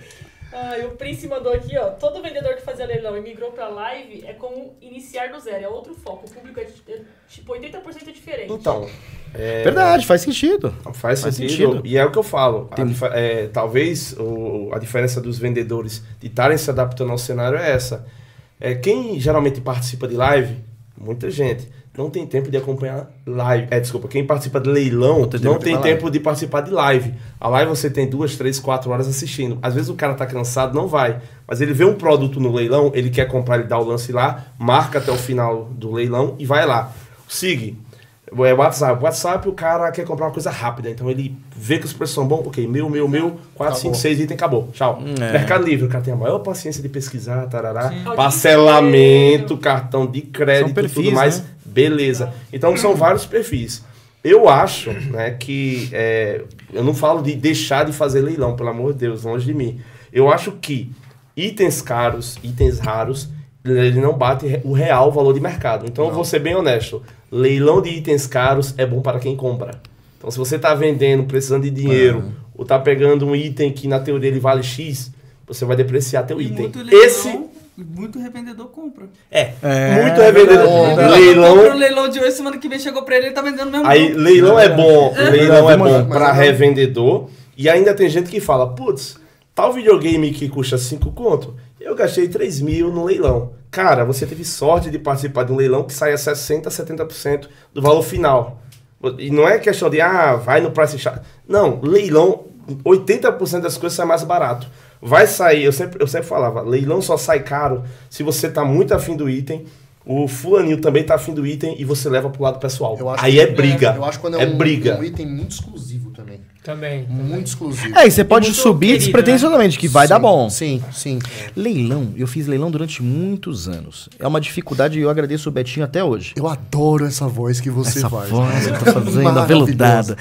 Ai, o Prince mandou aqui, ó. Todo vendedor que fazia leilão e migrou pra live é como iniciar do zero, é outro foco. O público é, é, tipo 80% é diferente. Então, é, Verdade, faz sentido. Faz, Faz sentido. sentido. E é o que eu falo. A Tem- dife- é, talvez o- a diferença dos vendedores de estarem se adaptando ao cenário é essa. É, quem geralmente participa de live, muita gente, não tem tempo de acompanhar live. É, desculpa, quem participa de leilão tem tempo não tem tempo de participar de live. A live você tem duas, três, quatro horas assistindo. Às vezes o cara tá cansado, não vai. Mas ele vê um produto no leilão, ele quer comprar, ele dá o lance lá, marca até o final do leilão e vai lá. Sigue. É WhatsApp. WhatsApp, o cara quer comprar uma coisa rápida, então ele vê que os preços são bons, ok, meu, meu, meu, 4, 5, Acabou. 6 itens, acabou. Tchau. É. Mercado Livre, o cara tem a maior paciência de pesquisar, tarará, Sim. parcelamento, cartão de crédito, perfis, tudo mais, né? Beleza. Então são vários perfis. Eu acho né, que. é, eu não falo de deixar de fazer leilão, pelo amor de Deus, longe de mim. Eu acho que itens caros, itens raros, ele não bate o real valor de mercado. Então eu vou ser bem honesto. Leilão de itens caros é bom para quem compra. Então se você está vendendo, precisando de dinheiro, ou está pegando um item que na teoria ele vale X, você vai depreciar teu E item. muito leilão, Esse muito revendedor compra. é, É, muito revendedor. verdade. Leilão o leilão de hoje, semana que vem chegou pra ele, ele tá vendendo mesmo. Aí, leilão é bom, leilão é Mas- bom mas- para revendedor. E ainda tem gente que fala, putz, tal videogame que custa 5 conto, eu gastei 3 mil no leilão. Cara, você teve sorte de participar de um leilão que saia 60%, 70% do valor final. E não é questão de, ah, vai no price chart. Não, leilão, 80% das coisas sai mais barato. Vai sair, eu sempre, eu sempre falava, leilão só sai caro se você tá muito afim do item, o fulaninho também tá afim do item e você leva pro lado pessoal. Aí que- é briga. Eu acho quando é, é um, briga. um item muito exclusivo também. Também. Muito exclusivo. É, e você pode subir querido, despretensiosamente, que vai Sim, dar bom. Sim, sim. Leilão, eu fiz leilão durante muitos anos. É uma dificuldade e eu agradeço o Betinho até hoje. Eu adoro essa voz que você Essa faz. voz que tá fazendo, aveludada.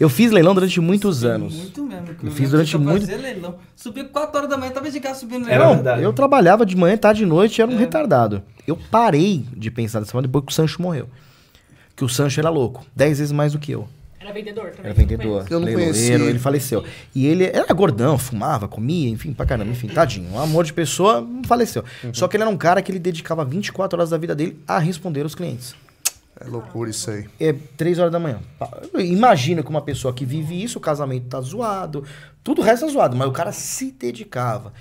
Eu fiz leilão durante muitos anos. Muito mesmo. que Eu eu fiz durante muito- leilão. Subia 4 horas da manhã, tava de casa subindo Era leilão. verdade. Eu trabalhava de manhã, tarde e noite, era um retardado. Eu parei de pensar dessa forma depois que o Sancho morreu. Que o Sancho era louco, 10 vezes mais do que eu. Era vendedor também. Era vendedor, Eu não leiloeiro, conheci. ele faleceu. E ele era gordão, fumava, comia, enfim, pra caramba, enfim, tadinho. Um amor de pessoa, faleceu. Só que ele era um cara que ele dedicava 24 horas da vida dele a responder aos clientes. É loucura isso aí. É 3 horas da manhã. Imagina que uma pessoa que vive isso, o casamento tá zoado, tudo o resto tá zoado, mas o cara se dedicava.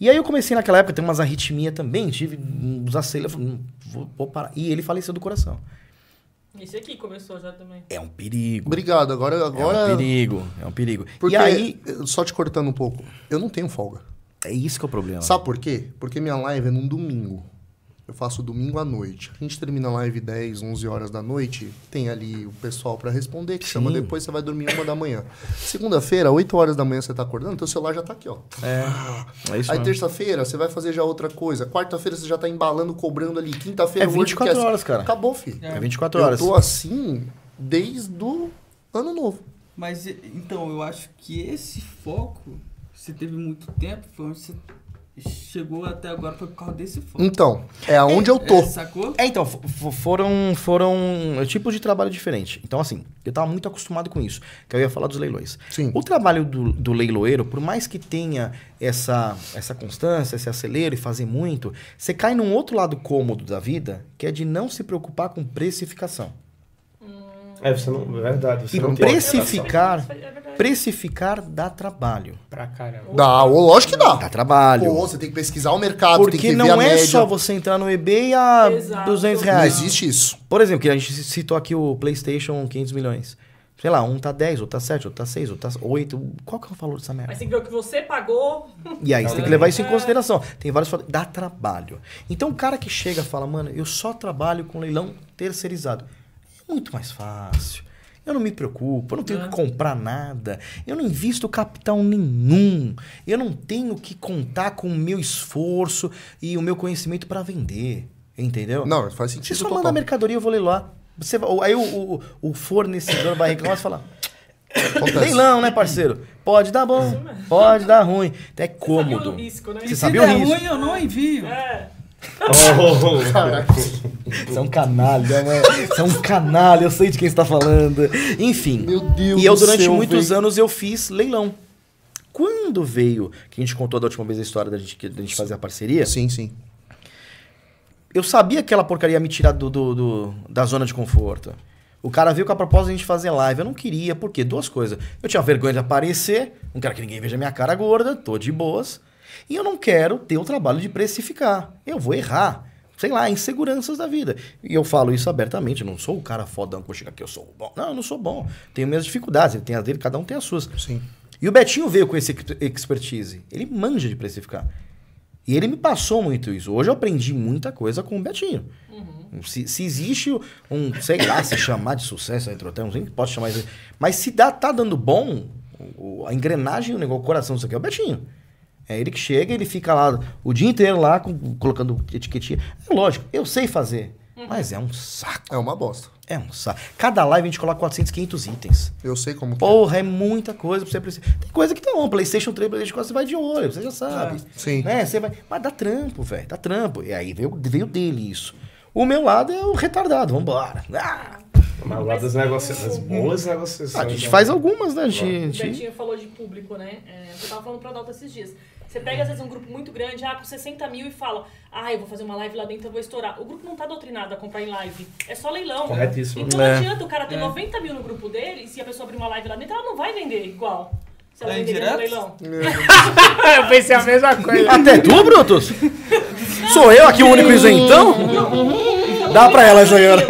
E aí eu comecei naquela época, tem umas arritmia também, tive uns aceleros, eu falei, "Hum, vou, vou parar. E ele faleceu do coração. Esse aqui começou já também. É um perigo. Obrigado. Agora, É um agora perigo, é um perigo. porque E aí, só te cortando um pouco, eu não tenho folga. é isso que é o problema. Sabe por quê? Porque minha live é num domingo. Eu faço domingo à noite. A gente termina a live 10, 11 horas da noite. Tem ali o pessoal pra responder, que chama Sim. depois, você vai dormir uma da manhã. Segunda-feira, 8 horas da manhã você tá acordando, teu celular já tá aqui, ó. É, é isso Aí terça-feira você vai fazer já outra coisa. Quarta-feira você já tá embalando, cobrando ali. Quinta-feira É 24 WordCast. horas, cara. Acabou, filho. É 24 Eu horas. tô assim desde o ano novo. Mas então, eu acho que esse foco, você teve muito tempo, foi onde você chegou até agora, foi por causa desse foco. Então, é aonde eu tô. É, sacou? É, então, fo- fo- foram, foram tipos de trabalho diferente. Então, assim, eu tava muito acostumado com isso, que eu ia falar dos leilões. Sim. O trabalho do, do leiloeiro, por mais que tenha essa, essa constância, esse acelero e fazer muito, você cai num outro lado cômodo da vida, que é de não se preocupar com precificação. É, você não, é verdade. Você E não tem precificar, É verdade. precificar dá trabalho. Pra caramba. Dá, lógico que dá. Dá trabalho. Pô, você tem que pesquisar o mercado, tem Porque que ver não a é média. só você entrar no eBay a Exato. 200 Não reais. existe isso. Por exemplo, que a gente citou aqui o PlayStation 500 milhões. Sei lá, um tá 10, outro tá 7, outro tá 6, outro tá 8. Qual que é o valor dessa merda? Mas tem que ver o que você pagou. E aí você tem que levar isso em consideração. Tem vários fatores. Dá trabalho. Então o cara que chega e fala, mano, eu só trabalho com leilão terceirizado. É muito mais fácil. Eu não me preocupo, eu não tenho que comprar nada, eu não invisto capital nenhum, eu não tenho que contar com o meu esforço e o meu conhecimento para vender. Entendeu? Não, faz Você sentido só total. manda a mercadoria, eu vou leiloar. Você, aí o, o, o fornecedor vai reclamar e fala: Acontece. Leilão, né, parceiro? Pode dar bom, pode dar ruim. Até é cômodo. Sabia o risco, né? Você Se o der risco. ruim, eu não envio. É. Você é um canalha, né? Você é um canalha, eu sei de quem você tá falando. Enfim. Meu Deus E eu, durante céu, muitos velho. anos, eu fiz leilão. Quando veio, que a gente contou da última vez a história da gente, que a gente fazer a parceria, Sim, sim. eu sabia que aquela porcaria ia me tirar do, do- do- da zona de conforto. O cara veio com a proposta de a gente fazer live. Eu não queria, por quê? Duas coisas. Eu tinha vergonha de aparecer, não quero que ninguém veja minha cara gorda, tô de boas. E eu não quero ter o trabalho de precificar. Eu vou errar. Sei lá, inseguranças da vida. E eu falo isso abertamente. Eu não sou o cara fodão que vou chegar aqui, eu sou bom. Não, eu não sou bom. Tenho minhas dificuldades, ele tem as dele, cada um tem as suas. Sim. E o Betinho veio com esse ex- expertise. Ele manja de precificar. E ele me passou muito isso. Hoje eu aprendi muita coisa com o Betinho. Se, se existe um, sei lá, se chamar de sucesso entre hotel, não sei que pode chamar isso. Mas se dá, tá dando bom, o- a engrenagem, o negócio, o coração disso aqui é o Betinho. É ele que chega, ele fica lá o dia inteiro lá com- colocando etiquetinha. É lógico, eu sei fazer, mas é um saco. É uma bosta. É um saco. Cada live a gente coloca 400, 500 itens. Eu sei como que é. Porra, é muita coisa pra você precisar. Tem coisa que tá bom. PlayStation 3, PlayStation 4, você vai de olho, você já sabe. Sim. Né? Você vai... Mas dá trampo, velho. Dá trampo. E aí veio, veio dele isso. O meu lado é o retardado. Vambora. Ah, Mas lá das negociações, das boas negociações. a gente faz algumas, né? A O gente... Betinho falou de público, né? É, eu tava falando pra Dalton esses dias. Você pega, às vezes, um grupo muito grande, ah, com 60 mil e fala, ah, eu vou fazer uma live lá dentro, eu vou estourar. O grupo não tá doutrinado a comprar em live. É só leilão. Corretíssimo. Então É. não adianta o cara ter É. 90 mil no grupo dele e se a pessoa abrir uma live lá dentro, ela não vai vender igual. Se ela É vender no leilão. eu pensei a mesma coisa. Até tu, Brutus? Sou eu aqui o único isentão? Dá pra ela, Jaiana.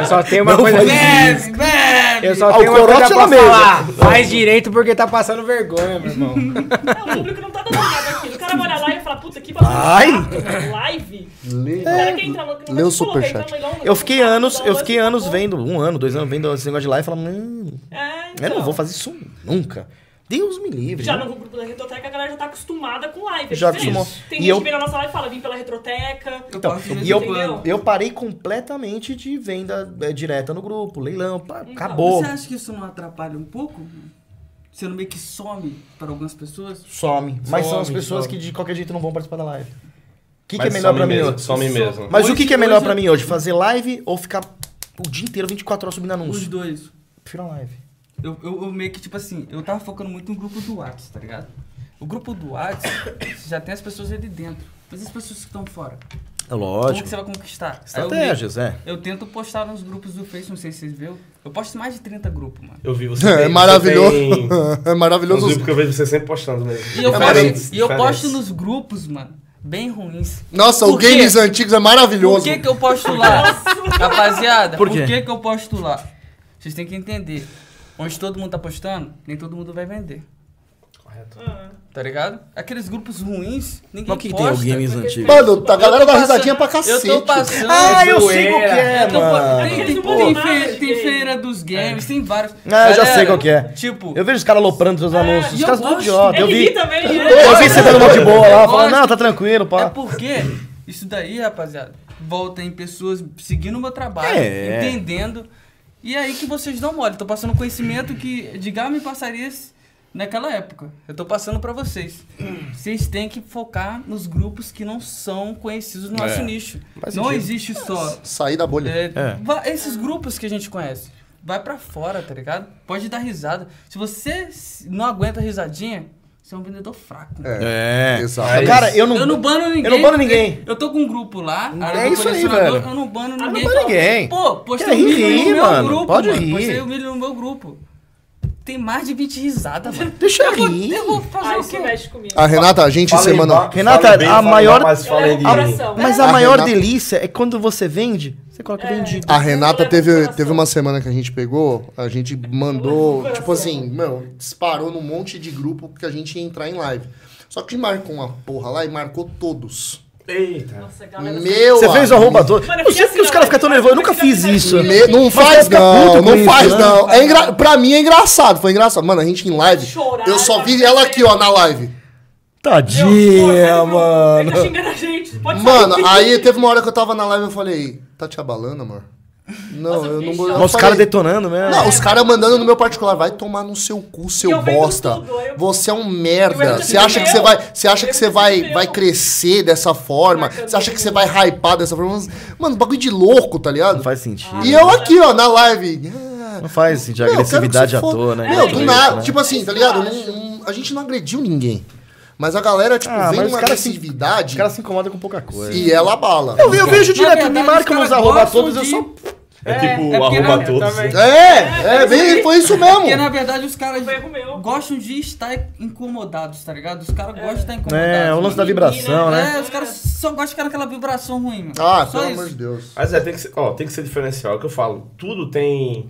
Eu só tenho uma Não coisa. Bebe, bebe! Eu só Ah, o tenho uma corote coisa ela pra mesma. falar. Faz direito porque tá passando vergonha, meu irmão. Não, o público não tá dando nada aquilo. O cara vai olhar lá e fala, puta, que bagulho Ai. chato, live. Lê. O cara quer entrar no... não Lê o vai te colocar, superchat. entra no leilão, Eu fiquei anos, eu fiquei anos vendo, um ano, dois anos vendo esse negócio de live e falando, hum, É, eu não então. vou fazer isso nunca. Deus me livre. Já né? no grupo da Retroteca, a galera já tá acostumada com live. é Já acostumou. Tem E gente eu- que vem na nossa live e fala, vim pela Retroteca. Eu Então, e eu, eu parei completamente de venda é, direta no grupo, leilão, pá, Então, acabou. Você acha que isso não atrapalha um pouco? Você não meio que some para algumas pessoas? Some. Mas são as Some, pessoas some. que de qualquer jeito não vão participar da live. O que, que é melhor some pra mim mesmo, hoje? Some mesmo. Mas o que, Hoje- que é melhor hoje- pra mim hoje? Fazer live ou ficar o dia inteiro 24 horas subindo Os anúncio? dois. Prefiro a live. Eu, eu, eu meio que, tipo assim, eu tava focando muito no grupo do Whats, tá ligado? O grupo do Whats já tem as pessoas ali dentro. Mas as pessoas que estão fora? É Como lógico. que você vai conquistar? Aí eu Estratégias, é. Eu tento postar nos grupos do Face, não sei se vocês viram. Eu posto mais de 30 grupos, mano. Eu vi você. É tem- maravilhoso. Tem É maravilhoso. grupos que eu vejo você sempre postando mesmo. E eu, Diferentes, posto, e eu posto nos grupos, mano, bem ruins. Nossa, o Por quê? Games Antigos é Por maravilhoso. que, que eu posto lá? Rapaziada, Por por, quê? que, que eu posto lá? Vocês têm que entender. Onde todo mundo tá postando, nem todo mundo vai vender. Correto. Tá ligado? Aqueles grupos ruins, ninguém Mas o que, que tem posta. o Games Antigo? Mano, a galera Eu dá risadinha pra cacete. Eu tô passando. Ah, eu sei qual que é, Eu tô mano. Tem, tem, Aqueles tem, bobagens fe- de tem feira dos games, tem vários. Ah, eu já sei Galera, qual que é. Tipo, Eu vejo os caras aloprando seus anúncios. Os eu caras tudo gosto. idiota. Eu Ele vi. também, Eu né? vi você dando uma de boa lá, Eu falando, não, tá tranquilo, É pá. porque isso daí, rapaziada, volta em pessoas seguindo o meu trabalho, É. entendendo. E é aí que vocês dão mole. Tô passando conhecimento que de Gama me passaria naquela época. Eu tô passando pra vocês. Vocês têm que focar nos grupos que não são conhecidos no nosso É. nicho. Faz Não existe só Sair da bolha. é, É. esses grupos que a gente conhece. Vai pra fora, tá ligado? Pode dar risada. Se você não aguenta risadinha, você é um vendedor fraco. É. Exato. Cara, eu não. Eu não bano ninguém. Eu não bano ninguém. Eu tô com um grupo lá. É isso aí, colecionador, velho. Eu não bano não ninguém. bano ninguém. Pô, postei Quer um rir, vídeo no meu mano. grupo. Pode mano. rir. Postei um vídeo no meu grupo. Tem mais de 20 risadas, mano. Deixa eu rir. eu vou fazer Ai, o quê? mexe comigo. A Renata, a gente semana. ba- Renata, falem bem, a maior- mas coração. Mas É. a A maior Renata- delícia é quando você vende, você coloca vendido. A Renata teve, teve uma semana que a gente pegou, a gente mandou, tipo assim, meu, disparou num monte de grupo que a gente ia entrar em live. Só que marcou uma porra lá e marcou todos. Eita. Nossa, galera. Meu Você fez o todo. Mano, eu sei porque assim, os caras ficam tão nervosos. Eu nunca fiz isso. Me- não Mas faz não, não isso, faz né? não. É engra... Pra mim é engraçado, foi engraçado. Mano, a gente em live, Chorar, eu só vi ela aqui, ó, na live. Tadinha, mano. Ele tá xingando a gente. Pode Mano, sair. aí teve uma hora que eu tava na live e eu falei, tá te abalando, amor? Não, Nossa, eu não vou. Olha os caras detonando mesmo. Não, os caras mandando no meu particular, vai tomar no seu cu, seu bosta. tudo, eu- Você é um merda. Você acha que você vai, você acha que você vai, vai crescer dessa forma? Você acha que você vai hypar dessa forma? Mas, Mano, bagulho de louco, tá ligado? Não faz sentido. E eu aqui, ó, na live. Não faz sentido. quero Agressividade à toa, né? Meu, do nada. né? Tipo assim, tá ligado? Não- não- a gente não agrediu ninguém. Mas a galera, tipo, Ah, vem mas uma caras se- agressividade Os caras se incomodam com pouca coisa. e ela bala. Eu, eu vejo direto, verdade, me marcam caras nos arroba todos, eu só... É, tipo é porque arroba na- todos. também. É, é, bem, foi isso mesmo. Porque na verdade os caras gostam de estar incomodados, tá ligado? Os caras gostam de estar incomodados. É, o lance da vibração, né? É, os caras só gostam de ficar naquela vibração ruim, mano. Ah, Só pelo isso. amor de Deus. Mas é, tem que ser, ó, tem que ser diferencial. É o que eu falo. Tudo tem,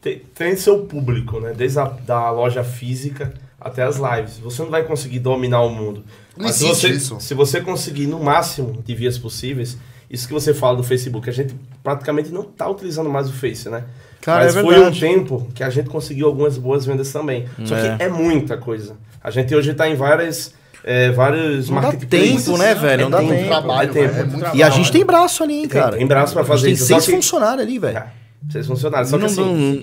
tem, tem seu público, né? Desde a da loja física até as lives. Você não vai conseguir dominar o mundo. Não Mas se você, isso. se você conseguir no máximo de vias possíveis, isso que você fala do Facebook, a gente praticamente não está utilizando mais o Face, né? Cara, Mas é foi um tempo que a gente conseguiu algumas boas vendas também. Só É. que é muita coisa. A gente hoje está em várias, é, vários Não dá tempo, né, velho? Não dá tempo. Trabalho, é tempo. é muito E a gente tem braço ali, hein, Tem- cara. tem braço pra A gente fazer tem isso, seis só que- funcionários ali, velho. É, vocês funcionaram. Só que Não- assim, não-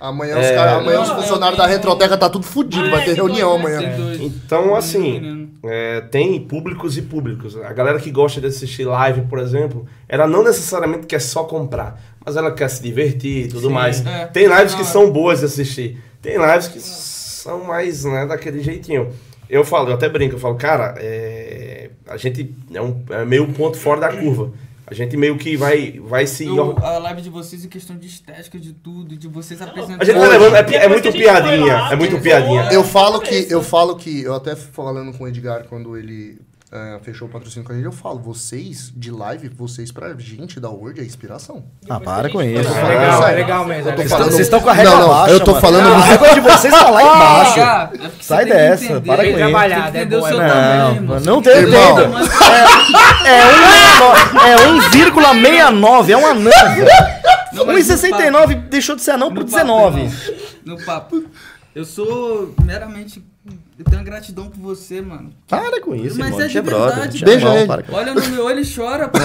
Amanhã, É, os, cara, amanhã não, os é, funcionários da Retroteca tá tudo fudido, Ah, vai ter tem reunião né? amanhã. Então, assim, Menino. é, tem públicos e públicos. A galera que gosta de assistir live, por exemplo, ela não necessariamente quer só comprar, mas ela quer se divertir e tudo Sim, mais. é. Tem lives que Na são boas de assistir. Tem lives que são mais, né, daquele jeitinho. Eu falo, eu até brinco, eu falo, cara, é, a gente é, um, é meio ponto fora da curva. A gente meio que vai, vai se... Eu- a live de vocês em questão de estética, de tudo, de vocês apresentando. A gente tá levando... É, é muito piadinha, lá, é muito piadinha. Eu falo que, eu falo que, eu até falando com o Edgar quando ele é, fechou o patrocínio com a gente, eu falo, vocês de live, vocês pra gente da Word é inspiração. Ah, para com isso. É legal, é legal mesmo. é falando- Vocês estão com a Não, não, baixa, eu tô mano. falando- A régua de vocês tá lá embaixo. Ah, é Sai dessa, entender. para com isso. é bom, é Não, mano. não Tem Irmão. tamanho. É 1,69, é um anão. Não, mas no 1,69 deixou de ser anão papo, 19. irmão. No papo. Eu sou meramente. Eu tenho gratidão por você, mano. Para com isso, Mas irmão. é gente de brother, verdade, gente é ele. para com Olha no meu olho e chora, pô.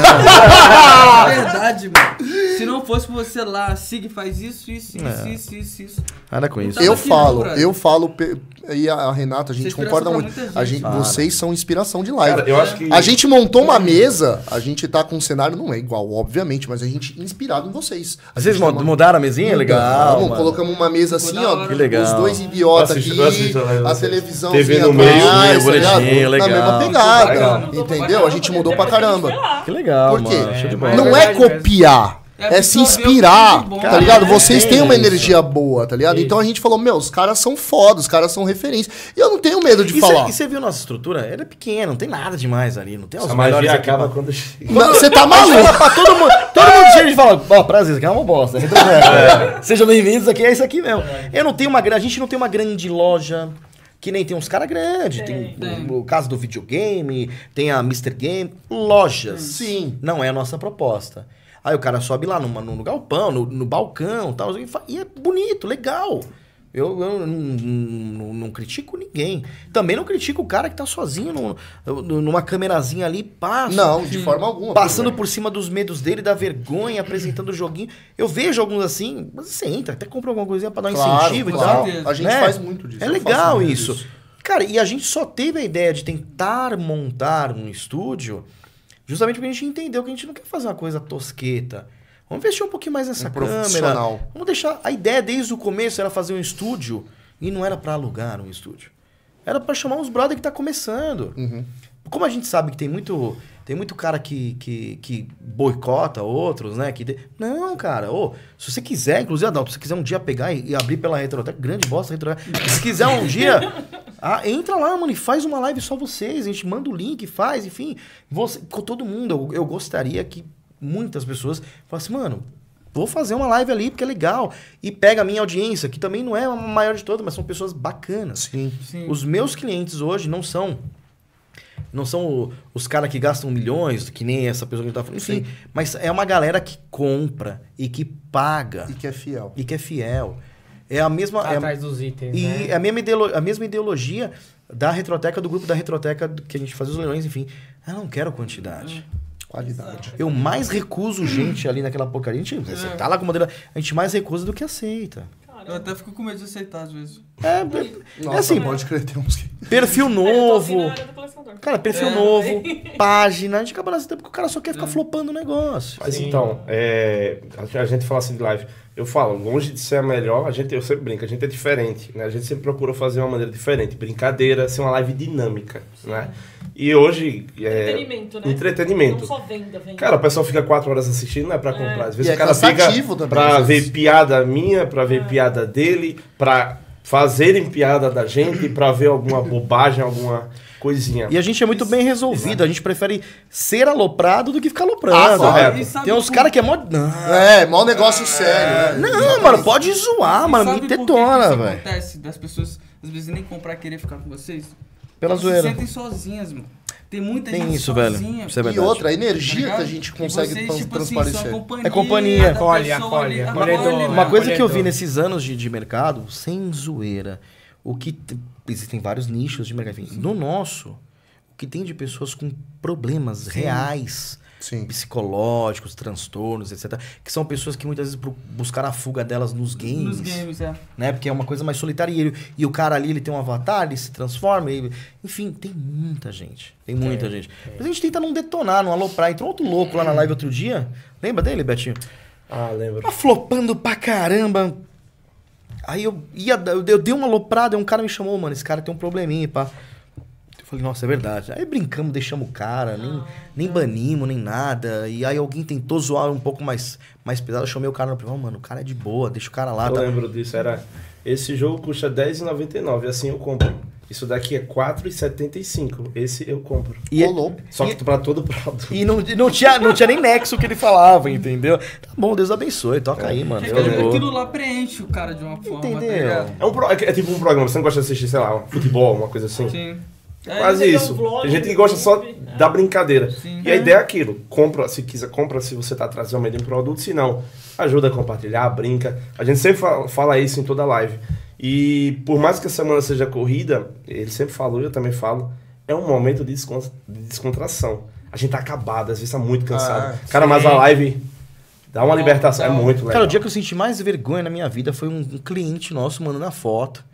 É verdade, mano. Se não fosse você lá, Sig faz isso, isso, isso, É. isso, isso, isso. Para com isso. Eu aqui, não, falo, brother. eu falo, pe- e a a Renata, a gente Você é concorda muito. muita A gente. gente, Para. vocês são inspiração de live. Cara, eu acho que... A gente montou uma mesa, a gente tá com um cenário, não é igual, obviamente, mas a gente inspirado em vocês. A Vocês gente uma- mudaram a mesinha? Legal. Colocamos uma mesa assim, ó. Que legal. Os dois idiotas Eu aqui, eu a live de a vocês. televisão TV no atrás, meio, tá bonitinho, ligado? legal. Na mesma Legal. pegada. Pra Entendeu? A gente mudou pra caramba. Que legal, Por quê? mano. É. Não É é copiar. É É se que inspirar, bom, tá ligado? né? Vocês Tem têm uma isso. energia boa, tá ligado? Então a gente falou, meu, os caras são foda, os caras são referência. E eu não tenho medo de E falar. você viu nossa estrutura? Ela é pequena, não tem nada demais ali. Não tem os A melhores acaba quando Você tá maluco? pra todo mundo. Todo mundo chega e fala, ó, prazer, isso aqui é uma bosta. Retroverso. Sejam bem-vindos, aqui é isso aqui mesmo. Eu não tenho uma A gente não tem uma grande loja. Que nem tem uns caras grandes, tem, Tem. o, o caso do videogame, tem a Mr. Game, lojas. Sim. Não é a nossa proposta. Aí o cara sobe lá numa- no, no galpão, no, no balcão tal, e, e é bonito, legal. Eu, eu não, não- não critico ninguém. Também não critico o cara que tá sozinho no- numa câmerazinha ali, passa. Não, de forma alguma. Passando por cima dos medos dele, da vergonha, apresentando o joguinho. Eu vejo alguns assim, mas você entra, até compra alguma coisinha pra dar um Claro, incentivo claro. e tal. A gente né? faz muito disso. É legal isso. disso. Cara, e a gente só teve a ideia de tentar montar um estúdio justamente porque a gente entendeu que a gente não quer fazer uma coisa tosqueta. Vamos investir um pouquinho mais nessa Um câmera. Vamos deixar. A ideia desde o começo era fazer um estúdio e não era pra alugar um estúdio. Era pra chamar uns brother que tá começando. Uhum. Como a gente sabe que tem muito, tem muito cara que, que, que boicota outros, né? Que de- Não, cara. Ô, se você quiser, inclusive, Adalto, se você quiser um dia pegar e, e abrir pela Retroteca, grande bosta, Retroteca. Se quiser um dia, ah, entra lá, mano, e faz uma live só vocês. A gente manda o link, faz, enfim. Você, com todo mundo. Eu, eu gostaria que muitas pessoas falassem, mano, vou fazer uma live ali porque é legal. E pega a minha audiência, que também não é a maior de todas, mas são pessoas bacanas. Sim. Sim. Os meus clientes hoje não são. Não são o- os caras que gastam milhões, que nem essa pessoa que a gente tá falando. Enfim, mas é uma galera que compra e que paga E que é fiel. e que é fiel. É a mesma. Tá é, atrás dos itens, e né? é a, mesma ideolo- a mesma ideologia da retroteca, do grupo da retroteca, que a gente faz os leilões, enfim. Eu não quero quantidade. Qualidade. Eu mais recuso gente ali naquela porcaria. A gente, você tá lá com o modelo. A gente mais recusa do que aceita. Eu até fico com medo de aceitar às vezes. É, é, Nossa, é assim, pode crer, tem uns que... perfil É, novo. Cara, perfil É. novo, página. A gente acaba nascendo porque o cara só quer ficar flopando o negócio. Mas Sim. então, é, a a gente fala assim de live. Eu falo, longe de ser a melhor, a gente, eu sempre brinco, a gente é diferente, né? A gente sempre procura fazer uma maneira diferente. Brincadeira, ser uma live dinâmica, né? E hoje... É, Entretenimento, né? Entretenimento. Não só venda, venda. Cara, o pessoal fica quatro horas assistindo, não é pra comprar. Às vezes E é o cara fica cansativo também, pra ver piada minha, pra ver piada dele, pra fazerem piada da gente, pra ver alguma bobagem, alguma coisinha. E a gente é muito bem resolvido. A gente prefere ser aloprado do que ficar Ah. E sabe Tem uns por- caras que é mó. Não, É, mau negócio sério, né? não mano, pode zoar, E mano. Me por que que tetona, velho. acontece das pessoas. às vezes nem comprar querer ficar com vocês? Pela Elas zoeira. se sentem sozinhas, mano. Tem muita Tem gente isso, velho. sozinha. Isso é E verdade. outra, a tá energia que ligado? a gente consegue vocês, trans- tipo assim, transparecer. são a companhia É companhia. da Acolhe, pessoa acolhe, ali. acolhedor. Acolhe, Uma coisa que eu vi Acolhedor. nesses anos de, de mercado, sem zoeira, o que t- existem vários nichos de mercado. Enfim, no nosso, o que tem de pessoas com problemas reais, Sim. psicológicos, transtornos, etc, que são pessoas que muitas vezes bu- buscaram a fuga delas nos games, Nos games, é. né? Porque é uma coisa mais solitária e, ele- e o cara ali ele tem um avatar, ele se transforma, ele- enfim, tem muita gente, tem muita gente. Mas a gente tenta não detonar, não aloprar. Entrou outro louco lá na live outro dia, lembra dele, Betinho? Ah, lembro. Tá flopando pra caramba. Aí eu ia, eu dei- eu dei uma aloprada, e um cara me chamou, mano, esse cara tem um probleminha, pá. Eu falei, nossa, é verdade. Aí brincamos, deixamos o cara, nem, nem banimos, nem nada. E aí alguém tentou zoar um pouco mais, mais pesado, eu chamei o cara no privado, mano, o cara é de boa, deixa o cara lá. Eu Tá. lembro disso, era. Esse jogo custa R$10,99, assim eu compro. Isso daqui é R$4,75. Esse eu compro. E, Ô, louco. Só que pra todo produto. e não, não, tinha, não tinha nem nexo que ele falava, entendeu? Tá bom, Deus abençoe, toca aí, mano. Aquilo lá preenche o cara de uma forma, tá Entendeu? ligado? É, um pro- é tipo um programa, você não gosta de assistir, sei lá, um futebol, uma coisa assim? Sim. É, Quase você isso. um vlog Tem gente que gosta só é. da brincadeira. Sim. E a ideia é aquilo. Compra, se quiser, compra se você tá trazendo um produto. Se não, ajuda a compartilhar, brinca. A gente sempre fala, fala isso em toda live. E por mais que a semana seja corrida, ele sempre falou, e eu também falo, é um momento de, descon- de descontração. A gente tá acabado, às vezes tá muito cansado. Ah, Cara, mas a live dá uma libertação, é muito legal. Cara, o dia que eu senti mais vergonha na minha vida foi um, cliente nosso mandando a foto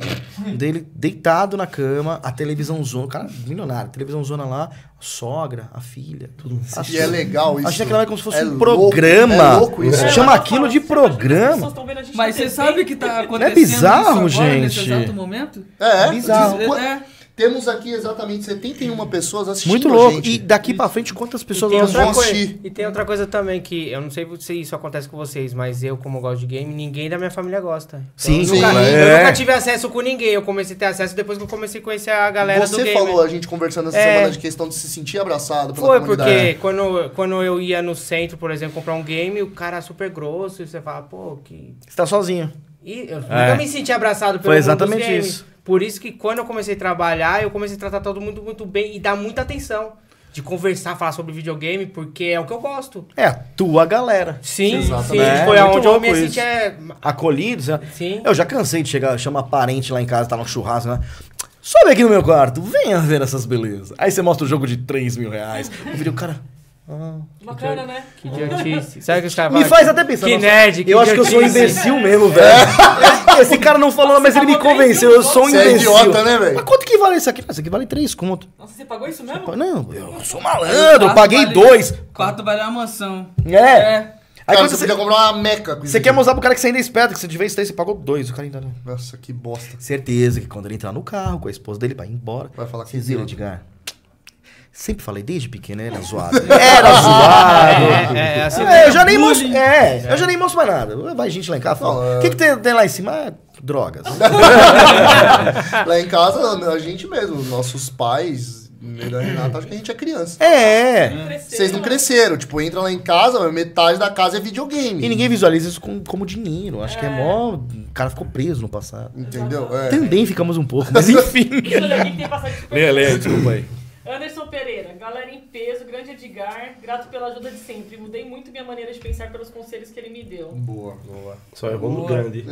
dele deitado na cama, a televisão zona, cara, milionário, televisão zona lá, a sogra, a filha, tudo. E é legal isso. Achei aquilo lá como se fosse É um louco, programa. é louco isso. Chama É, aquilo de programa. gente Mas você sabe que tá acontecendo bizarro, isso agora, nesse gente? exato momento? É, Bizarro. Qu- É. Temos aqui exatamente 71 pessoas assistindo Muito a louco. gente. E daqui pra frente, quantas pessoas nós vão coisa, assistir. e tem outra coisa também que eu não sei se isso acontece com vocês, mas eu, como gosto de game, ninguém da minha família gosta. Então, Sim, eu sim. nunca, É. Eu nunca tive acesso com ninguém. Eu comecei a ter acesso depois que eu comecei a conhecer a galera do Você game. falou, a gente conversando essa É. semana de questão de se sentir abraçado pela Foi, comunidade. porque quando, quando eu ia no centro, por exemplo, comprar um game, o cara é super grosso, e você fala, pô, que. Você tá sozinho. E eu É. nunca me senti abraçado pelo Foi mundo dos exatamente games. isso. Por isso que quando eu comecei a trabalhar, eu comecei a tratar todo mundo muito bem e dar muita atenção. De conversar, falar sobre videogame, porque é o que eu gosto. É a tua galera. Sim, sim. exatamente. Foi É, aonde eu me senti. É... Acolhidos. né? Sim. Eu já cansei de chegar, chamar parente lá em casa, tá no churrasco, né? Sobe aqui no meu quarto, venha ver essas belezas. Aí você mostra o jogo de 3 mil reais. O vídeo, cara. Bacana, né? Que idiotice. Sabe que os caras Me faz até pensar. Que nossa, nerd, que Eu acho que eu sou um idiotice. imbecil mesmo, velho. Esse cara não falou, mas ele me convenceu. Eu sou um Você é imbecil. idiota, né, velho? Mas quanto que vale isso aqui? Isso aqui vale 3 conto. Nossa, você pagou isso mesmo? Não, eu sou malandro, eu paguei Vale- 2. Quarto vale uma mansão. É. É. Aí Cara, quando você você, podia comprar uma meca. com você quer mostrar pro cara que você ainda é esperto, que você de vez em você pagou 2. O cara ainda não. Nossa, que bosta. Certeza que quando ele entrar no carro com a esposa dele vai embora. Vai falar que Vocês viram, idiota. Edgar? Sempre falei desde pequeno, era zoado. Era zoado. É, é, assim, É, eu já nem mostro. É, eu já nem mostro mais nada. Vai gente lá em casa e fala. É- O que, que tem, tem lá em cima? Ah, drogas. Lá em casa, a gente mesmo, nossos pais, e da Renata, acho que a gente é criança. É. Cresceu, Vocês não cresceram. Tipo, entra lá em casa, metade da casa é videogame. E ninguém visualiza isso com- como dinheiro. Acho que é mó. O cara ficou preso no passado. Entendeu? É. Também ficamos um pouco, mas enfim. Leia, leia, desculpa aí. Anderson Pereira, galera em peso, grande Edgar, grato pela ajuda de sempre. Mudei muito minha maneira de pensar pelos conselhos que ele me deu. Boa. Boa. Só errou no grande.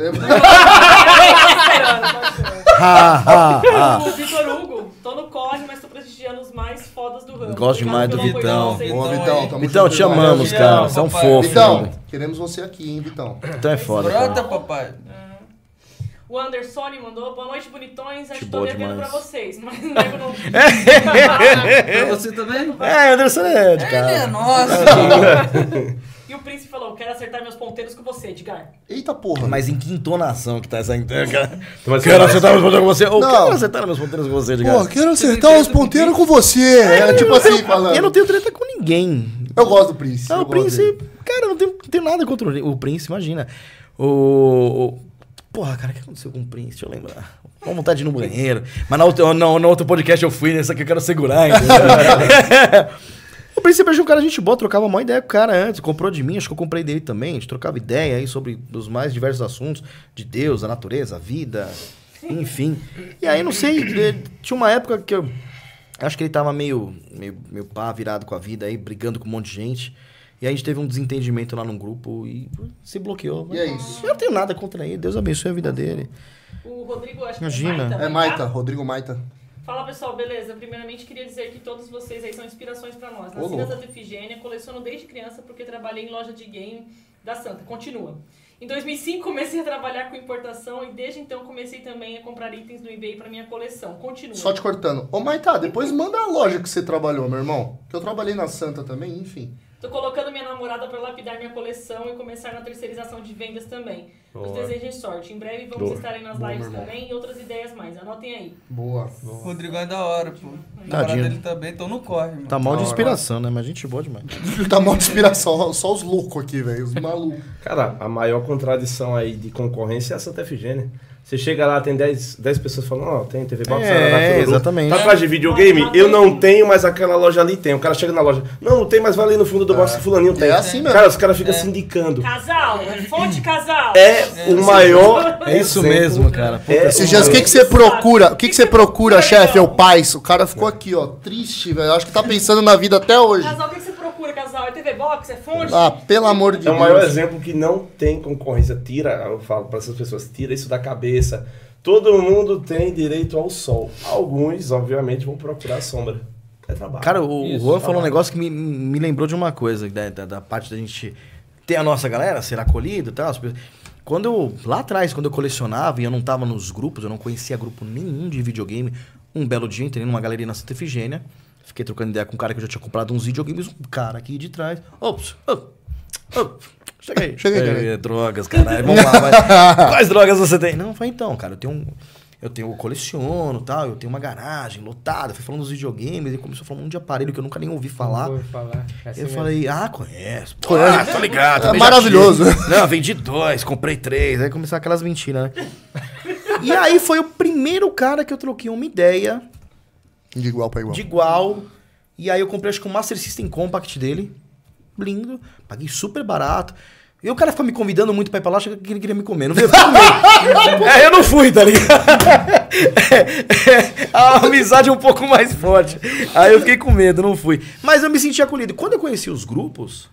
Tá ha. O Vitor Hugo, tô no corre, mas tô prestigiando os mais fodas do ramo. Gosto demais do Vitão. Boa, Então, Vitão. Tamo Vitão, junto, te irmão. amamos, cara. Você é um fofo. Vitão, queremos você aqui, hein, Vitão. Vitão é foda, Brota, cara. papai. O Anderson mandou, boa noite, bonitões. Acho que tô devendo demais. pra vocês, mas nego não. Pra você também? É, Anderson é de Ele é cara. nosso. E o príncipe falou, quero acertar meus ponteiros com você, Edgar. Eita porra. Mas em que entonação que tá essa cara? Mas Quero acertar meus ponteiros com você. Ou Não. quero acertar meus ponteiros com você, cara. Pô, quero acertar os ponteiros com você. É tipo assim, falando. Eu não tenho treta com ninguém. Eu gosto do Prince. Não, eu o dele. cara, não tenho, não tenho nada contra o, o Prince, imagina. O, o- Porra, cara, o que aconteceu com o Prince? Deixa eu lembrar. Uma vontade de ir no banheiro. Mas na outra, não, no outro podcast eu fui, nessa aqui eu quero segurar. entendeu? o Prince sempre achei um cara gente boa, trocava uma ideia com o cara antes. Comprou de mim, acho que eu comprei dele também. A gente trocava ideia aí sobre os mais diversos assuntos de Deus, a natureza, a vida. Enfim. E aí, não sei, tinha uma época que eu. Acho que ele tava meio, meio, meio pá, virado com a vida aí, brigando com um monte de gente. E aí a gente teve um desentendimento lá num grupo e se bloqueou. E é isso. Eu não tenho nada contra ele, Deus abençoe a vida dele. O Rodrigo, acho Imagina. que É é Maita, Rodrigo Maita. Fala pessoal, beleza? Primeiramente queria dizer que todos vocês aí são inspirações pra nós. Nascidas louco. da Efigênia, coleciono desde criança porque trabalhei em loja de game da Santa. Continua. Em 2005 comecei a trabalhar com importação e desde então comecei também a comprar itens no eBay pra minha coleção. Continua. Só te cortando. Ô, Maita, depois manda a loja que você trabalhou, meu irmão. Que eu trabalhei na Santa também, enfim. Tô colocando minha namorada pra lapidar minha coleção e começar na terceirização de vendas também. Os desejos sorte. Em breve vamos Boa. estar aí nas Boa, lives também e outras ideias mais. Anotem aí. Boa. O Rodrigo é da hora, pô. O namorado Tadinho. dele também, então não corre, mano. Tá mal de hora. inspiração, né? Mas gente boa demais. tá mal de inspiração. Só os loucos aqui, velho. Os malucos. Cara, a maior contradição aí de concorrência é a Santa Efigênia. Você chega lá, tem 10, 10 pessoas falando, ó, tem TV Box, É, exatamente. Tá atrás de videogame? Eu não tenho, mas aquela loja ali tem. O cara chega na loja, não, não tem, mas vai ali no fundo do box que fulaninho tem. É assim mesmo. Cara, os caras ficam se indicando. Casal! Fonte casal! É o maior É isso mesmo, cara. Puta, É Esses dias, o que, que você procura? O que, que você procura, chefe? É o paz. O cara ficou aqui, ó, triste, velho. Acho que tá pensando na vida até hoje. Casal, o que que você? É TV Box? É fonte? Ah, pelo amor de É o Deus. maior exemplo que não tem concorrência. Tira, eu falo para essas pessoas, tira isso da cabeça. Todo mundo tem direito ao sol. Alguns, obviamente, vão procurar a sombra. É trabalho. Cara, o, Isso, Juan falou um negócio que me, me lembrou de uma coisa, da, da, da parte da gente ter a nossa galera, ser acolhido e tal. as pessoas- Quando eu, lá atrás, quando eu colecionava e eu não tava nos grupos, eu não conhecia grupo nenhum de videogame, um belo dia entrei numa galeria na Santa Efigênia, fiquei trocando ideia com um cara que eu já tinha comprado uns videogames, um cara aqui de trás, ops, op, op, chega aí. Chega aí, cara. É, drogas, caralho, vamos lá, vai. Quais drogas você tem? Não, foi então, cara, eu tenho um... Eu tenho, eu coleciono tal, eu tenho uma garagem lotada. Fui falando dos videogames, ele começou a falar um monte de aparelho que eu nunca nem ouvi falar. Vou falar. É assim eu mesmo. falei, ah, conheço. Pô? Ah, tô ligado. É maravilhoso. Não, vendi dois, comprei três. Aí começaram aquelas mentiras, né? e aí foi o primeiro cara que eu troquei uma ideia De igual pra igual. de igual. E aí eu comprei, acho que o Master System Compact dele. Lindo. Paguei super barato. E o cara ficou me convidando muito pra ir pra lá, achando que ele queria me comer. Não veio comer. é, eu não fui, tá ligado? É, é, a amizade é um pouco mais forte. Aí eu fiquei com medo, não fui. Mas eu me senti acolhido. E Quando eu conheci os grupos,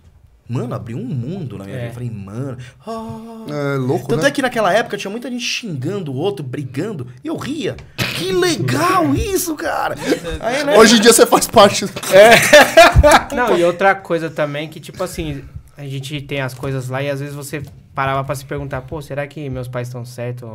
mano, abriu um mundo na minha É. vida. Eu falei, mano. ah. É louco, Tanto né? é que naquela época tinha muita gente xingando o outro, brigando. E eu ria. Que legal isso, cara. Aí, né? Hoje em dia você faz parte. do- Não, e outra coisa também que, tipo assim, a gente tem as coisas lá e às vezes você parava pra se perguntar, pô, será que meus pais estão certos?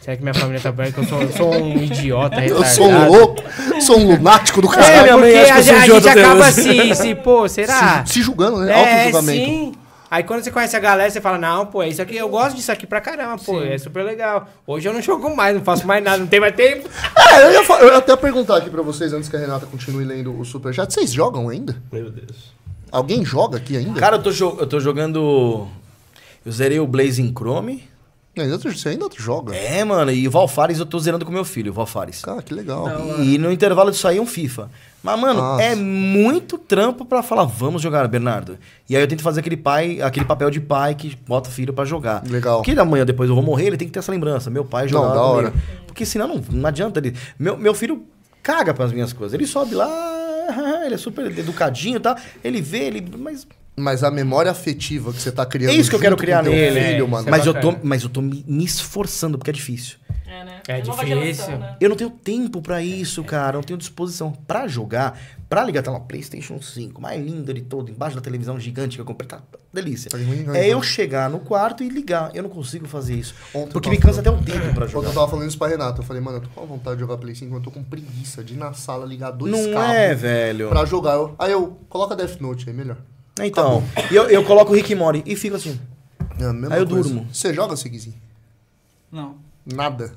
Será que minha família tá bem? Que eu sou, eu sou um idiota, Eu retardado. sou um louco, sou um lunático do É, caralho. minha mãe porque a, eu a idiota gente acaba se, se, pô, será? Se, se julgando, né? É, Auto-julgamento. sim. Aí quando você conhece a galera, você fala, não, pô, isso aqui, eu gosto disso aqui pra caramba, pô, é super legal. Hoje eu não jogo mais, não faço mais nada, não tem mais tempo. É, eu ia, fa- eu ia até perguntar aqui pra vocês, antes que a Renata continue lendo o superchat. Vocês jogam ainda? Meu Deus. Alguém joga aqui ainda? Cara, eu tô, jo- eu tô jogando. Eu zerei o Blazing Chrome. Ainda, você ainda joga? É, mano, e o Valfares eu tô zerando com meu filho, o Valfares. Cara, que legal. E no intervalo disso aí um FIFA. Mas, mano, Nossa. é muito trampo pra falar, vamos jogar, Bernardo. E aí eu tento fazer aquele pai, aquele papel de pai que bota o filho pra jogar. Legal. Porque amanhã depois eu vou morrer, ele tem que ter essa lembrança. Meu pai jogava da comigo. hora. Porque senão não, não adianta ele. Meu, meu filho caga pras minhas coisas. Ele sobe lá, ele é super educadinho e tal. Ele vê, ele. Mas Mas a memória afetiva que você tá criando. é isso que eu quero criar nele. Filho, é, mano. mas, eu tô, mas eu tô me, me esforçando, porque é difícil. É, né? É nova difícil. geração, né? Eu não tenho tempo pra isso, cara. Eu não tenho disposição pra jogar. Pra ligar, tá lá, PlayStation 5, mais linda de todo, embaixo da televisão gigante que eu comprei, tá delícia. Tá ruim, É eu chegar no quarto e ligar. Eu não consigo fazer isso. Ontem porque me cansa até falando- o tempo pra Quando jogar. eu tava falando isso pra Renata, eu falei, mano, eu tô com vontade de jogar Play 5, mas eu tô com preguiça de ir na sala ligar dois Não cabos é, velho. pra jogar. Eu- aí eu, coloca Death Note aí, melhor. Então, e eu, eu coloco o Rick e Morty e fico assim. É Aí eu coisa. durmo. Você joga, Seguizinho? Não. Nada.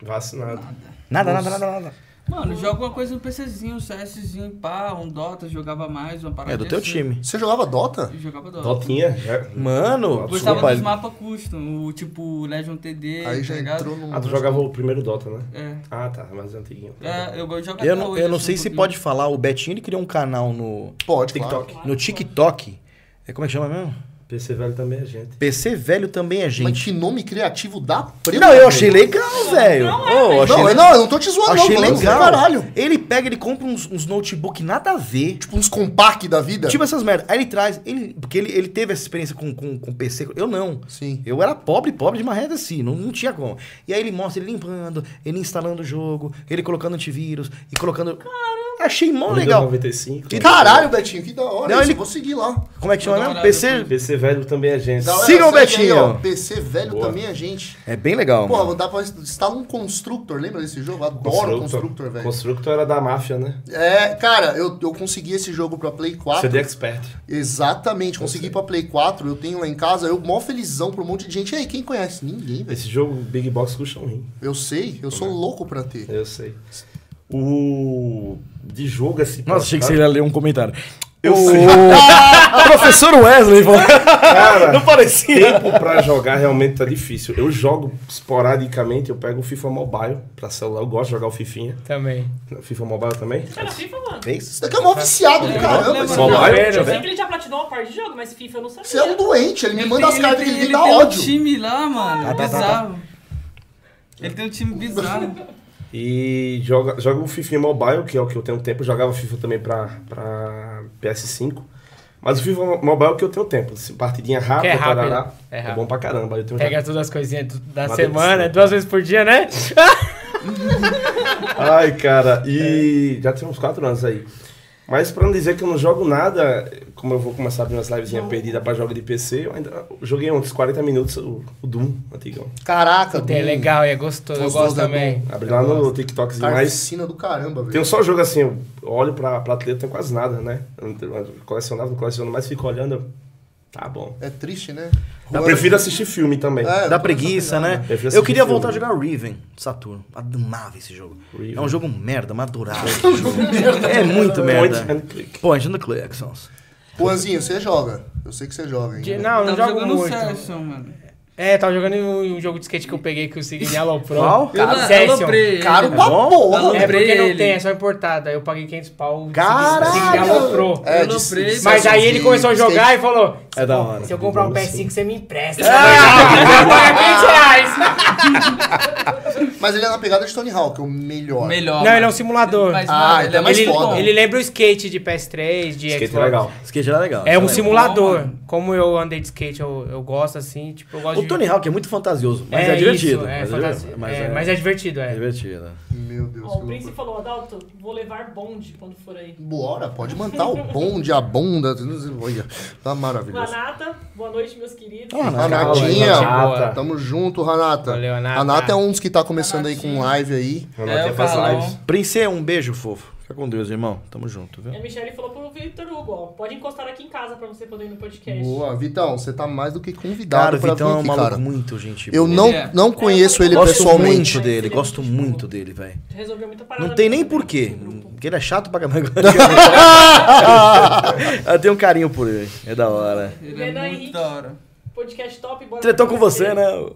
Vacinado. Nada, nada, nada, nada. Mano, joga uma coisa no PCzinho, um CSzinho, pá, um Dota, jogava mais, uma parada É do teu assim. time. Você jogava Dota? Eu Jogava Dota. Dotinha? Mano, Gostava desculpa. dos mapas custom, o tipo Legion TD, Aí tá já ligado? entrou no. Ah, tu jogava o primeiro Dota, né? É. Ah, tá. Mais antiguinho. É, eu gosto de jogar Eu não, hoje, eu não assim, sei um se pouquinho. pode falar. O Betinho ele criou um canal no Pode, TikTok. claro. no TikTok. É como é que chama mesmo? PC velho também é gente. PC velho também é Mas gente. que nome criativo da preta. Não, eu achei legal, velho. Não é, velho. achei Não, le- eu- não, eu não tô te zoando, Achei não. falando legal. Caralho. Ele pega, ele compra uns, uns notebook nada a ver. Tipo uns compact da vida. Tipo essas merdas. Aí ele traz. Ele, porque ele, ele teve essa experiência com, com, com PC. Eu não. Sim. Eu era pobre, pobre de marreta assim. Não, não tinha como. E aí ele mostra ele limpando, ele instalando o jogo, ele colocando antivírus e colocando. Caramba. Achei mó Windows legal. 95. Caralho, Betinho, que da hora. Não, isso, ele- Vou seguir lá. Como é que chama Vou dar mesmo? uma PC. PC velho também é gente. Galera, Siga o segue aí, Betinho. ó. PC velho Boa. também é gente. É bem legal. Porra, mano. dá pra instalar um Constructor. Lembra desse jogo? Eu adoro Constructor, velho. Constructor era da máfia, né? É, cara, eu, eu consegui esse jogo pra Play 4. CD Expert. Exatamente, consegui pra Play 4. Eu tenho lá em casa, eu mó felizão pra um monte de gente. E aí, quem conhece? Ninguém, velho. Esse jogo Big Box custa um rim. Eu sei, eu sou louco pra ter. Eu sei. O. De jogo assim. Nossa, achei que você ia ler um comentário. Eu o sei. professor Wesley falou. Cara, Não parecia. tempo pra jogar realmente tá difícil. Eu jogo esporadicamente, eu pego o FIFA Mobile pra celular. Eu gosto de jogar o Fifinha. Também. FIFA Mobile também? Era FIFA, mano. Isso daqui é mó viciado do caramba. lembro. esse Mobile? cara. Deixa eu sei que ele já platinou uma parte de jogo, mas FIFA eu não sabia. Você é um doente, ele me manda as tem- cartas que tem- ele me dá tem ódio. um time lá, mano. tá, tá, tá. bizarro. Ele tem um time bizarro. E joga, joga o FIFA Mobile, que é o que eu tenho tempo. Eu jogava FIFA também pra, pra PS5. Mas o FIFA Mobile é o que eu tenho tempo. Assim, partidinha rápida, Que é rápido. tarará, É é, rápido. bom pra caramba. Eu tenho Pega todas as coisinhas da Uma semana, duas vezes por dia, né? Ai, cara, e já tem uns 4 anos aí. Mas pra não dizer que eu não jogo nada, como eu vou começar a abrir umas livezinhas perdidas pra jogo de PC, eu ainda joguei uns 40 minutos o, o Doom antigão. Caraca, É Doom. legal, é gostoso, eu Gostoso, gosto é também. Abri lá no TikTokzinho, mas Carnicina do caramba, velho. tem um só jogo assim, eu olho pra prateleira, não tem quase nada, né? Eu não tenho- eu colecionava, não coleciono, mas fico olhando, eu, tá bom. É triste, né? Eu prefiro assistir filme também. É, eu Dá preguiça, né? Prefiro Eu assistir queria filme. voltar a jogar Riven, Saturno. Amava esse jogo. Riven. É um jogo merda, mas adorava. jogo. É muito Point merda. and click. Point and click, sons. Juanzinho, você joga. Eu sei que você joga, hein? Não, não Tava jogo jogando muito. Session, mano. É, tava jogando um, um jogo de skate que eu peguei que o Signy aloprou. Qual? Eu, Cara, eu Session. Caro pra bom? porra. É porque não tem, é só importado. Aí eu paguei 500 pau. o Caralho! Signy aloprou. É, Eu de- de- Mas aí ele começou a jogar skate. e falou: É da hora. Se eu comprar um PS5, você me empresta. Ah! Eu pago 500 reais. Mas ele é na pegada de Tony Hawk, é o melhor. Melhor. Não, mano. ele é um simulador. Mas, Ah, então ele é é mais muito foda. Ele lembra o skate de PS3, de Skate é Xbox. legal. Skate era legal. É um bom, simulador. Como eu andei de skate, eu, eu gosto assim. Tipo, eu gosto O de. Tony Hawk é muito fantasioso, mas é, divertido. Isso, é, mas, é, mas é, é, mas é divertido, é é. divertido. Meu Deus, Ó, o Prince falou, Adalto, vou levar bonde quando for aí. Bora, pode mandar o bonde, a bunda. Olha, tá maravilhoso. Ranata, boa noite, meus queridos. Ah, Ranatinha, Renata. tamo junto, Ranata. Valeu, Renata. A Nata é um dos que tá começando aí com live aí. Eu É, faz lives. Prince, um beijo, fofo. Fica com Deus, irmão. Tamo junto, viu? E a Michelle falou pro Victor Hugo, ó, pode encostar aqui em casa pra você poder ir no podcast. Boa, Vitão, você tá mais do que convidado Cara, o pra Vitão é vir um aqui, maluco cara. muito gente Eu não, Ele é. não conheço ele Gosto pessoalmente. muito dele, Ele é gosto muito muito dele, velho. Resolveu muita parada. Não tem nem porquê. Porque ele é chato pra caramba. Eu tenho um carinho por ele. É da hora. Ele Renan é muito da hora. Podcast top, bora Tretou com você, né?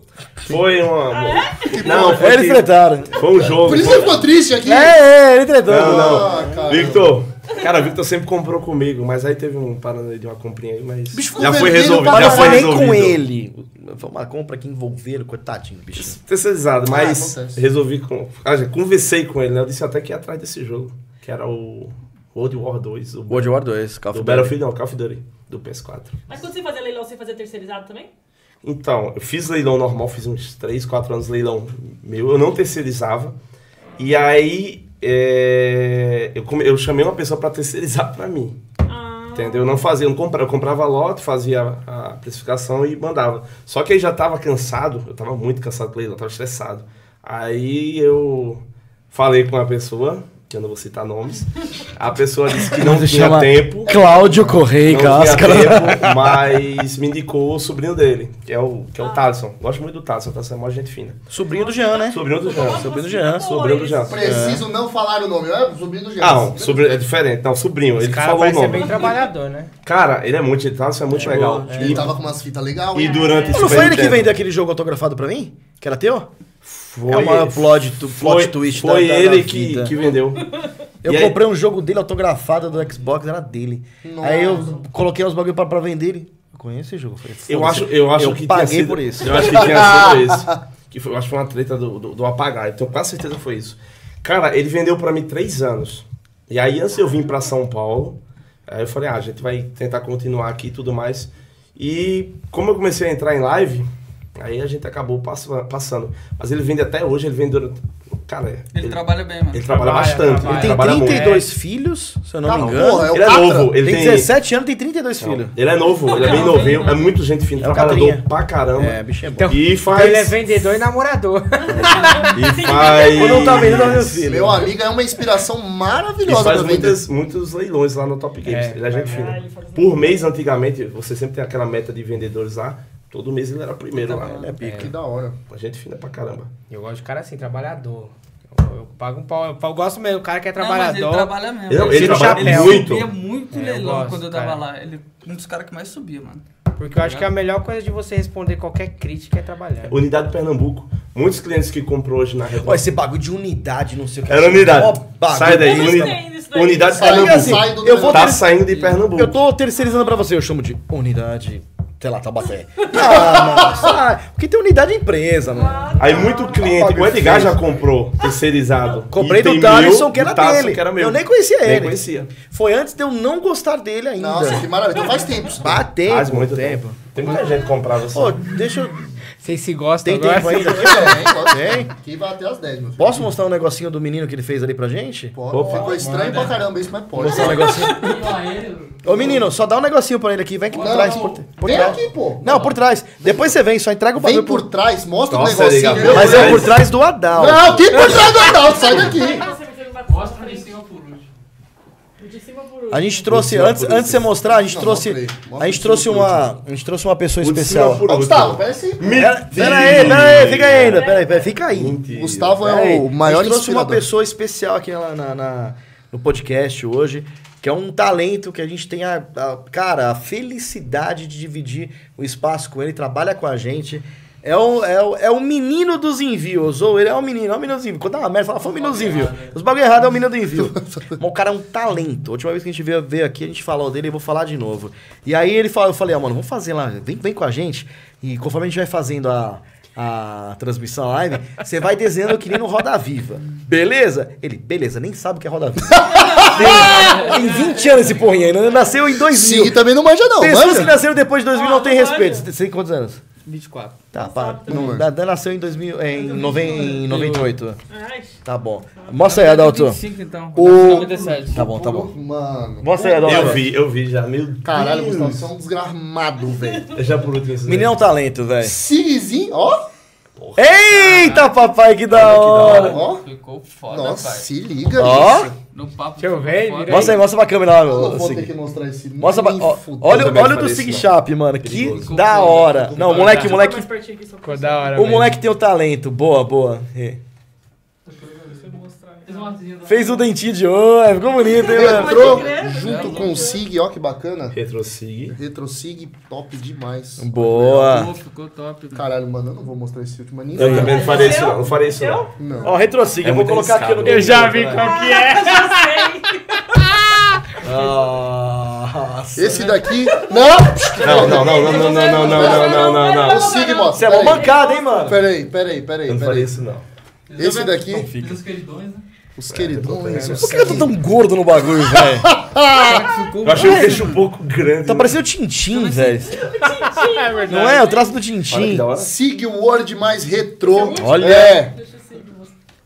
Foi uma. Ah, é? Não, foi, Eles que- tretaram. foi um jogo. Por isso ele ficou triste aqui. É, é, ele tretou. Não, não. Ah. Victor, cara, o Victor sempre comprou comigo, mas aí teve um parada de uma comprinha aí, mas Bicho já foi resolvido. Já Mas foi não foi nem resolvido. com ele. Foi uma compra que envolveram, coitadinho, bicho. Terceirizado, mas Ah, resolvi com. Ah, já conversei com ele, né? Eu disse até que ia atrás desse jogo, que era o World War 2, o World War 2, Call of Duty. Battlefield, não, Call of Duty, do PS4. Mas quando você fazia leilão, você fazia terceirizado também? Então, eu fiz leilão normal, fiz uns 3, 4 anos de leilão meu, eu não terceirizava. E aí é, eu, eu chamei uma pessoa para terceirizar para mim. Ah, Entendeu? Eu não fazia, eu, não comprava, eu comprava lote, fazia a, a precificação e mandava. Só que aí já tava cansado, eu tava muito cansado com leilão, tava estressado. Aí eu falei com a pessoa, que eu não vou citar nomes, a pessoa disse que não tinha tempo. Cláudio Correia Não tinha Cáscara. tempo, mas me indicou o sobrinho dele, que é o, que é o Thaleson. Gosto muito do o Thaleson é uma gente fina. Sobrinho do Jean, né? Sobrinho do Jean. Sobrinho do Jean. Sobrinho do Jean. Preciso não falar o nome, é? Sobrinho do Jean. Ah, não, sobrinho, é diferente. Não, sobrinho, Esse ele cara falou o nome. bem trabalhador, né? Cara, ele é muito, o Thaleson é muito legal. Ele E, tava com umas fitas legais. e durante Não Super foi ele que vendeu aquele jogo autografado pra mim? Que era teu? Foi, é uma plot, plot foi, twist da- Foi da- da ele que, vida. que vendeu. Eu E aí- comprei um jogo dele autografado do Xbox, era dele. Nossa. Aí eu coloquei uns bagulho pra, pra vender ele. Eu conheço esse jogo. Eu, falei, Eu "Foda-se, acho, eu acho eu que tinha paguei sido, por isso. Eu acho que tinha sido isso. Que foi, eu acho que foi uma treta do, do, do apagar. Eu tenho quase certeza que foi isso. Cara, ele vendeu pra mim três anos. E aí, antes eu vim pra São Paulo, aí eu falei, ah, a gente vai tentar continuar aqui e tudo mais. E como eu comecei a entrar em live, aí a gente acabou pass- passando. Mas ele vende até hoje, ele vende. Cara, Ele, trabalha bem, mano. ele trabalha Trabalha, bastante. trabalha. Ele Ele tem trabalha muito. 32 filhos, se eu não Ah, me engano. porra, é o Ele é novo, ele tem tem. 17 anos, tem 32 filhos. Ele é novo, ele é bem novinho, é muito gente fina, É trabalhador Catrinha. pra caramba. É, bicho é bom. Então, E então faz. ele é vendedor e namorador. E faz. Quando não tá vendendo, tá meu filho. Meu amigo é uma inspiração Ele maravilhosa faz pra vender. muitas, muitos leilões lá no Top Games. É, ele é gente Ah, fina. ele faz Por mês, antigamente, você sempre tem aquela meta de vendedores lá. Todo mês ele era primeiro lá. É pica. Que da hora. A gente fina pra caramba. Eu gosto de cara assim, trabalhador. Eu, eu pago um pau. Eu, eu gosto mesmo, o cara que é Não, mas ele trabalhador. trabalha mesmo. Ele, tira ele o trabalha chapéu. muito. subia muito É, eu leilão gosto, quando eu cara. tava lá. Ele um dos caras que mais subia, mano. Porque eu acho que a melhor coisa de você responder qualquer crítica é trabalhar. Unidade Pernambuco. Muitos clientes que comprou hoje na rede. Ó, esse bagulho de unidade, não sei o que. Era unidade. Ó, bagulho. Sai daí. Uni-. Unidade Sai, Pernambuco. do eu vou Tá saindo de Pernambuco. Eu tô terceirizando pra você, eu chamo de unidade, sei lá, Taubaté. Ah, mano, sai. Porque tem unidade empresa, mano. Aí muito cliente, o Edgar já comprou terceirizado. Comprei E do tem Thaleson, que era do Thaleson, dele. que era meu. Eu nem conhecia Nem ele. conhecia. Foi antes de eu não gostar dele ainda. Nossa, que maravilha. Então faz tempo. isso. Tempo, Faz muito tempo. tempo. Tem muita gente que comprava assim. Pô, deixa eu... Vocês se gostam Tem agora? tempo ainda aqui, Tem. Aqui vai até as 10, meu filho. Posso mostrar um negocinho do menino que ele fez ali pra gente? Pode. Opa. Ficou estranho pra caramba isso, mas pode. Mostrar um negocinho. Ô menino, só dá um negocinho pra ele aqui, vem aqui por Não, trás. não. Por, por Vem trás. aqui, pô. Não, por trás. Depois você vem, só entrega o Vem bagulho por trás, mostra Nossa, o negocinho. liga, meu Mas é por trás do Adal. Não, que por trás do Adalto, sai daqui. Mostra pra cima por último. De cima por último. A gente trouxe, antes, antes de você mostrar, a gente Não, trouxe. mostra aí. Mostra A gente trouxe uma. A gente trouxe uma pessoa especial. Ô. Gustavo, pera aí. Pera, pera aí, pera aí, fica aí ainda. Pera aí, pera fica aí. Mentira. Gustavo é o maior A gente trouxe uma pessoa especial aqui na, na- na- no podcast hoje, que é um talento que a gente tem a, a- cara, a felicidade de dividir o espaço com ele, trabalha com a gente. É o, é, o, é o menino dos envios, ou ele é o menino, é o menino dos envios. Quando dá uma merda, fala, foi o menino dos envios. Os bagulho errado é o menino do envio. Mas o cara é um talento. A última vez que a gente veio, veio aqui, a gente falou dele e eu vou falar de novo. E aí ele falou, eu falei, ó, mano, vamos fazer lá, vem, vem com a gente. E conforme a gente vai fazendo a, a transmissão live, você vai desenhando que nem no Roda Viva. Beleza? Ele, beleza, nem sabe o que é Roda Viva. tem, tem 20 anos esse porrinho ainda, nasceu em 2000. Sig também não manja, não. Pessoas Manja? que nasceram depois de 2000 não Ah, tem não respeito. manja. Você tem quantos anos? 24. Tá, também. da- da nasceu em 2000, em noven- em 98. Ai, Tá bom. Mostra aí, Adalto. 25, então. O- 97. Tá bom, tá bom. Mano. Mostra aí, Adalto. Eu vi, eu vi já. Meu Caralho, Deus. Gustavo, você é um desgramado, velho. Já por último. Menino é um talento, velho. Sigzinho, ó. Eita, papai, que da hora. Ó. Ficou foda, Nossa, pai. se liga Ó. nisso. No papo. Deixa eu ficou ver, foda. Mostra aí, mostra pra câmera lá, Eu não vou Sig. ter que mostrar esse. Mostra pra, nem ó, fudendo. olha, também olha o do faria Sig Sharp, mano. Que Perigoso. da hora. Não, o moleque, moleque, Ficou da hora, o velho. moleque tem o talento. Boa, boa. É. Fez o dentinho de ouro, ficou bonito, hein, mano? Entrou junto com o Sig, ó que bacana. Retro Sig. Retro Sig, top demais. Boa. Ficou top. velho. Caralho, mano, eu não vou mostrar esse último nem Eu também não faria isso não, não faria isso não. Não. Ó, Retrosig, É eu vou colocar aqui no. Eu já vi qual que é. Já sei. Nossa. Esse daqui. Não! Não, não, não, não, não, não, não, não, não, não, não, O não. Sig, mano. Você é uma mancada, hein, mano? Peraí, peraí, peraí, Eu não peraí. faria isso não. Esse daqui, queridões, né? Os queridões. os Por que eu tô tão gordo no bagulho, velho? Eu achei o queixo um pouco grande. Tá parecendo o Tintim, velho. É verdade. Não é? O traço do Olha que Tintim. da hora. Sig Word mais retrô. Olha. É.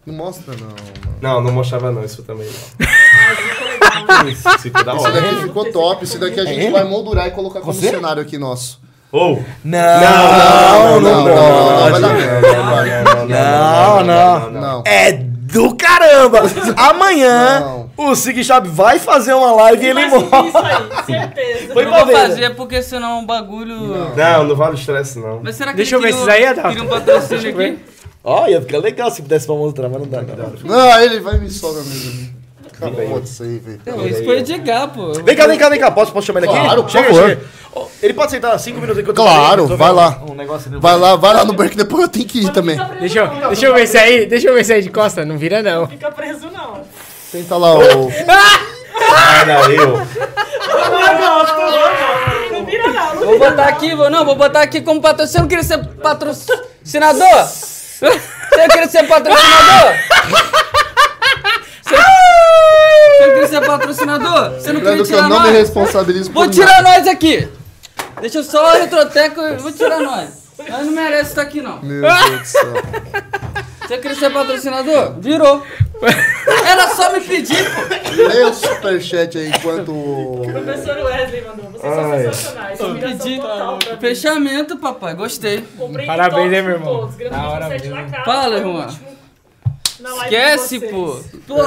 Não mostra, não, mano. Não, não mostrava não, isso também não. Isso ficou da Esse hora. daqui ficou top. Esse daqui a gente ele? vai moldurar e colocar como Você? cenário aqui nosso. Ou. Não, não, não, não, pode. vai dar merda. Não, não. Não. É do caramba! Amanhã Não. o Sig Shop vai fazer uma live e ele morre. isso aí, certeza. Foi não vou ver. fazer porque senão é um bagulho. Não, não vale estresse não. Mas será que Deixa eu ver esses aí, Adalto. Queria um patrocínio aqui? Ó, ia ficar legal se pudesse pra mostrar, mas não dá, não. Não, ele vai me sobra mesmo. Acabou disso aí, velho. Não, isso foi Edgar, pô. Vem cá, vem cá, vem cá. Posso, posso chamar ele aqui? Claro, por chega, favor. Ele pode sentar cinco minutos enquanto Claro, eu vai um- lá. Um negócio ali. Vai lá, vai lá no break, depois eu tenho que ir também. Deixa eu, deixa eu ver esse aí. Deixa eu ver esse aí de costa. Não vira, não. Fica preso, não. Senta lá, o. Olha eu. Não não. Não vira, não. Vou botar aqui, vou, não, vou botar aqui como patrocinador. Você não queria ser patrocinador? Você não queria ser patrocinador? Você, não queria ser patrocinador? Você não queria tirar não me nós? Vou tirar nós aqui. Deixa eu só o retroteco e vou tirar nós. Nós não merece estar aqui, não. Meu Deus do céu. Você queria ser patrocinador? Virou. Era só me pedir, pô. Lê o superchat aí enquanto. o- Professor Wesley mandou. Vocês são Ai. sensacionais. Admiração Pedi. total pra. Fechamento, papai. Gostei. Comprei Parabéns, todos hein, meu irmão? todos. Grande Da hora 27 mesmo. na Fala, irmão. Na live Esquece, pô. Pô,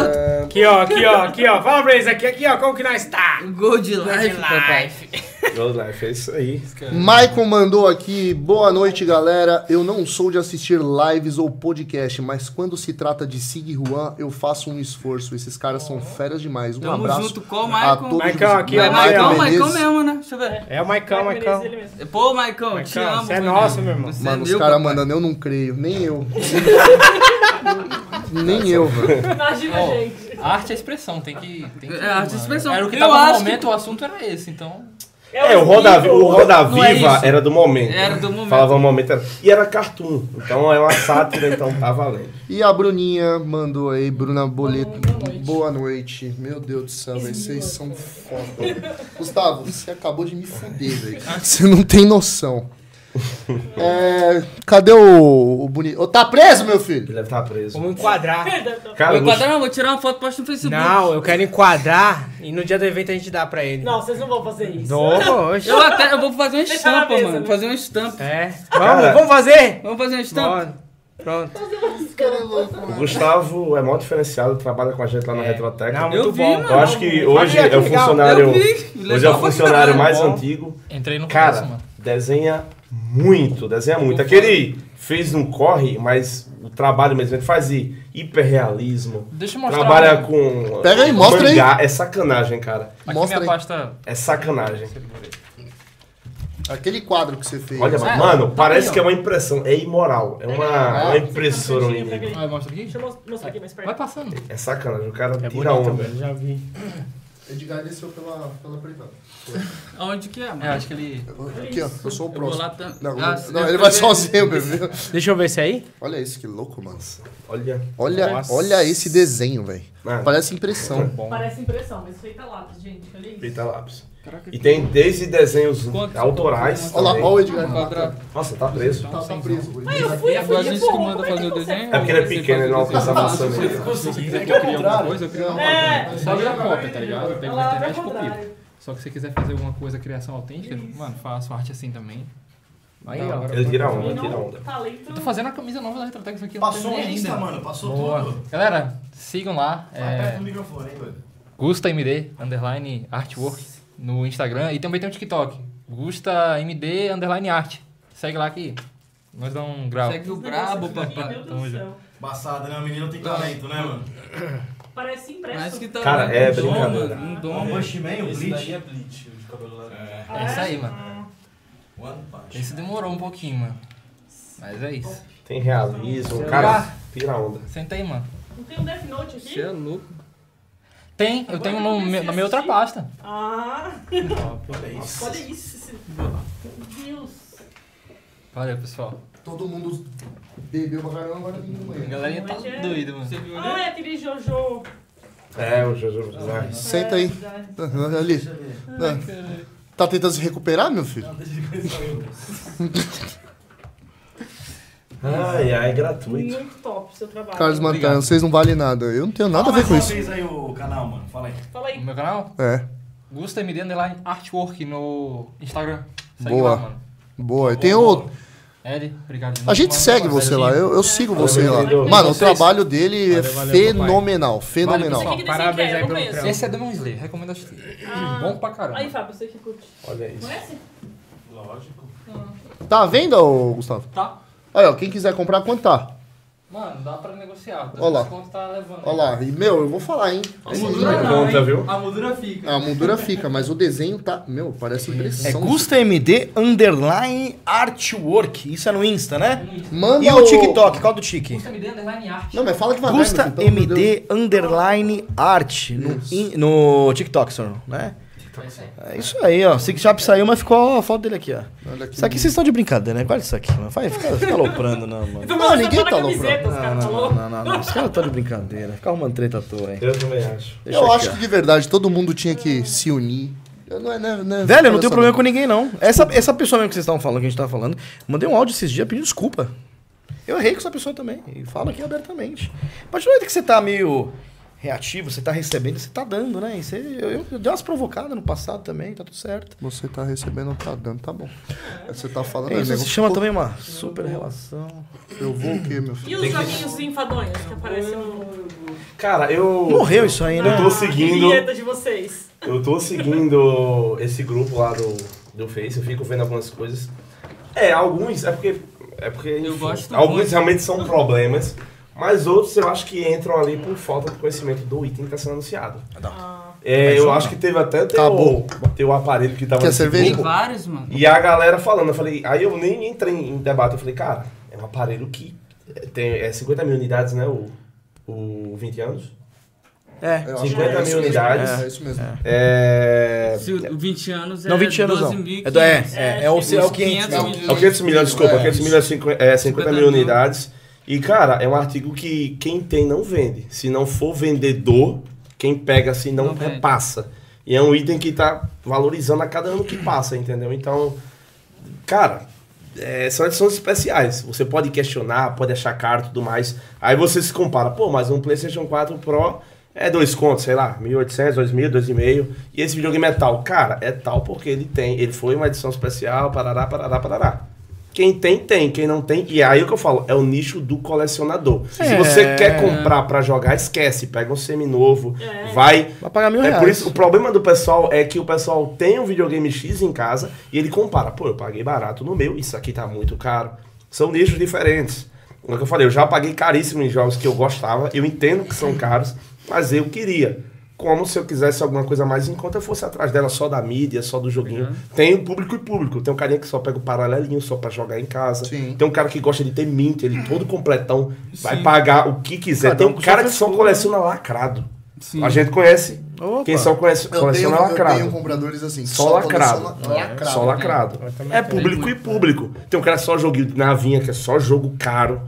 Aqui, ó, aqui, ó, aqui, ó. Fala pra eles aqui, aqui, ó, como que nós tá? gol de live, papai. Gold Life, é isso aí. Maicon mandou aqui, boa noite galera. Eu não sou de assistir lives ou podcast, mas quando se trata de Sig Juan, eu faço um esforço. Esses caras são feras demais. Um Tamo abraço junto com o a Maicon. todos. Maicon, os- aqui, ó, É Maicon Maicon, Menezes. Maicon mesmo, né? Deixa eu ver. É o. Menezes, ele mesmo. Pô, Maicon, te Maicão, amo. você é nosso, meu irmão. Você Mano, é os caras mandando, eu não creio. Nem eu. Nem eu, velho. Imagina, Ó, gente. Arte é expressão, tem que. Tem que É, arte é expressão. Era o que Eu tava no momento, que- o assunto era esse, então. É, o Roda, o Roda é Viva isso. era do momento. Era do momento. Falava o momento. era- E era cartoon. Então é uma sátira, então tá valendo. E a Bruninha mandou aí, Bruna Boleto. Boa noite. Boa noite. Meu Deus do céu, velho. Vocês são foda. Gustavo, você acabou de me fuder, velho. Você não tem noção. É, cadê o, o bonito? Ô, tá preso, meu filho? Ele deve estar preso. Vamos enquadrar. Cara, Vou eu enquadrar, não, vou tirar uma foto e posto no Facebook. Não, eu quero enquadrar e no dia do evento a gente dá pra ele. Não, vocês não vão fazer isso. Novo, oxe. Eu até eu vou fazer uma estampa, mesa, mano. né? Fazer uma estampa. É. Vamos, vamos fazer? Vamos fazer uma estampa? Bora. Pronto. o Gustavo é mó diferenciado, trabalha com a gente lá na É. Retroteca. Não, Eu muito vi, bom. mano. Eu acho que hoje Olha que é o funcionário. Eu. Hoje é o funcionário mais Bom. antigo. Entrei no Cara, mano. Desenha muito, desenha muito. Aquele fez um corre, mas o trabalho mesmo, ele faz hi- hiperrealismo. Deixa eu mostrar. Trabalha um- com. Pega aí, mostra aí. mangá. É sacanagem, cara. Aqui Mostra minha aí. pasta. É sacanagem. Aquele quadro que você fez. Olha, É, mano, tá parece aí, que é uma impressão. É imoral. É uma, uma impressora, inimigo. Ah, mostra aqui? Deixa eu mos- mostrar aqui mais perto. Vai passando. É sacanagem. O cara É tira bonito, onda. velho, já vi. Edgar desceu pela, pela privada. Aonde que é, mano? É, acho que ele. Aqui, ó. Eu sou o próximo. tam- Não, Ah, não, eu- ele vai vejo. sozinho, bebê. Deixa eu ver esse aí. Olha isso, que louco, mano. Olha. Olha, Nossa. olha esse desenho, velho. Parece impressão. Parece impressão, mas feita lápis, gente. Olha isso. Fita lápis. E tem desde desenhos autorais. Olha lá, olha o Edgar. Quadrado. Nossa, tá preso. Tá, tá preso. o Edgar. eu fui, eu fui. A gente que manda é fazer o você- desenho. É porque ele é pequeno, ele não alcança a maçã Se nele. você quiser que eu crie alguma coisa, eu crio uma É. cópia. Só virar cópia, tá ligado? Eu pego na internet e copio. contrário. Só que se você quiser fazer alguma coisa, criação autêntica, mano, faço arte assim também. Aí, ó. Ele tira onda, E tira onda. Eu tô fazendo a camisa nova da Retrotec, isso aqui Passou o terminei Insta, ainda. mano. Passou tudo. Galera, sigam lá. Vai perto É, do microfone, hein, doido? Gusta MD, underline artwork, no Instagram. E também tem o TikTok. Gusta MD, underline art. Segue lá que nós dá um grau. Segue o brabo, Meu papai. Deus Tamo do junto. céu. Embaçada, né? O menino tem talento, né, mano? Parece impresso. Que tá Cara, um é brincadeira. Um dom. Bushman, o Esse Bleach. daí é Bleach, o de cabelo laranja. Ah, É isso aí, mano. One Punch. Esse demorou um pouquinho, mano. Mas é isso. Tem realismo, cara tira onda. Senta aí, mano. Não tem um Death Note aqui? Você é louco. Tem, eu tenho no, meu- na minha outra pasta. Ah, Olha isso. olha isso. Meu Deus. Valeu, pessoal. Todo mundo bebeu pra caramba, agora ninguém A galerinha tá Mas é- doida, mano. Você viu Ah, é aquele Jojo. É, o Jojo Bizarre. Senta aí. Ah, Ali. Ah. Tá tentando se recuperar, meu filho? Ai, ai, gratuito. Muito top o seu trabalho. Carlos. Matano, vocês não valem nada. Eu não tenho nada a ver com isso. fez aí o canal, mano. Fala aí. Fala aí. No meu canal, É, Gusta MD Underline Artwork no Instagram. Segue Boa. lá, mano. boa. Tem o. Ed, obrigado. A gente segue você lá, eu, eu sigo você lá. Mano, o trabalho dele é fenomenal, fenomenal. Parabéns é, aí pelo trampo. Esse é Demon Slayer, recomendo assistir. Ah. Bom pra caramba. Aí, Fábio, você que curte. Olha isso. Conhece? Lógico. Tá à venda, ô Gustavo? Tá. Aí, ó, quem quiser comprar, quanto tá? Mano, dá pra negociar. Ó lá. Tá levando? Olha lá, e meu, eu vou falar, hein? A moldura Conta, não, hein? viu? A moldura fica. A moldura fica, mas o desenho tá. Meu, parece É impressão. Gusta MD underline artwork. Isso é no Insta, né? Manda E o TikTok? Qual do Tique? Gusta MD Underline Art. Não, mas fala devagar. De Deus. MD underline art no, in- no TikTok, senhor, né? É isso aí, ó. Sig Sharp saiu, mas ficou a foto dele aqui, ó. Olha aqui. Isso aqui vocês estão de brincadeira, né? Olha isso aqui, mano. Vai, fica, fica aloprando, não, mano. Então, Não, ninguém tá tá os Não, não, não, não, não. Os caras estão de brincadeira. Fica arrumando treta à toa, hein. Eu também acho. Deixa Eu aqui, acho ó. que de verdade todo mundo tinha que se unir. Não é, não é- não é- Velho, eu não tenho problema com ninguém, não. Essa, essa pessoa mesmo que vocês estavam falando, que a gente tava falando, mandei um áudio esses dias pedindo desculpa. Eu errei com essa pessoa também. E falo aqui abertamente. Partir do momento que você tá meio reativo, você tá recebendo, você tá dando, né? E você, eu, eu, eu dei umas provocadas no passado também, tá tudo certo. Você tá recebendo, tá dando, tá bom. Você tá falando. É, aí, isso né? se chama também uma super relação. Eu vou o quê, meu filho? E os joguinhos enfadonhos que aparecem no Cara, eu. Morreu isso aí, né? Eu tô seguindo. vinheta de vocês. Eu tô seguindo esse grupo lá do, do Face, eu fico vendo algumas coisas. É, alguns, é porque. É porque Eu enfim, gosto alguns muito. realmente são problemas, mas outros eu acho que entram ali por falta de conhecimento do item que está sendo anunciado. É, eu acho que teve até o teu, Acabou. teu aparelho que tava Quer cerveja? Tem grupo, vários, mano. E a galera falando, eu falei, aí eu nem entrei em debate, eu falei, cara, é um aparelho que tem é 50 mil unidades, né? O, o 20 anos. É. Eu acho 50 que é mil unidades. É, isso mesmo. É. Se o 20 anos é Não, 20 anos não. 12.500. É, do- é, é, é, o, é o 500. 500 não. milhões. É o 500 milhões, desculpa, É, 500 isso. milhões é 50, é 50 mil 50 mil. unidades. E, cara, é um artigo que quem tem não vende. Se não for vendedor, quem pega assim não, Não repassa. E é um item que tá valorizando a cada ano que passa, entendeu? Então, cara, é, são edições especiais. Você pode questionar, pode achar caro e tudo mais. Aí você se compara, pô, mas um PlayStation 4 Pro é dois contos, sei lá, 1.800, 2.000, 2.500. E esse videogame é tal. Cara, é tal porque ele tem, ele foi uma edição especial, parará, parará, parará. Quem tem, tem. Quem não tem. E aí o que eu falo, é o nicho do colecionador. Se É. você quer comprar pra jogar, esquece. Pega um seminovo, É. vai. Vai pagar mil É reais. por isso, o problema do pessoal é que o pessoal tem um videogame X em casa e ele compara. Pô, eu paguei barato no meu, isso aqui tá muito caro. São nichos diferentes. Como eu falei, eu já paguei caríssimo em jogos que eu gostava, eu entendo que são caros, mas eu queria. Como se eu quisesse alguma coisa mais conta, eu fosse atrás dela só da mídia, só do joguinho. Tem o público e público. Tem um carinha que só pega o paralelinho só pra jogar em casa. Sim. Tem um cara que gosta de ter mint, ele todo completão, vai Sim. pagar o que quiser. Cada Tem um cara que só coleciona lacrado. Sim. A gente conhece. Opa. Quem só conhece, Eu tenho, coleciona eu lacrado. tenho compradores assim. Só lacrado. coleciona lacrado. Só lacrado. É público e público. Tem um cara que só jogo navinha, que é só jogo caro.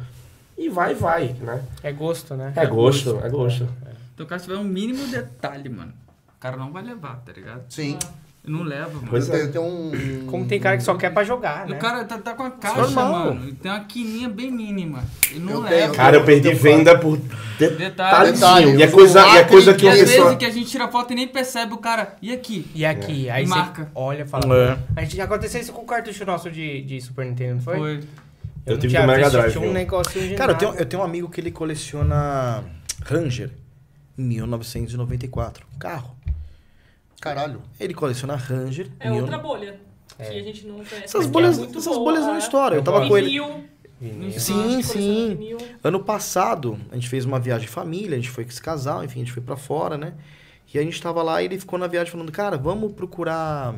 E vai, vai, né? É gosto, né? É gosto, é gosto. Então o cara tiver um mínimo detalhe, mano. O cara não vai levar, tá ligado? Sim. Não leva, mano. Pois Eu é. tenho um. Como tem cara que só quer pra jogar, né? O cara tá, tá com a caixa, Normal. mano. e Tem uma quininha bem mínima. Ele não Eu leva. tenho. Cara, eu perdi venda por Detalhe. detalhezinho. Detalhe, E é eu coisa, e é lá, coisa clique, que E uma às vezes pessoa. que a gente tira foto e nem percebe o cara. E aqui? E aqui, aí você Marca. olha e fala. É. A gente aconteceu isso com o cartucho nosso de, de Super Nintendo, não foi? Foi. Eu não tive do Mega Drive, Tinha um Cara, eu tenho, eu tenho um amigo que ele coleciona Ranger em 1994. Carro. Caralho. Ele coleciona Ranger. É em outra mil- bolha. Que a gente não conhece. Essas que bolhas, é essas boa, bolhas não é. estouram. Eu tava com ele. Vinil, Sim, sim. vinil. Ano passado, a gente fez uma viagem família, a gente foi com esse casal, enfim, a gente foi pra fora, né? E a gente tava lá e ele ficou na viagem falando, cara, vamos procurar.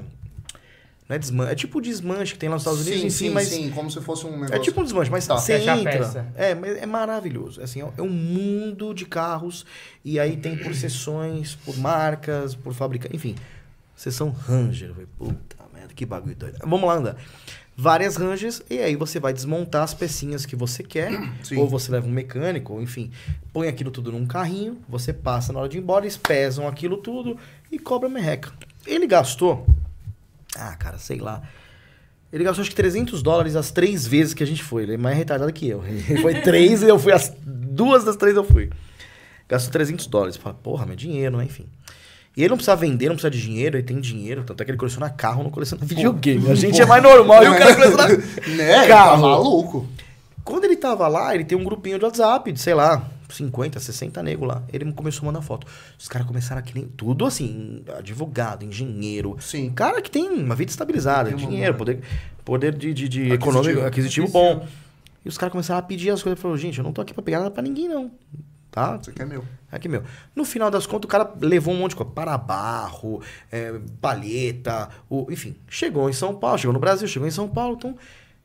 Não é desmanche, é tipo o desmanche que tem lá nos Estados Unidos, Sim, enfim, sim, mas. sim. Como se fosse um negócio. É tipo um desmanche, mas Tá. você entra. peça. É, mas é maravilhoso. Assim, é um mundo de carros e aí tem por seções, por marcas, por fabricante, enfim. Seção Ranger. Puta merda, que bagulho doido. Vamos lá andar. Várias Rangers e aí você vai desmontar as pecinhas que você quer, Sim. ou você leva um mecânico, ou enfim, põe aquilo tudo num carrinho, você passa na hora de ir embora, eles pesam aquilo tudo e cobra merreca. Ele gastou, ah, cara, sei lá, ele gastou acho que 300 dólares as três vezes que a gente foi. Ele é mais retardado que eu. Ele foi três e eu fui as duas das três eu fui. Gastou 300 dólares. Fala, porra, meu dinheiro, né? Enfim. E ele não precisa vender, não precisa de dinheiro, ele tem dinheiro. Tanto é que ele coleciona carro, não coleciona videogame. A gente é mais normal e o cara coleciona Né? carro. Tá maluco. Quando ele tava lá, ele tem um grupinho de WhatsApp, de, sei lá, 50, 60 nego lá. Ele começou a mandar foto. Os caras começaram a que nem. Tudo assim, advogado, engenheiro. Sim. Cara que tem uma vida estabilizada, Tem uma- dinheiro, poder, poder de, de, de Aquisitivo. econômico, aquisitivo bom. E os caras começaram a pedir as coisas. Ele falou, gente, eu não tô aqui pra pegar nada pra ninguém, não. Tá? Isso aqui é meu. Aqui, meu. No final das contas, o cara levou um monte de coisa. Para-barro, é, palheta, o, enfim. Chegou em São Paulo, chegou no Brasil, chegou em São Paulo. Então,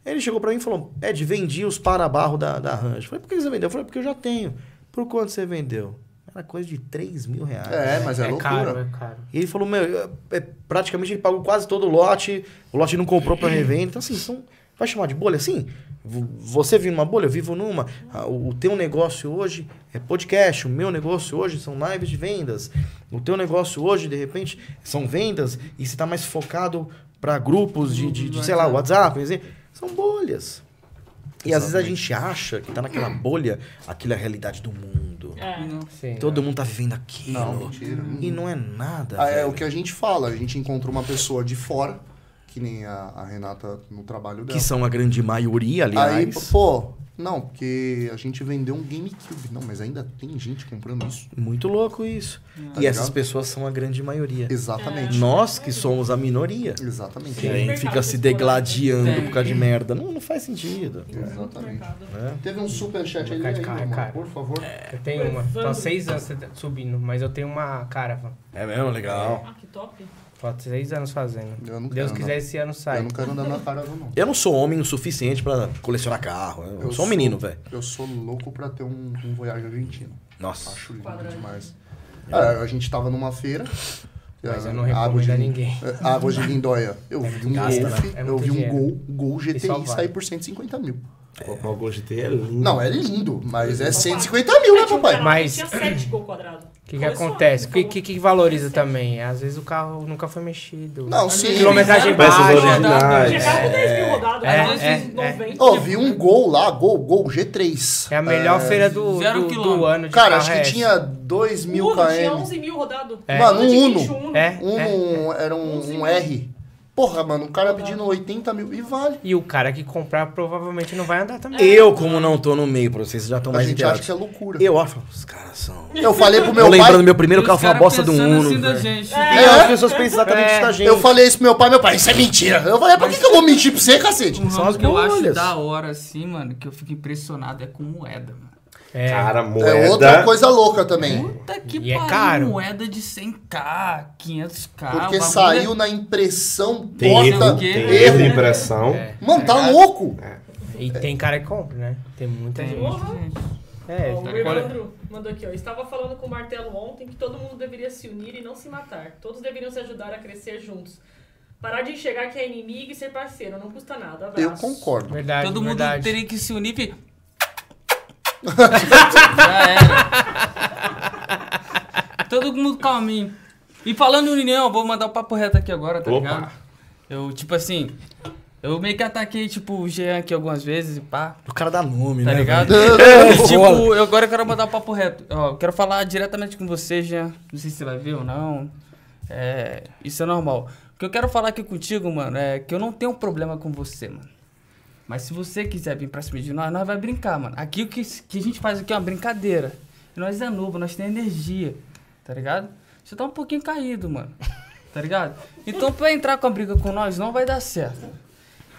ele chegou pra mim e falou: Ed, vendi os para-barro da, da Range. Falei, por que você vendeu? Eu falei, porque eu já tenho. Por quanto você vendeu? Era coisa de 3 mil reais. É, mas é, É loucura. caro, é caro. E ele falou, meu, é, praticamente ele pagou quase todo o lote, o lote não comprou pra revenda. Então, assim, são, vai chamar de bolha? Sim. V- Você vive numa bolha, eu vivo numa. Ah, O, teu negócio hoje é podcast, o meu negócio hoje são lives de vendas. O teu negócio hoje, de repente, são vendas e você tá mais focado para grupos de, de, de, sei lá, WhatsApp. quer dizer, São bolhas. E às vezes a gente acha que tá naquela bolha, aquilo é a realidade do mundo. É. Sim. Todo mundo tá vivendo aquilo. Não, mentira. E não é nada. Ah, é o que a gente fala. A gente encontrou uma pessoa de fora, que nem a, a Renata no trabalho dela. Que são a grande maioria, Aí, aliás. pô, não, porque a gente vendeu um GameCube. Não, mas ainda tem gente comprando isso. Muito louco isso. Tá e essas ligado? pessoas são a grande maioria. Exatamente. Nós que somos a minoria. Exatamente. E gente fica se degladiando por causa de merda. Não, não faz sentido. Exatamente. É. Teve um superchat aí, de aí, carro é caro. por favor. Eu tenho uma. Tô há seis anos subindo, mas eu tenho uma caravan. É mesmo? Legal. Ah, que top. Há seis anos fazendo. Eu não Deus quero, quiser, não. esse ano Eu sai. não quero andar na cara, não. Eu não sou homem o suficiente pra colecionar carro. Eu, sou um menino, velho. Eu sou louco pra ter um, um Voyage argentino. Nossa. Acho lindo Quadrado. demais. É, a gente tava numa feira. Mas ah, eu não recomendo a de- ninguém. é, Águas de Lindóia. Eu vi um gasta, Golf, né? É eu vi um dinheiro. Gol, Gol GTI vai. sair por 150 mil. O o Gol GT é lindo. Não, é lindo, mas é 150 mil, né, papai? Mas- Tinha 7 gol quadrado. O que, que Foi só, acontece? O que, que, que valoriza também? Às vezes o carro nunca foi mexido. Não, sim. Quilometragem Peças baixa. originais. Carro com 10 mil rodados, é, às vezes é, 90. Ó, vi um Gol lá, Gol, Gol G3. É a melhor feira do, do, do ano de Cara, acho é que tinha 2 mil Uno tinha km. 11 mil rodado. É. Mano, um Uno. 20 Uno. É, Um é. era um, um R. Porra, mano, o cara pedindo 80 mil e vale. E o cara que comprar provavelmente não vai andar também. Eu, como não tô no meio, pra vocês já estão A mais gente acha que é loucura. Eu acho, os caras são. Eu falei pro Eu meu lembrando, pai. meu primeiro carro foi uma bosta do Uno. assim da velho. gente. É. E as pessoas pensam exatamente É. isso da gente. Eu falei isso pro meu pai, meu pai, isso é mentira. Eu falei, por que, que eu vou mentir pra você, cacete? Um São ramo as que eu acho bolhas. da hora, assim, mano, que eu fico impressionado é com moeda, mano. É. Cara, moeda. É outra coisa louca também. Puta que E é pariu, caro. moeda de 100k, 500k. Porque é- saiu na impressão Tem porta erro, erro. impressão. É. Mano, tá louco. E tem cara que compra, né? Tem muita Tem gente. gente. É, o Evandro mandou aqui, ó. Estava falando com o Martelo ontem que todo mundo deveria se unir e não se matar. Todos deveriam se ajudar a crescer juntos. Parar de enxergar que é inimigo e ser parceiro. Não custa nada. Abraço. Eu concordo. verdade, Todo mundo verdade. teria que se unir e... Já era. Todo mundo calminho. E falando em união, eu vou mandar o papo reto aqui agora, tá Opa. ligado? Eu, tipo assim, eu meio que ataquei, tipo, o Jean aqui algumas vezes e pá, O cara dá nome, tá né? ligado? velho? E, tipo, eu agora quero mandar o papo reto. Ó, eu quero falar diretamente com você, Jean. Não sei se você vai ver ou não. É, isso é normal. O que eu quero falar aqui contigo, mano, é que eu não tenho problema com você, mano. Mas se você quiser vir pra cima de nós, nós vai brincar, mano. Aqui o que, que a gente faz aqui é uma brincadeira. Nós é novo, nós tem energia, tá ligado? Você tá um pouquinho caído, mano. Tá ligado? Então pra entrar com a briga com nós não vai dar certo.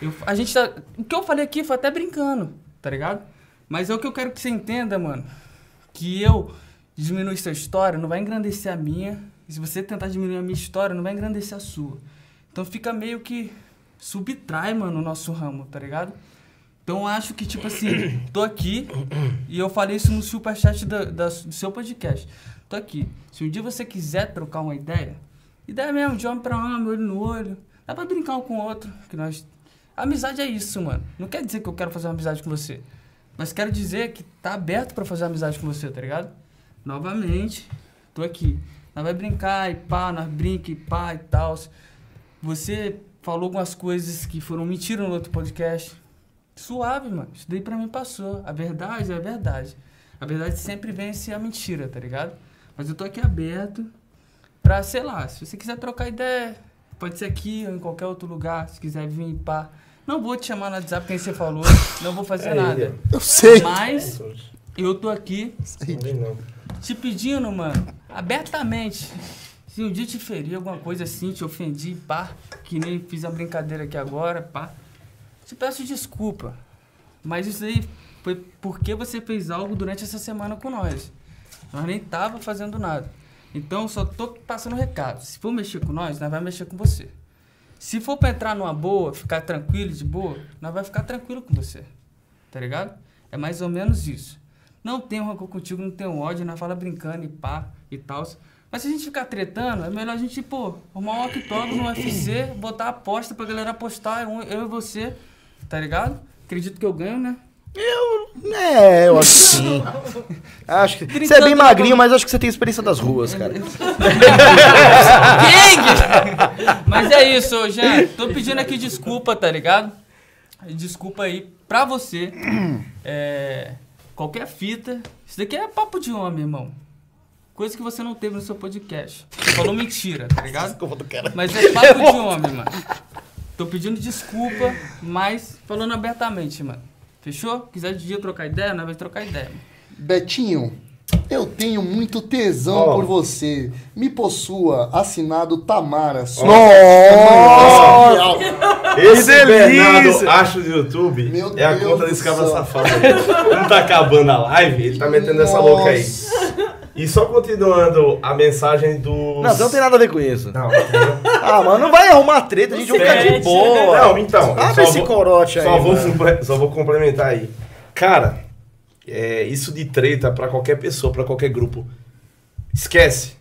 Eu- a gente tá. O que eu falei aqui foi até brincando, tá ligado? Mas é o que eu quero que você entenda, mano. Que eu diminuir sua história não vai engrandecer a minha. E se você tentar diminuir a minha história, não vai engrandecer a sua. Então fica meio que subtrai, mano, o nosso ramo, tá ligado? Então acho que, tipo assim, tô aqui e eu falei isso no superchat da, da- do seu podcast. Tô aqui. Se um dia você quiser trocar uma ideia, ideia mesmo, de homem pra homem, olho no olho, dá pra brincar um com o outro. Que nós... Amizade é isso, mano. Não quer dizer que eu quero fazer uma amizade com você. Mas quero dizer que tá aberto pra fazer amizade com você, tá ligado? Novamente, tô aqui. Nós vai brincar e pá, nós brinca e pá e tal. Você falou algumas coisas que foram mentira no outro podcast. Suave, mano. Isso daí pra mim passou. A verdade é a verdade. A verdade sempre vence a mentira, tá ligado? Mas eu tô aqui aberto pra, sei lá, se você quiser trocar ideia, pode ser aqui ou em qualquer outro lugar, se quiser vir pá. Não vou te chamar no WhatsApp, quem você falou, não vou fazer nada. Eu sei. Mas eu tô aqui não. te pedindo, mano, abertamente. Se um dia te feri alguma coisa assim, te ofendi, pá, que nem fiz a brincadeira aqui agora, pá, te peço desculpa. Mas isso aí foi porque você fez algo durante essa semana com nós. Nós nem tava fazendo nada. Então, só tô passando um recado. Se for mexer com nós, nós vai mexer com você. Se for pra entrar numa boa, ficar tranquilo, de boa, nós vai ficar tranquilo com você. Tá ligado? É mais ou menos isso. não tenho rancor contigo, não tenho ódio, nós fala brincando e pá e tal. Mas se a gente ficar tretando, é melhor a gente, pô, arrumar um octógono no UFC, botar a aposta pra galera apostar, eu e você, tá ligado? Acredito que eu ganho, né? É, eu acho que sim. Acho que... Você é bem magrinho, mas acho que você tem experiência das ruas, cara. Gang! Mas é isso, Jean. Tô pedindo aqui desculpa, tá ligado? Desculpa aí pra você. É, qualquer fita. Isso daqui é papo de homem, irmão. Coisa que você não teve no seu podcast. Falou mentira, tá ligado? Mas é papo de homem, mano. Tô pedindo desculpa, mas falando abertamente, mano. Fechou? Quiser de dia trocar ideia, nós vamos trocar ideia. mano. Betinho, eu tenho muito tesão Ó. por você. Me possua, assinado Tamara. Sua- Nossa! Esse Que! Bernardo Acho do YouTube Meu é a Deus conta do desse cabra safado. Não tá acabando a live, ele tá metendo essa louca aí. E só continuando a mensagem do. Não, você não tem nada a ver com isso. Não, entendeu? Ah, mano, não vai arrumar treta, a gente vai ficar de boa. Não, então. Abre só esse vou- corote aí, Só vou, só vou complementar aí. Cara, é, isso de treta pra qualquer pessoa, pra qualquer grupo. Esquece.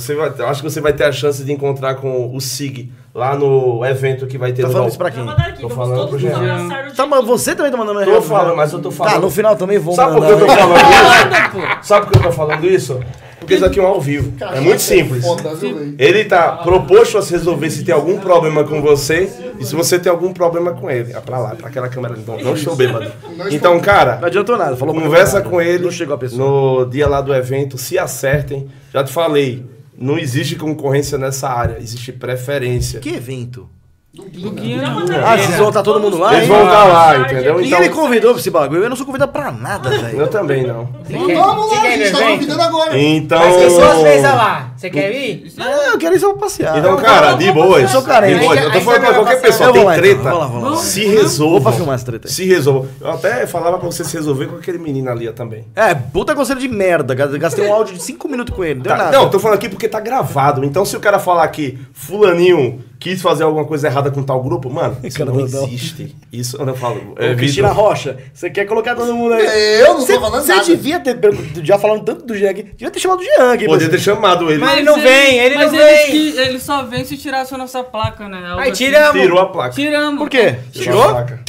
Você vai, eu acho que você vai ter a chance de encontrar com o SIG lá no evento que vai ter Tá no falando isso pra quem? mandar aqui, Tô falando todos pro Jean. Tá, mas você também tá mandando Tô errado, falando, né? mas eu tô falando. Tá, no final também vou Sabe por que eu tô falando isso? Sabe por que eu tô falando isso? Porque isso aqui é um ao vivo. É muito simples. Viu, velho? Ele tá proposto a se resolver se tem algum problema com você e se você tem algum problema com ele. É pra lá, pra aquela câmera. Não, não estou bêbado. Então, cara, Não adiantou nada, falou conversa com ele Não chegou a pessoa. no dia lá do evento, se acertem. Já te falei, não existe concorrência nessa área, existe preferência. Que evento? Do não. mandaram. Ah, vocês vão estar todo mundo lá, Eles vão estar lá, entendeu? Ninguém Então, me convidou pra esse bagulho. Eu não sou convidado pra nada, velho. eu também não. Vamos lá, a gente tá convidando agora. Então, Mas quem são as três lá? Você quer ir? Não, eu quero ir só pra passear. então cara, de boa. Eu sou carente. De boa. Eu tô Aí falando você pra qualquer pessoa, tem treta. Se resolva. Vou filmar essa treta. Se resolva. Eu até falava pra você se resolver com aquele menino ali também. É, puta conselho de merda. Gastei um áudio de 5 minutos com ele. Não deu Tá, nada. não, tô falando aqui porque tá gravado. Então, se o cara falar que fulaninho quis fazer alguma coisa errada com tal grupo, mano, isso Cara, não existe. Isso eu não falo. Ô, É, Cristina Vitor, Rocha, você quer colocar todo mundo aí? Eu não tô Cê- falando Você nada. devia ter, já falando tanto do Jean aqui, devia ter chamado o Jean aqui. Podia ter chamado ele. Mas ele não vem, ele mas não ele vem. que- ele só vem se tirasse a nossa placa, né? Algo Aí assim. tiramos. Tirou a placa. Tiramos. Por quê? Tirou a placa.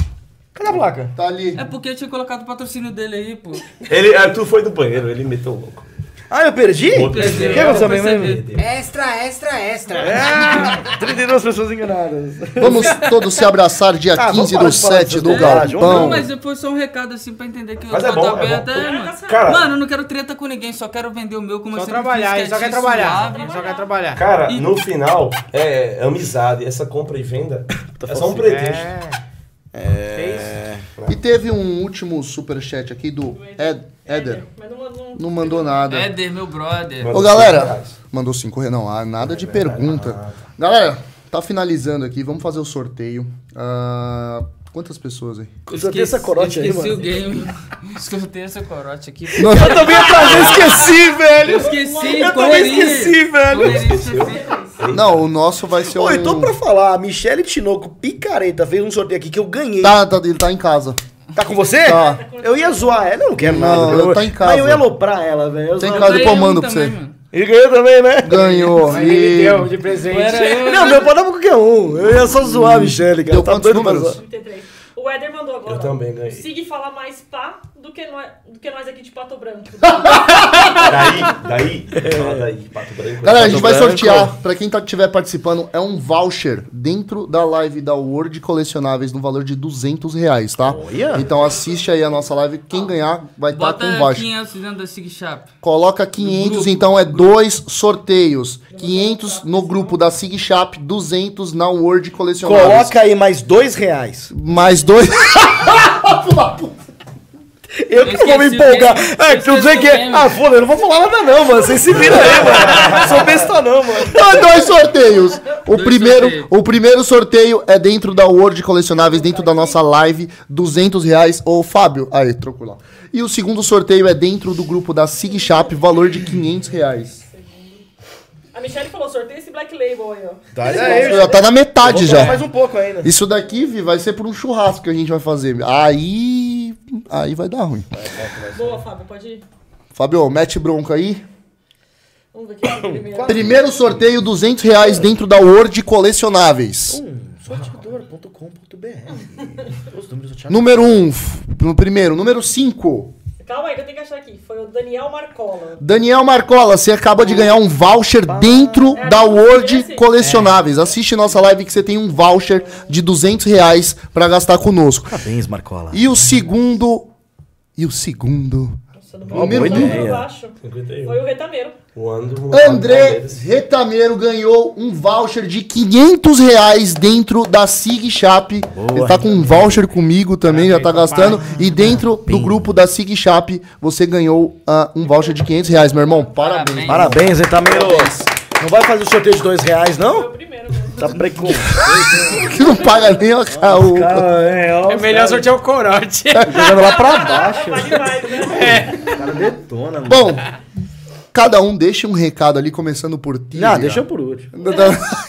Cadê a placa? Tá ali. É porque eu tinha colocado o patrocínio dele aí, pô. Ele, é, tu foi do banheiro, ele meteu o louco. Ah, eu perdi? O que aconteceu Eu mesmo? Extra, extra, extra. É, 32 pessoas enganadas. Vamos todos se abraçar dia Ah, vamos 15 parar do de falar 7 dessas do vamos Não, Galpão. mas depois só um recado assim pra entender que Mas eu é tô bom, é aberto. bom. É, mano. Cara, Mano, eu não quero treta com ninguém, só quero vender o meu como eu Só sempre trabalhar, fiz, ele só quer trabalhar. suave. Só quer trabalhar. cara, E- no final, é amizade. Essa compra e venda é só um pretexto. É. E teve um último superchat aqui do Ed, Eder. Mas não, não, Não mandou nada. Éder, meu brother. Mano, Ô galera, mandou 5 reais. Não, ah, nada de pergunta. Galera, tá finalizando aqui. Vamos fazer o sorteio. Ah, quantas pessoas aí? Eu tenho essa corote eu aí, esqueci mano. o game. Escutei essa corote aqui. Não, Eu também ia trazer, esqueci, velho. Eu esqueci, Eu também correria. esqueci, velho. Esqueci. não, o nosso vai ser Oi, um... tô pra falar, a Michele Tinoco Picareta fez um sorteio aqui que eu ganhei. Tá, tá, ele tá em casa. Tá com você? Tá. Eu ia zoar ela, eu não quero Não, nada. eu tá em casa. Mas eu ia aloprar ela, velho. Eu Tá em zoava- casa, Eu depois eu ganhei um mando pra você. mano. Ele ganhou também, né? Ganhou. Aí ele E... deu de presente. Eu, Não, meu pode dar pra qualquer um. Eu ia só zoar a Michele, cara. Deu tá quantos números? zoar. 33. O Éder mandou agora. Eu também ganhei. Sig fala mais pá do que nós, do que nós aqui de Pato Branco. Daí, daí, fala daí, Pato Branco. Galera, a gente vai Branco. sortear, pra quem tá, estiver participando, é um voucher dentro da live da Word Colecionáveis no valor de 200 reais, tá? Olha. Então assiste aí a nossa live, quem ganhar vai estar Bota com voucher. 500 dentro da Sig Shop. Coloca 500, então é dois sorteios. 500 no grupo da Sig Shop, 200 na Word Colecionáveis. Coloca aí mais dois reais. Mais dois... Eu que não vou me empolgar. É, Eu que eu sei que é. Ah, foda, eu não vou falar nada não, mano. Vocês se viram aí, mano. Sou besta não, mano. Então, dois sorteios. O Dois primeiro, sorteios. o primeiro sorteio é dentro da Word Colecionáveis, dentro da nossa live, 200 reais. Ô, Fábio, aí, trocou lá. E o segundo sorteio é dentro do grupo da Sig Shop, valor de 500 reais. A Michelle falou, sorteio esse Black Label aí, ó. Tá aí, Já tá na metade já. mais um pouco ainda. Isso daqui, Vi, vai ser por um churrasco que a gente vai fazer. Aí aí vai dar ruim. Boa, Fábio, pode ir. Fábio, mete bronca aí. Vamos ver quem é o primeiro. Primeiro sorteio, 200 reais dentro da Word Colecionáveis. Um sorteador.com.br. Os números do Thiago. Número 1, um, f- no primeiro. Número 5, Calma aí, que eu tenho que achar aqui. Foi o Daniel Marcola. Daniel Marcola, você acaba de ganhar um voucher dentro É, da Word esse? Colecionáveis. Assiste nossa live que você tem um voucher de 200 reais pra gastar conosco. Parabéns, Marcola. E o segundo... E o segundo... Boa ideia. baixo. 51. Foi o Retameiro. O André Retameiro ganhou um voucher de 500 reais dentro da Sig Shop. Ele tá com um voucher comigo também, já tá gastando. E dentro do grupo da Sig Shop, você ganhou ah, um voucher de 500 reais, meu irmão. Parabéns. Parabéns, Etameiro. Não vai fazer o sorteio de dois reais, não? primeiro. Tá preconceito. Que não paga nem a, o, é, ó, É melhor sortear o corote. jogando lá pra baixo. Vale mais, né? O cara detona, mano. Bom, cada um deixa um recado ali, começando por ti. Não, deixa por último.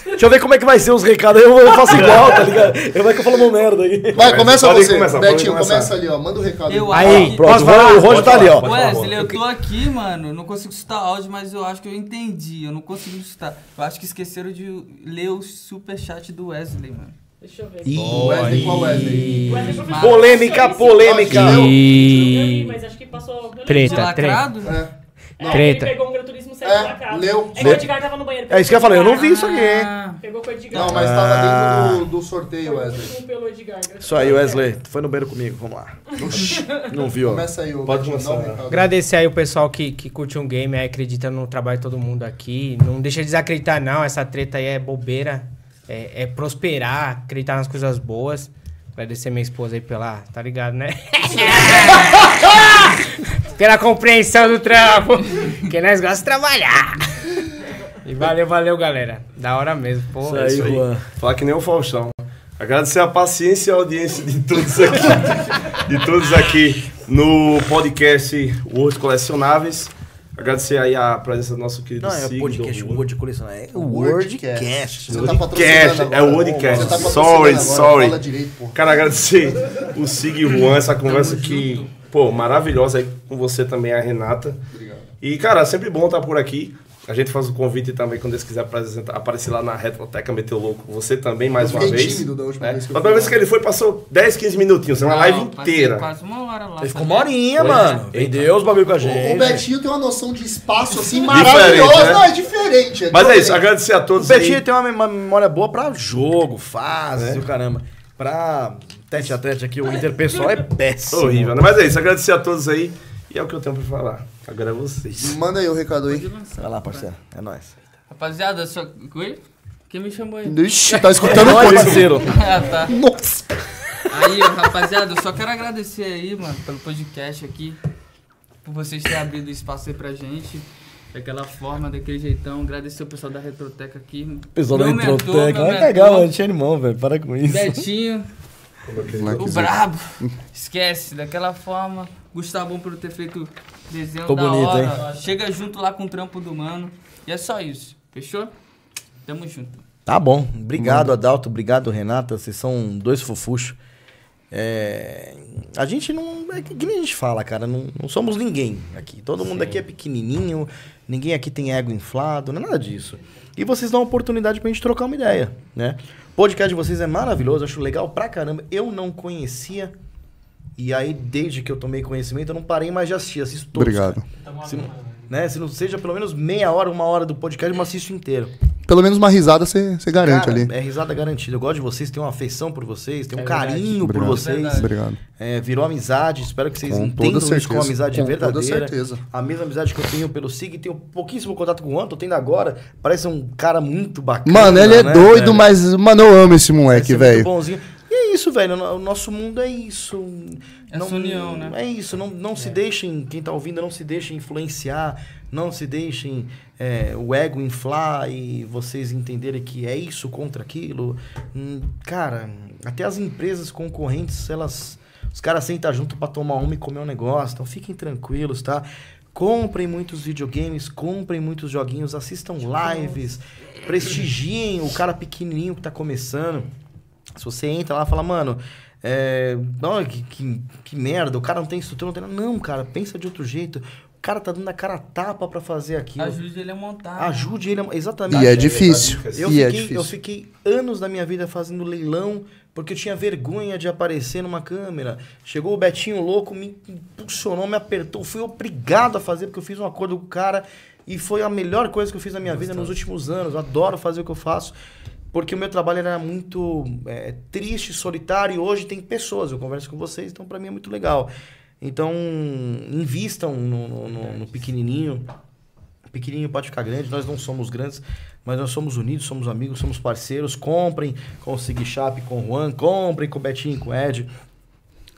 Deixa eu ver como é que vai ser os recados. Eu, eu faço igual, tá ligado? Eu vai que eu falo uma merda aí. Vai, começa Pode você. começar, Betinho, começa ali, ó. Manda o recado. Eu Aí, que- Pronto, falar? o Roger tá ali, ó. Wesley, eu tô aqui, mano. Não consigo escutar áudio, mas eu acho que eu entendi. Eu não consigo escutar. Eu acho que esqueceram de ler o superchat do Wesley, mano. Deixa eu ver. Wesley, qual Wesley? Wesley, Polêmica, polêmica. E... mas acho que passou. Treta? É, É, Treta. Ele pegou um Gran Turismo 7 É, da casa. leu. É que o Edgar tava no banheiro. É isso que eu falei, eu não vi isso aqui, hein? Ah, Pegou com o Edgar. Não, mas tava dentro do, do sorteio, Foi o Wesley. último pelo Edgar. Isso aí, Wesley. Tu foi no banheiro comigo, vamos lá. Não viu, ó. Começa aí, ô, Pode começar. Agradecer aí o pessoal que, que curte um game, aí acredita no trabalho de todo mundo aqui. Não deixa de desacreditar, não. Essa treta aí é bobeira. É, é prosperar, acreditar nas coisas boas. Agradecer minha esposa aí pela. Tá ligado, né? pela compreensão do trampo. Que nós gostamos de trabalhar. E valeu, valeu, galera. Da hora mesmo, pô. Isso aí, Juan. Falar que nem o Faustão. Agradecer a paciência e a audiência de todos aqui. de todos aqui no podcast World Colecionáveis. Agradecer aí a presença do nosso querido Não, é Sig, o podcast, do o Word colecionar. É o Wordcast. Wordcast. Você tá Wordcast, patrocinando agora. é o Wordcast. Você tá Sorry, agora, sorry. Fala direito, pô. Cara, agradecer o Sig Juan, essa conversa que, pô, maravilhosa aí com você também, a Renata. Obrigado. E, cara, sempre bom estar por aqui. A gente faz o convite também quando eles quiserem apresentar- aparecer lá na Retroteca Meteu Louco. Você também, mais Eu uma vez. tímido da última né? vez que eu A fui última vez que ele foi, passou 10, 15 minutinhos, uma live inteira. Quase uma hora lá. Ele ficou uma horinha, é. mano. Vendeu os bagulho com a gente. O Betinho tem uma noção de espaço assim Diferente, maravilhosa. né? Não, é diferente. é Mas é isso, diferente. agradecer a O todos Betinho aí. tem uma mem- uma memória boa pra jogo, fases o caramba. Pra tete a tete aqui, o interpessoal é péssimo. Horrível, né? Mas é isso, agradecer a todos aí. E é o que eu tenho pra falar. Agora é vocês. Manda aí o recado aí. Vai lá, parceiro. É nóis. Rapaziada, só. Oi? Quem me chamou aí? Ixi, tá escutando nóis, coisa. parceiro. ah, tá. Nossa. Aí, rapaziada, eu só quero agradecer aí, mano, pelo podcast aqui. Por vocês terem abrido espaço aí pra gente. Daquela forma, daquele jeitão. Agradecer o pessoal da Retroteca aqui. Pessoal da meu Vai cagar, mentor, mano. Tinha animão, velho. Para com isso. Betinho, o brabo. Esquece, daquela forma. Gustavão por ter feito desenho Ficou da bonito, hora. Chega junto lá com o trampo do mano. E é só isso. Fechou? Tamo junto. Tá bom. Obrigado, Adalto. Obrigado, Renata. Vocês são dois fofuchos. É, A gente não. É que que nem a gente fala, cara. Não, não somos ninguém aqui. Todo mundo aqui é pequenininho. Ninguém aqui tem ego inflado. Não é nada disso. E vocês dão a oportunidade pra gente trocar uma ideia, né? O podcast de vocês é maravilhoso. Acho legal pra caramba. Eu não conhecia. E aí, desde que eu tomei conhecimento, eu não parei mais de assistir. Assisto todos. Obrigado. cara. Se, não- né? Se não seja pelo menos meia hora, uma hora do podcast, eu assisto inteiro. Pelo menos uma risada você garante Cara, ali. É risada garantida. Eu gosto de vocês, tenho uma afeição por vocês, tenho um É verdade. carinho por Obrigado. vocês. Verdade. Obrigado. É, virou amizade, espero que vocês Com entendam toda isso certeza. como amizade Com verdadeira. toda certeza. A mesma amizade que eu tenho pelo Sig, tenho pouquíssimo contato com o Juan, tô tendo agora. Parece um cara muito bacana. Mano, ele é né, doido, velho? mas, mano, eu amo esse moleque, velho. bonzinho. É isso, velho. O nosso mundo é isso. Essa união, né? É isso. Não, não se deixem, quem tá ouvindo, não se deixem influenciar. Não se deixem é, o ego inflar e vocês entenderem que é isso contra aquilo. Hum, cara, até as empresas concorrentes, elas. Os caras sentam junto pra tomar uma e comer um negócio. Então fiquem tranquilos, tá? Comprem muitos videogames, comprem muitos joguinhos, assistam lives, prestigiem o cara pequenininho que tá começando. Se você entra lá e fala, mano, é, não, que, que, que merda, o cara não tem estrutura, não tem nada. Não, cara, pensa de outro jeito. O cara tá dando a cara a tapa pra fazer aquilo. Ajude ele a montar. Ajude ele a... Exatamente. E é difícil. Eu, E é fiquei, eu difícil. fiquei anos da minha vida fazendo leilão porque eu tinha vergonha de aparecer numa câmera. Chegou o Betinho louco, me impulsionou, me apertou. Fui obrigado a fazer porque eu fiz um acordo com o cara e foi a melhor coisa que eu fiz na minha vida nos últimos anos. Eu adoro fazer o que eu faço. Porque o meu trabalho era muito é, triste, solitário, e hoje tem pessoas, eu converso com vocês, então pra mim é muito legal. Então, invistam no, no- no- no pequenininho, o pequenininho pode ficar grande, nós não somos grandes, mas nós somos unidos, somos amigos, somos parceiros. Comprem com o Sig Chap, com o Juan, comprem com o Betinho e com o Ed.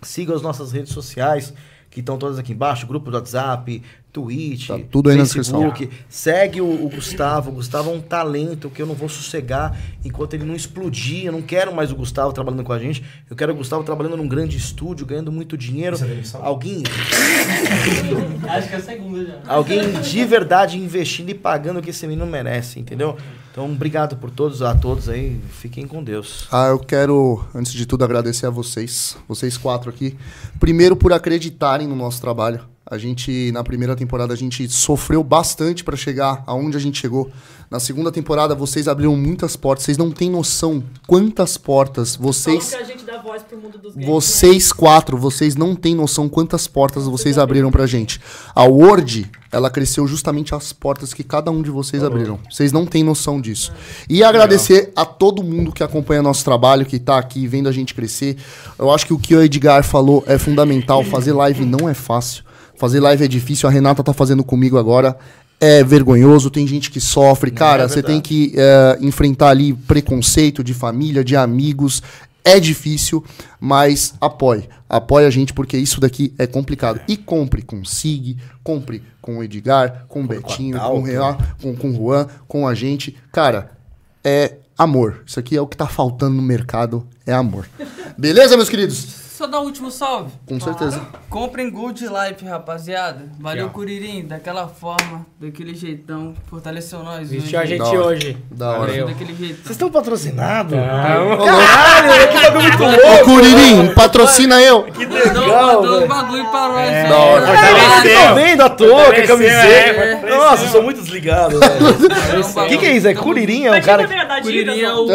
Sigam as nossas redes sociais, que estão todas aqui embaixo, grupo do WhatsApp, Twitch, Tá tudo aí na Facebook. Segue o, o Gustavo. O Gustavo é um talento que eu não vou sossegar enquanto ele não explodir. Eu não quero mais o Gustavo trabalhando com a gente. Eu quero o Gustavo trabalhando num grande estúdio, ganhando muito dinheiro. É? Alguém Acho que é a segunda já. Alguém de verdade investindo e pagando o que esse menino merece, entendeu? Então, obrigado por todos, a todos aí. Fiquem com Deus. Ah, eu quero, antes de tudo, agradecer a vocês, vocês quatro aqui. Primeiro, por acreditarem no nosso trabalho. A gente, na primeira temporada, a gente sofreu bastante para chegar aonde a gente chegou. Na segunda temporada, vocês abriram muitas portas. Vocês não têm noção quantas portas vocês. Que a gente dá voz pro mundo dos games, Vocês quatro, vocês não têm noção quantas portas vocês abriram pra gente. A Word, ela cresceu justamente as portas que cada um de vocês abriram. Vocês não têm noção disso. E agradecer a todo mundo que acompanha nosso trabalho, que tá aqui vendo a gente crescer. Eu acho que o que o Edgar falou é fundamental. Fazer live não é fácil. Fazer live é difícil. A Renata tá fazendo comigo agora. É vergonhoso, tem gente que sofre. Cara, você tem que é, enfrentar ali preconceito de família, de amigos. É difícil, mas apoie. Apoie a gente, porque isso daqui é complicado. E compre com o Sig, compre com o Edgar, com o Betinho, com o, Real, com, com o Juan, com a gente. Cara, é amor. Isso aqui é o que tá faltando no mercado, é amor. Beleza, meus queridos? Só dar o último salve. Com certeza. Comprem Gold Life, rapaziada. Valeu, Curirim. Daquela forma, daquele jeitão. Fortaleceu nós Vestiu a gente Da hora. hoje. Da hora. Valeu. Daquele jeitão. Vocês estão patrocinados? Ô, Curirim, patrocina eu. Que legal, mandou um bagulho pra nós. É, da hora. Fortaleceu. Tô vendo a touca, camiseta. é. Nossa, sou muito desligado, um O que, que é isso? É Curirim? É um cara. É Curirim é o...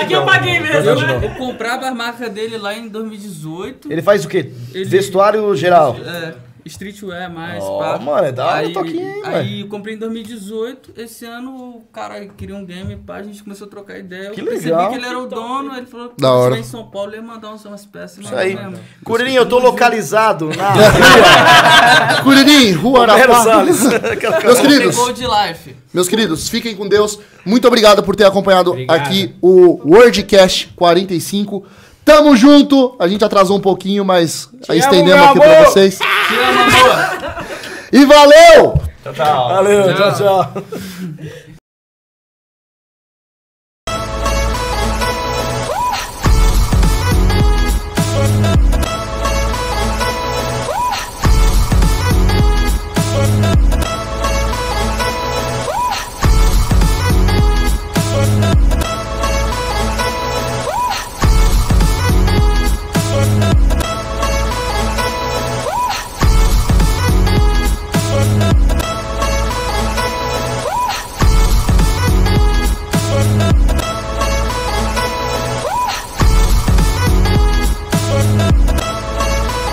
Aqui eu paguei mesmo. né? Eu comprava a marca dele lá em 2018. Ele faz o quê? Ele- Vestuário geral. É, streetwear mais, Ó, pá. mano, é da hora o aí, toquinho, hein, Aí eu comprei em 2018, esse ano o cara queria um game, pá, a gente começou a trocar ideia. Que eu percebi legal. que ele era o dono, aí ele falou que Da hora. em São Paulo ele ia mandar umas peças. Isso aí. Curirim, eu tô localizado na Curirim, Rua Romero Arafá. Salles. Meus queridos, Gold Life. meus queridos, fiquem com Deus. Muito obrigado por ter acompanhado Obrigado. aqui o Wordcast 45. Tamo junto. A gente atrasou um pouquinho, mas estendemos meu aqui pra amor. vocês. Amor. E valeu! Tchau, tchau. Valeu, tchau, tchau.